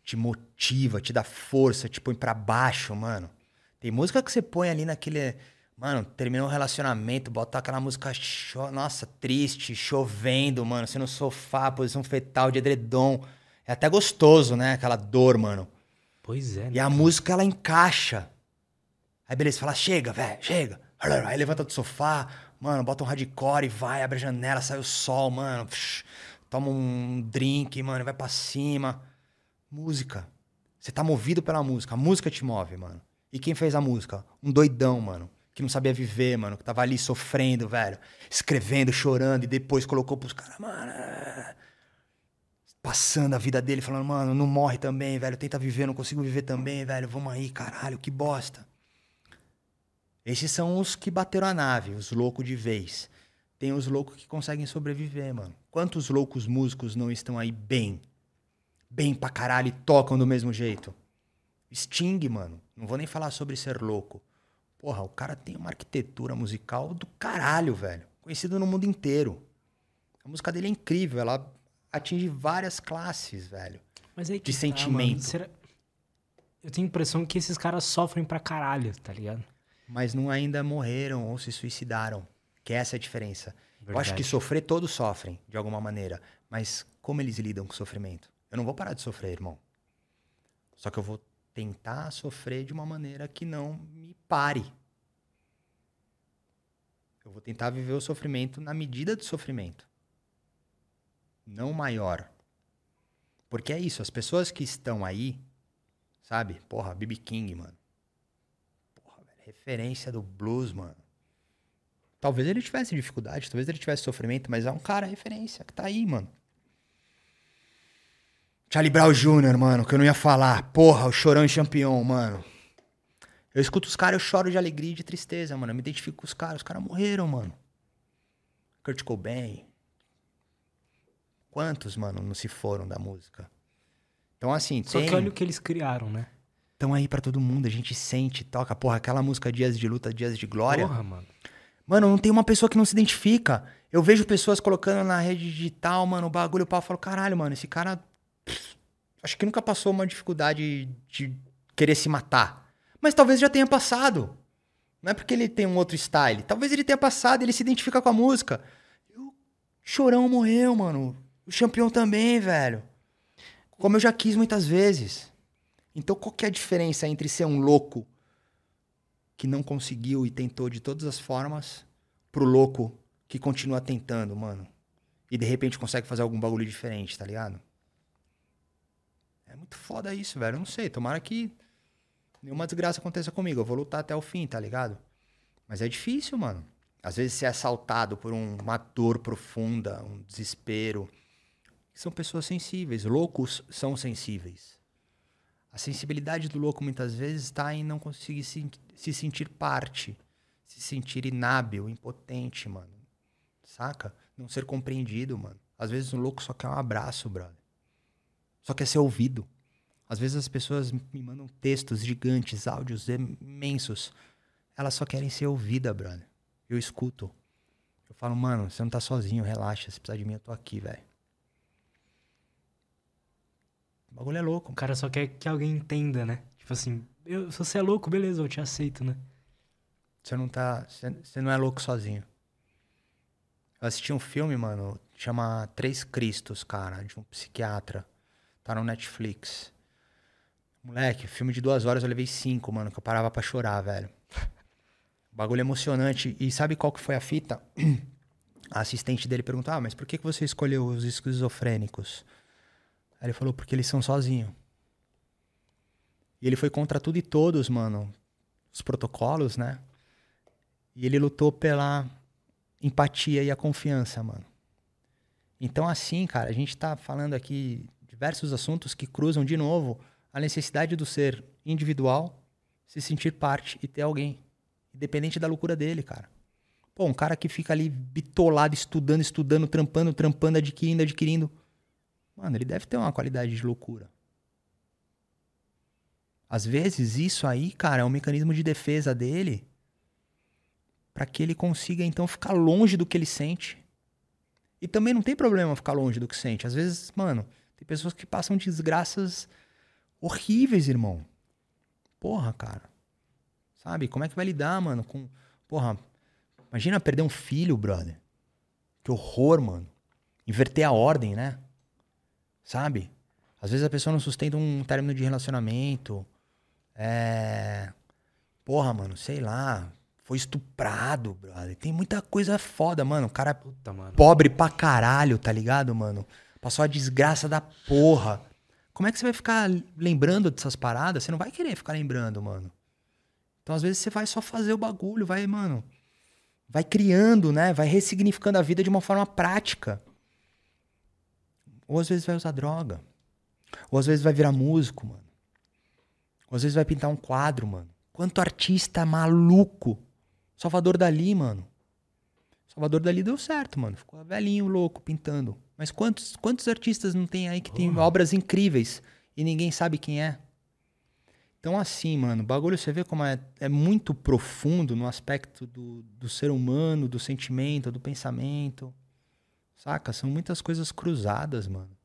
te motiva, te dá força, te põe pra baixo, mano. Tem música que você põe ali naquele. Mano, terminou um relacionamento, bota aquela música, cho... nossa, triste, chovendo, mano. Você no sofá, posição fetal de edredom. É até gostoso, né? Aquela dor, mano. Pois é. Né? E a música, ela encaixa. Aí beleza, fala, chega, velho, chega. Aí levanta do sofá, mano, bota um hardcore e vai, abre a janela, sai o sol, mano. Psh, toma um drink, mano, vai pra cima. Música. Você tá movido pela música. A música te move, mano. E quem fez a música? Um doidão, mano. Que não sabia viver, mano. Que tava ali sofrendo, velho. Escrevendo, chorando. E depois colocou pros caras, mano. Passando a vida dele, falando, mano, não morre também, velho. Tenta viver, não consigo viver também, velho. Vamos aí, caralho, que bosta. Esses são os que bateram a nave, os loucos de vez. Tem os loucos que conseguem sobreviver, mano. Quantos loucos músicos não estão aí bem? Bem pra caralho e tocam do mesmo jeito? Sting, mano. Não vou nem falar sobre ser louco. Porra, o cara tem uma arquitetura musical do caralho, velho. Conhecido no mundo inteiro. A música dele é incrível, ela atinge várias classes, velho. Mas aí de tá, sentimento. Será- Eu tenho a impressão que esses caras sofrem pra caralho, tá ligado? Mas não ainda morreram ou se suicidaram. Que essa é a diferença. Eu acho que Verdade. sofrer todos sofrem, de alguma maneira. Mas como eles lidam com o sofrimento? Eu não vou parar de sofrer, irmão. Só que eu vou tentar sofrer de uma maneira que não me pare. Eu vou tentar viver o sofrimento na medida do sofrimento. Não maior. Porque é isso, as pessoas que estão aí, sabe? Porra, B.B. King, mano. Referência do blues, mano. Talvez ele tivesse dificuldade, talvez ele tivesse sofrimento, mas é um cara referência que tá aí, mano. Charlie Brown Jr., mano, que eu não ia falar. Porra, o chorão e campeão, mano. Eu escuto os caras, eu choro de alegria e de tristeza, mano. Eu me identifico com os caras. Os caras morreram, mano. Kurt Cobain. Quantos, mano, não se foram da música? Então, assim, Só tem... que olha o que eles criaram, né? Estão aí pra todo mundo, a gente sente, toca. Porra, aquela música Dias de Luta, Dias de Glória. Porra, mano. Mano, não tem uma pessoa que não se identifica. Eu vejo pessoas colocando na rede digital, mano, o bagulho, o pau, eu falo, caralho, mano, esse cara. pff, acho que nunca passou uma dificuldade de querer se matar. Mas talvez já tenha passado. Não é porque ele tem um outro style. Talvez ele tenha passado, ele se identifica com a música. O Chorão morreu, mano. O campeão também, velho. Como eu já quis muitas vezes. Então, qual que é a diferença entre ser um louco que não conseguiu e tentou de todas as formas, pro louco que continua tentando, mano. E de repente consegue fazer algum bagulho diferente, tá ligado? É muito foda isso, velho. Eu não sei. Tomara que nenhuma desgraça aconteça comigo. Eu vou lutar até o fim, tá ligado? Mas é difícil, mano. Às vezes ser assaltado por um- uma dor profunda, um desespero. São pessoas sensíveis. Loucos são sensíveis. A sensibilidade do louco muitas vezes está em não conseguir se, se sentir parte, se sentir inábil, impotente, mano. Saca? Não ser compreendido, mano. Às vezes o louco só quer um abraço, brother. Só quer ser ouvido. Às vezes as pessoas me mandam textos gigantes, áudios imensos. Elas só querem ser ouvidas, brother. Eu escuto. Eu falo, mano, você não tá sozinho, relaxa. Se precisar de mim, eu tô aqui, velho. O bagulho é louco. O cara só quer que alguém entenda, né? Tipo assim, eu, se você é louco, beleza, eu te aceito, né? Você não tá. Você, você não é louco sozinho. Eu assisti um filme, mano, chama Três Cristos, cara, de um psiquiatra. Tá no Netflix. Moleque, filme de duas horas eu levei cinco, mano, que eu parava pra chorar, velho. Bagulho emocionante. E sabe qual que foi a fita? A assistente dele perguntou: Ah, mas por que que você escolheu os esquizofrênicos? Aí ele falou: Porque eles são sozinhos. E ele foi contra tudo e todos, mano. Os protocolos, né? E ele lutou pela empatia e a confiança, mano. Então, assim, cara, a gente tá falando aqui diversos assuntos que cruzam de novo a necessidade do ser individual, se sentir parte e ter alguém, independente da loucura dele, cara. Pô, um cara que fica ali bitolado, estudando, estudando, trampando, trampando, adquirindo, adquirindo. Mano, ele deve ter uma qualidade de loucura. Às vezes, isso aí, cara, é um mecanismo de defesa dele para que ele consiga, então, ficar longe do que ele sente. E também não tem problema ficar longe do que sente. Às vezes, mano, tem pessoas que passam desgraças horríveis, irmão. Porra, cara. Sabe? Como é que vai lidar, mano, com. Porra, imagina perder um filho, brother. Que horror, mano. Inverter a ordem, né? Sabe? Às vezes a pessoa não sustenta um término de relacionamento. É. Porra, mano, sei lá. Foi estuprado, brother. Tem muita coisa foda, mano. O cara Puta, mano. pobre pra caralho, tá ligado, mano? Passou a desgraça da porra. Como é que você vai ficar lembrando dessas paradas? Você não vai querer ficar lembrando, mano. Então, às vezes, você vai só fazer o bagulho, vai, mano. Vai criando, né? Vai ressignificando a vida de uma forma prática. Ou às vezes vai usar droga. Ou às vezes vai virar músico, mano. Ou às vezes vai pintar um quadro, mano. Quanto artista maluco. Salvador Dali, mano. Salvador Dali deu certo, mano. Ficou velhinho, louco, pintando. Mas quantos, quantos artistas não tem aí que tem obras incríveis e ninguém sabe quem é? Então, assim, mano, o bagulho você vê como é, é muito profundo no aspecto do, do ser humano, do sentimento, do pensamento. Saca? São muitas coisas cruzadas, mano.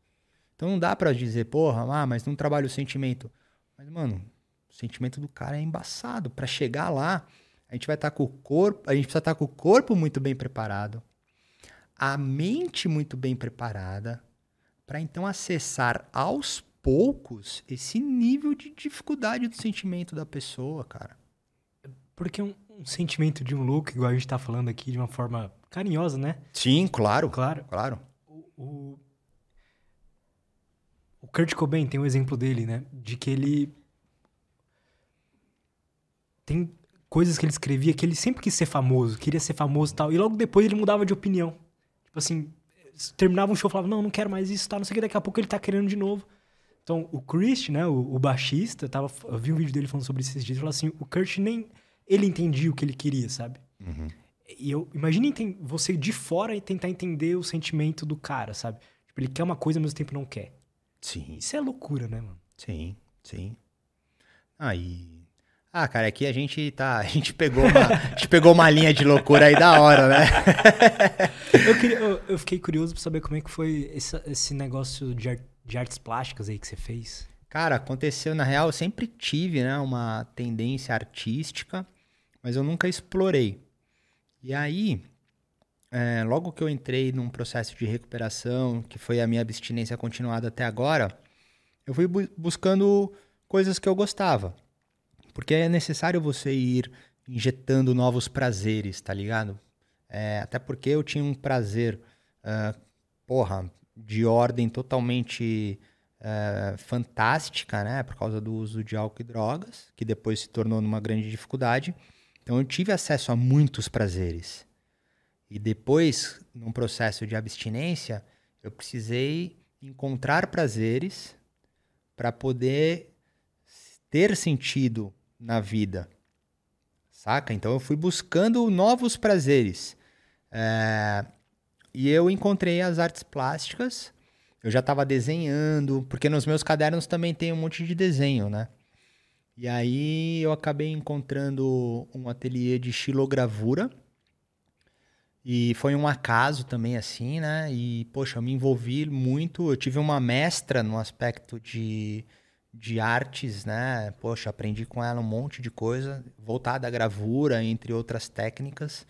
Então não dá pra dizer, porra, ah, mas não trabalho o sentimento. Mas, mano, o sentimento do cara é embaçado. Pra chegar lá, a gente vai estar com o corpo, a gente precisa estar com o corpo muito bem preparado, a mente muito bem preparada, para então acessar aos poucos esse nível de dificuldade do sentimento da pessoa, cara. Porque um, um sentimento de um louco, igual a gente tá falando aqui, de uma forma carinhosa, né? Sim, claro. Claro. Claro. O, o Kurt Cobain tem um exemplo dele, né? De que ele. Tem coisas que ele escrevia que ele sempre quis ser famoso, queria ser famoso e tal. E logo depois ele mudava de opinião. Tipo assim, terminava um show e falava, não, não quero mais isso, tá, não sei o que, daqui a pouco ele tá querendo de novo. Então, o Chris, né, o, o baixista, tava, eu vi um vídeo dele falando sobre esses dias, falou assim, o Kurt nem ele entendia o que ele queria, sabe? Uhum. E eu imagine enten- você de fora e tentar entender o sentimento do cara, sabe? Tipo, ele quer uma coisa ao mesmo tempo não quer. Sim, Isso é loucura, né, mano? sim, sim. Aí. Ah, cara, aqui a gente tá. A gente pegou uma, a gente pegou uma linha de loucura aí da hora, né? Eu, queria, eu, eu fiquei curioso pra saber como é que foi esse, esse negócio de, de artes plásticas aí que você fez. Cara, aconteceu, na real, eu sempre tive, né, uma tendência artística, mas eu nunca explorei. E aí, é, logo que eu entrei num processo de recuperação, que foi a minha abstinência continuada até agora, eu fui bu- buscando coisas que eu gostava. Porque é necessário você ir injetando novos prazeres, tá ligado? É, até porque eu tinha um prazer, ah, porra, de ordem totalmente eh, fantástica, né? Por causa do uso de álcool e drogas, que depois se tornou numa grande dificuldade. Então eu tive acesso a muitos prazeres. E depois, num processo de abstinência, eu precisei encontrar prazeres para poder ter sentido na vida. Saca? Então eu fui buscando novos prazeres. É, E eu encontrei as artes plásticas. Eu já estava desenhando, porque nos meus cadernos também tem um monte de desenho, né? E aí eu acabei encontrando um ateliê de xilogravura. E foi um acaso também, assim, né? E, poxa, eu me envolvi muito. Eu tive uma mestra no aspecto de, de artes, né? Poxa, aprendi com ela um monte de coisa voltada à gravura, entre outras técnicas.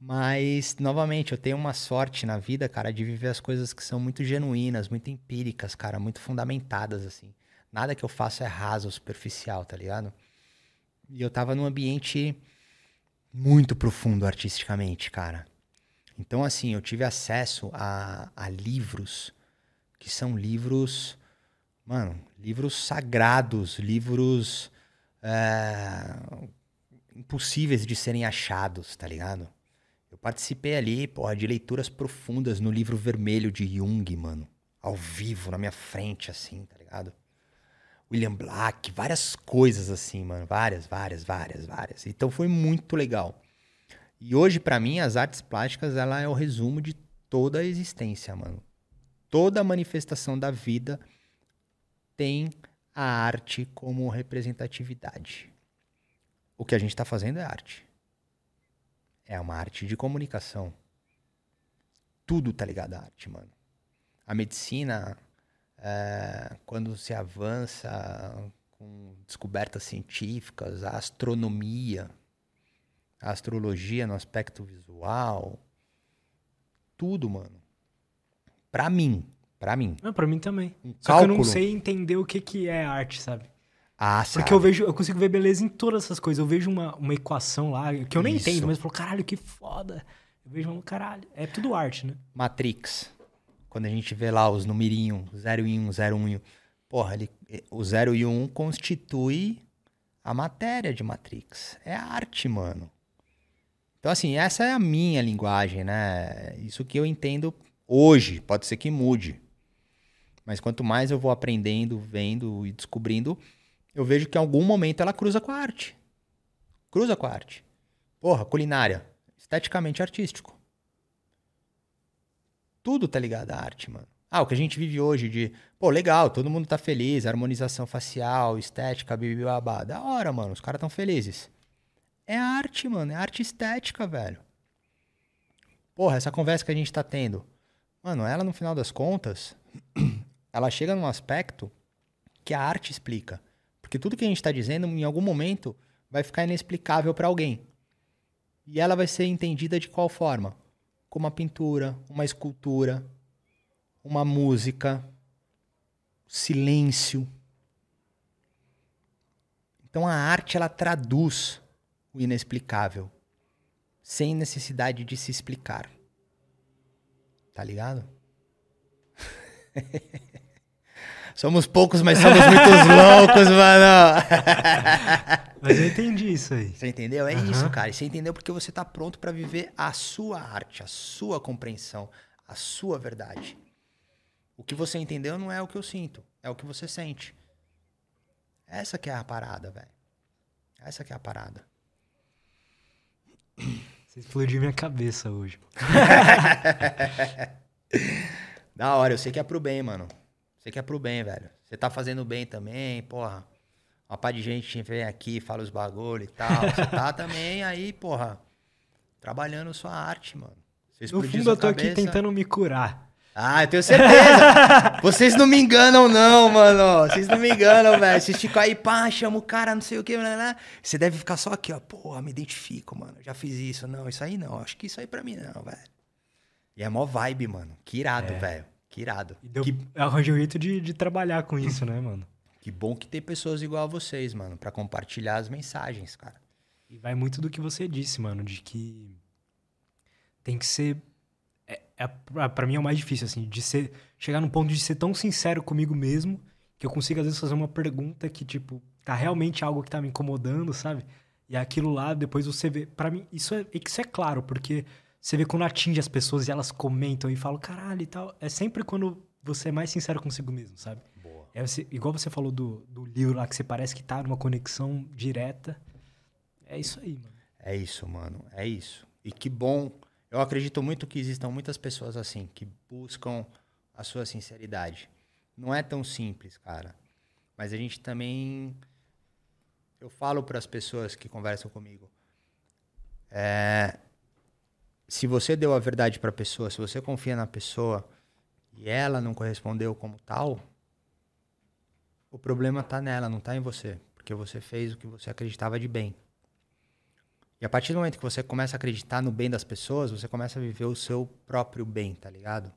Mas, novamente, eu tenho uma sorte na vida, cara, de viver as coisas que são muito genuínas, muito empíricas, cara, muito fundamentadas, assim. Nada que eu faço é raso, superficial, tá ligado? E eu tava num ambiente muito profundo artisticamente, cara. Então, assim, eu tive acesso a, a livros que são livros, mano, livros sagrados, livros é, impossíveis de serem achados, tá ligado? Eu participei ali, porra, de leituras profundas no livro vermelho de Jung, mano. Ao vivo, na minha frente, assim, tá ligado? William Black, várias coisas assim, mano. Várias, várias, várias, várias. Então foi muito legal. E hoje, pra mim, as artes plásticas, ela é o resumo de toda a existência, mano. Toda manifestação da vida tem a arte como representatividade. O que a gente está fazendo é arte. É uma arte de comunicação. Tudo tá ligado à arte, mano. A medicina, é, quando se avança com descobertas científicas, a astronomia, a astrologia no aspecto visual, tudo, mano. Pra mim, pra mim. Não, pra mim também. Um Só que eu cálculo. não sei entender o que, que é arte, sabe? Ah, Porque sabe. eu vejo, eu consigo ver beleza em todas essas coisas. Eu vejo uma, uma equação lá, que eu nem Isso. entendo, mas eu falo, caralho, que foda. Eu vejo, um caralho, é tudo arte, né? Matrix. Quando a gente vê lá os numerinhos, 0 e 1, 0 1. Porra, ele, o 0 e 1 constitui a matéria de Matrix. É arte, mano. Então, assim, essa é a minha linguagem, né? Isso que eu entendo hoje. Pode ser que mude. Mas quanto mais eu vou aprendendo, vendo e descobrindo, eu vejo que em algum momento ela cruza com a arte. Cruza com a arte. Porra, culinária. Esteticamente artístico. Tudo tá ligado à arte, mano. Ah, o que a gente vive hoje de, pô, legal, todo mundo tá feliz, harmonização facial, estética, bibibabá. Da hora, mano, os caras tão felizes. É arte, mano, é arte estética, velho. Porra, essa conversa que a gente tá tendo. Mano, ela no final das contas, ela chega num aspecto que a arte explica. Porque tudo que a gente tá dizendo, em algum momento, vai ficar inexplicável pra alguém. E ela vai ser entendida de qual forma? Como uma pintura, uma escultura, uma música, silêncio. Então a arte ela traduz o inexplicável, sem necessidade de se explicar. Tá ligado? somos poucos, mas somos muitos loucos, mano. Mas eu entendi isso aí. Você entendeu? É Aham. isso, cara. E você entendeu porque você tá pronto pra viver a sua arte, a sua compreensão, a sua verdade. O que você entendeu não é o que eu sinto, é o que você sente. Essa que é a parada, velho. Essa que é a parada. Você explodiu minha cabeça hoje. Da hora, eu sei que é pro bem, mano. Sei que é pro bem, velho. Você tá fazendo bem também, porra. Uma par de gente vem aqui, fala os bagulho e tal. Você tá também aí, porra, trabalhando sua arte, mano. Você No fundo, eu tô aqui cabeça. tentando me curar. Ah, eu tenho certeza. Vocês não me enganam, não, mano. Vocês não me enganam, velho. Vocês ficam aí, pá, chama o cara, não sei o que, blá, blá. Você deve ficar só aqui, ó. Porra, me identifico, mano. Já fiz isso. Não, isso aí não. Acho que isso aí pra mim não, velho. E é mó vibe, mano. Que irado, velho. Que irado. E deu, Que, arranjei um jeito de, de trabalhar com isso, né, mano? que bom que tem pessoas igual a vocês, mano, pra compartilhar as mensagens, cara. E vai muito do que você disse, mano, de que tem que ser. É, é, pra pra mim é o mais difícil, assim, de ser. Chegar num ponto de ser tão sincero comigo mesmo que eu consigo, às vezes, fazer uma pergunta que, tipo, tá realmente algo que tá me incomodando, sabe? E aquilo lá, depois você vê. Pra mim, isso é, isso é claro, porque você vê quando atinge as pessoas e elas comentam e falam, caralho e tal. É sempre quando você é mais sincero consigo mesmo, sabe? Boa. É você- igual você falou do, do livro lá, que você parece que tá numa conexão direta. É isso aí, mano. É isso, mano. É isso. E que bom. Eu acredito muito que existam muitas pessoas assim, que buscam a sua sinceridade. Não é tão simples, cara. Mas a gente também. Eu falo para as pessoas que conversam comigo. É, se você deu a verdade para a pessoa, se você confia na pessoa e ela não correspondeu como tal, o problema tá nela, não tá em você. Porque você fez o que você acreditava de bem. E a partir do momento que você começa a acreditar no bem das pessoas, você começa a viver o seu próprio bem, tá ligado?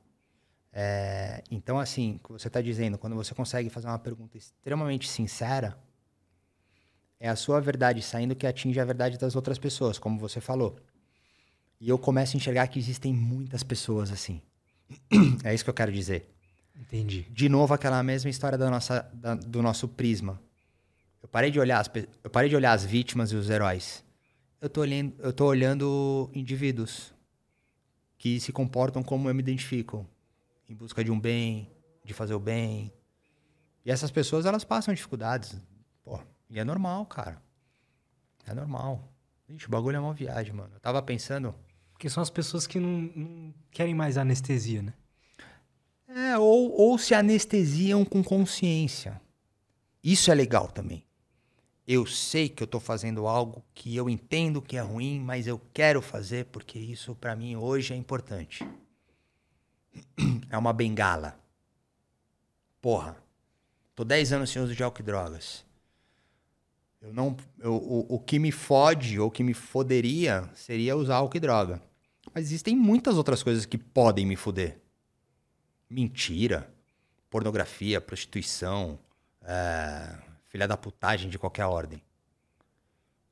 É, então, assim, o que você está dizendo, quando você consegue fazer uma pergunta extremamente sincera, é a sua verdade saindo que atinge a verdade das outras pessoas, como você falou. E eu começo a enxergar que existem muitas pessoas assim. é isso que eu quero dizer. Entendi. De novo, aquela mesma história da nossa, da- do nosso prisma. Eu parei, de olhar as, eu parei de olhar as vítimas e os heróis. Eu tô, olhando, eu tô olhando indivíduos que se comportam como eu me identifico. Em busca de um bem, de fazer o bem. E essas pessoas, elas passam dificuldades. Pô, e é normal, cara. É normal. Ixi, o bagulho é uma viagem, mano. Eu tava pensando... Porque são as pessoas que não, não querem mais anestesia, né? É, ou, ou se anestesiam com consciência. Isso é legal também. Eu sei que eu tô fazendo algo que eu entendo que é ruim, mas eu quero fazer porque isso para mim hoje é importante. É uma bengala. Porra. Tô 10 anos sem uso de álcool e drogas. Eu não, eu, o, o que me fode ou que me foderia seria usar álcool e droga. Mas existem muitas outras coisas que podem me foder. Mentira, pornografia, prostituição, é, filha da putagem de qualquer ordem.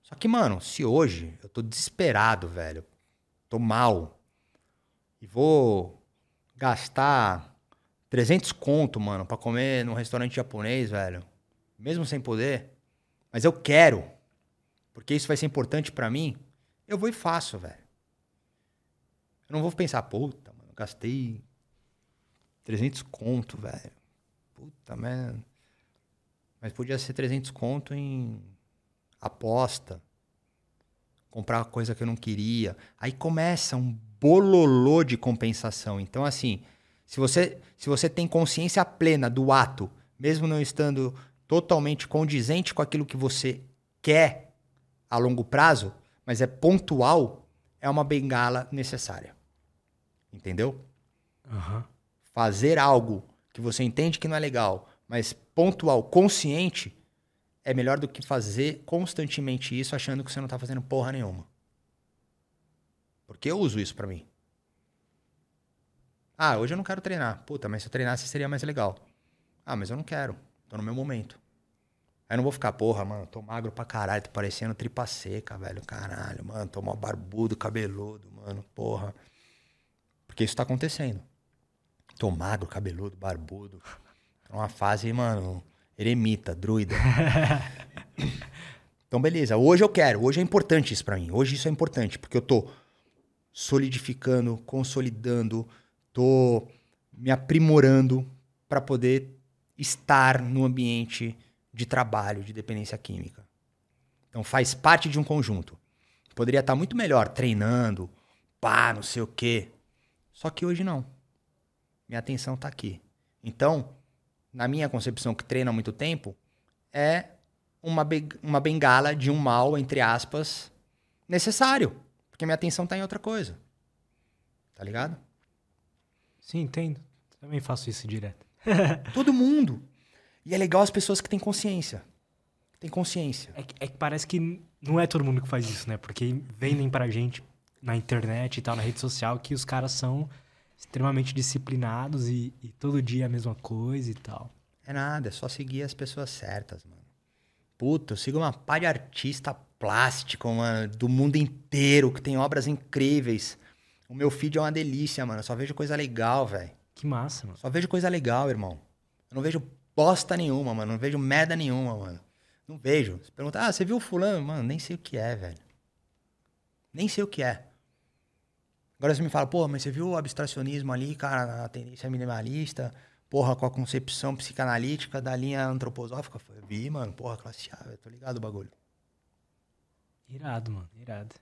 Só que, mano, se hoje eu tô desesperado, velho, tô mal, e vou gastar 300 conto, mano, pra comer num restaurante japonês, velho, mesmo sem poder, mas eu quero, porque isso vai ser importante para mim, eu vou e faço, velho. Eu não vou pensar, puta, mano, gastei 300 conto, velho. Puta, merda. Mas podia ser 300 conto em aposta. Comprar coisa que eu não queria. Aí começa um bololô de compensação. Então, assim, se você, se você tem consciência plena do ato, mesmo não estando totalmente condizente com aquilo que você quer a longo prazo, mas é pontual, é uma bengala necessária. Entendeu? Aham. Fazer algo que você entende que não é legal, mas pontual, consciente, é melhor do que fazer constantemente isso achando que você não tá fazendo porra nenhuma. Porque eu uso isso pra mim. Ah, hoje eu não quero treinar. Puta, mas se eu treinasse seria mais legal. Ah, mas eu não quero. Tô no meu momento. Aí eu não vou ficar, porra, mano, tô magro pra caralho, tô parecendo tripa seca, velho. Caralho, mano, tô mó barbudo, cabeludo, mano, porra. Porque isso tá acontecendo. Tô magro, cabeludo, barbudo. Tô numa fase, mano, eremita, druida. então, beleza. Hoje eu quero. Hoje é importante isso pra mim. Hoje isso é importante, porque eu tô solidificando, consolidando, tô me aprimorando para poder estar no ambiente de trabalho, de dependência química. Então faz parte de um conjunto. Poderia estar muito melhor treinando, pá, não sei o quê. Só que hoje não. Minha atenção tá aqui. Então, na minha concepção que treina há muito tempo, é uma, be- uma bengala de um mal, entre aspas, necessário. Porque minha atenção tá em outra coisa. Tá ligado? Sim, entendo. Também faço isso direto. Todo mundo. E é legal as pessoas que têm consciência. Tem consciência. É que, é que parece que não é todo mundo que faz isso, né? Porque vendem pra gente na internet e tal, na rede social, que os caras são extremamente disciplinados e, e todo dia a mesma coisa e tal. É nada, é só seguir as pessoas certas, mano. Puta, eu sigo uma pá de artista plástico, mano, do mundo inteiro, que tem obras incríveis. O meu feed é uma delícia, mano. Eu só vejo coisa legal, velho. Que massa, mano. Só vejo coisa legal, irmão. Eu não vejo bosta nenhuma, mano. Não vejo merda nenhuma, mano. Não vejo. Você pergunta, ah, você viu o fulano? Mano, nem sei o que é, velho. Nem sei o que é. Agora você me fala, porra, mas você viu o abstracionismo ali, cara, a tendência minimalista, porra, com a concepção psicanalítica da linha antroposófica? Eu vi, mano, porra, classe A, velho, tô ligado o bagulho. Irado, mano. Irado.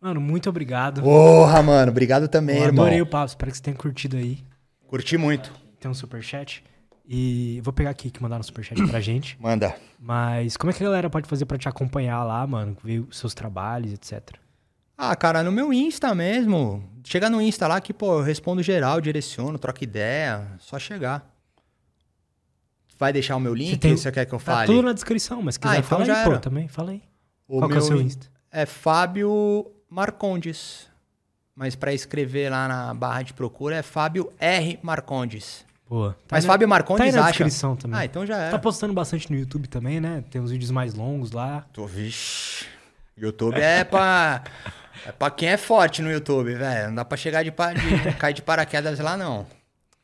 Mano, muito obrigado. Porra, mano, obrigado também, Eu irmão. adorei o papo. Espero que você tenha curtido aí. Curti muito. Tem um superchat. E vou pegar aqui que mandaram um superchat pra gente. Manda. Mas como é que a galera pode fazer pra te acompanhar lá, mano? Ver os seus trabalhos, etc. Ah, cara, no meu Insta mesmo. Chega no Insta lá que, pô, eu respondo geral, direciono, troco ideia. Só chegar. Vai deixar o meu link? tem- Você quer que eu Tá fale? tudo na descrição, mas se quiser Ah, então fala já aí, pô, também. Fala aí. O Qual que é o meu seu in- Insta? É Fábio Marcondes. Mas pra escrever lá na barra de procura é Fábio R. Marcondes. Boa. Tá Mas na- Fábio Tá aí Marcondes na acha. descrição também. Ah, então já era. Tá postando bastante no YouTube também, né? Tem uns vídeos mais longos lá. Tô, vixe. YouTube é pra. É pra quem é forte no YouTube, velho. Não dá pra chegar de, pa- de cair de paraquedas lá, não.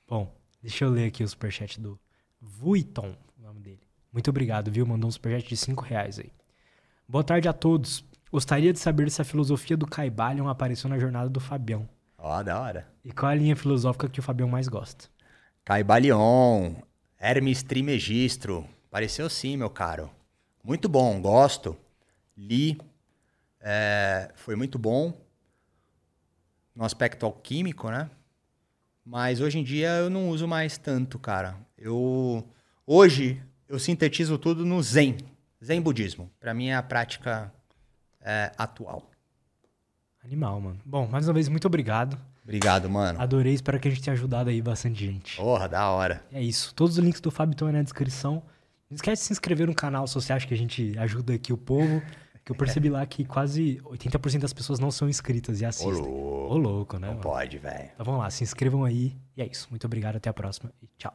Bom, deixa eu ler aqui o superchat do Vuitton, o nome dele. Muito obrigado, viu? Mandou um superchat de 5 reais aí. Boa tarde a todos. Gostaria de saber se a filosofia do Caibalion apareceu na jornada do Fabião. Ó, da hora. E qual é a linha filosófica que o Fabião mais gosta? Caibalion, Hermes Trimegistro. Apareceu sim, meu caro. Muito bom, gosto. Li. É, foi muito bom no aspecto alquímico, né? Mas hoje em dia eu não uso mais tanto, cara. Eu hoje eu sintetizo tudo no Zen. Zen budismo. Para mim é a prática é, atual. Animal, mano. Bom, mais uma vez, muito obrigado. Obrigado, mano. Adorei, espero que a gente tenha ajudado aí bastante gente. Porra, da hora. É isso. Todos os links do Fábio estão aí na descrição. Não esquece de se inscrever no canal se você acha que a gente ajuda aqui o povo. Que eu percebi lá que quase 80% das pessoas não são inscritas e assistem. Ô, louco, Ô, louco né? Não mano? pode, velho. Então vamos lá, se inscrevam aí. E é isso. Muito obrigado, até a próxima e tchau.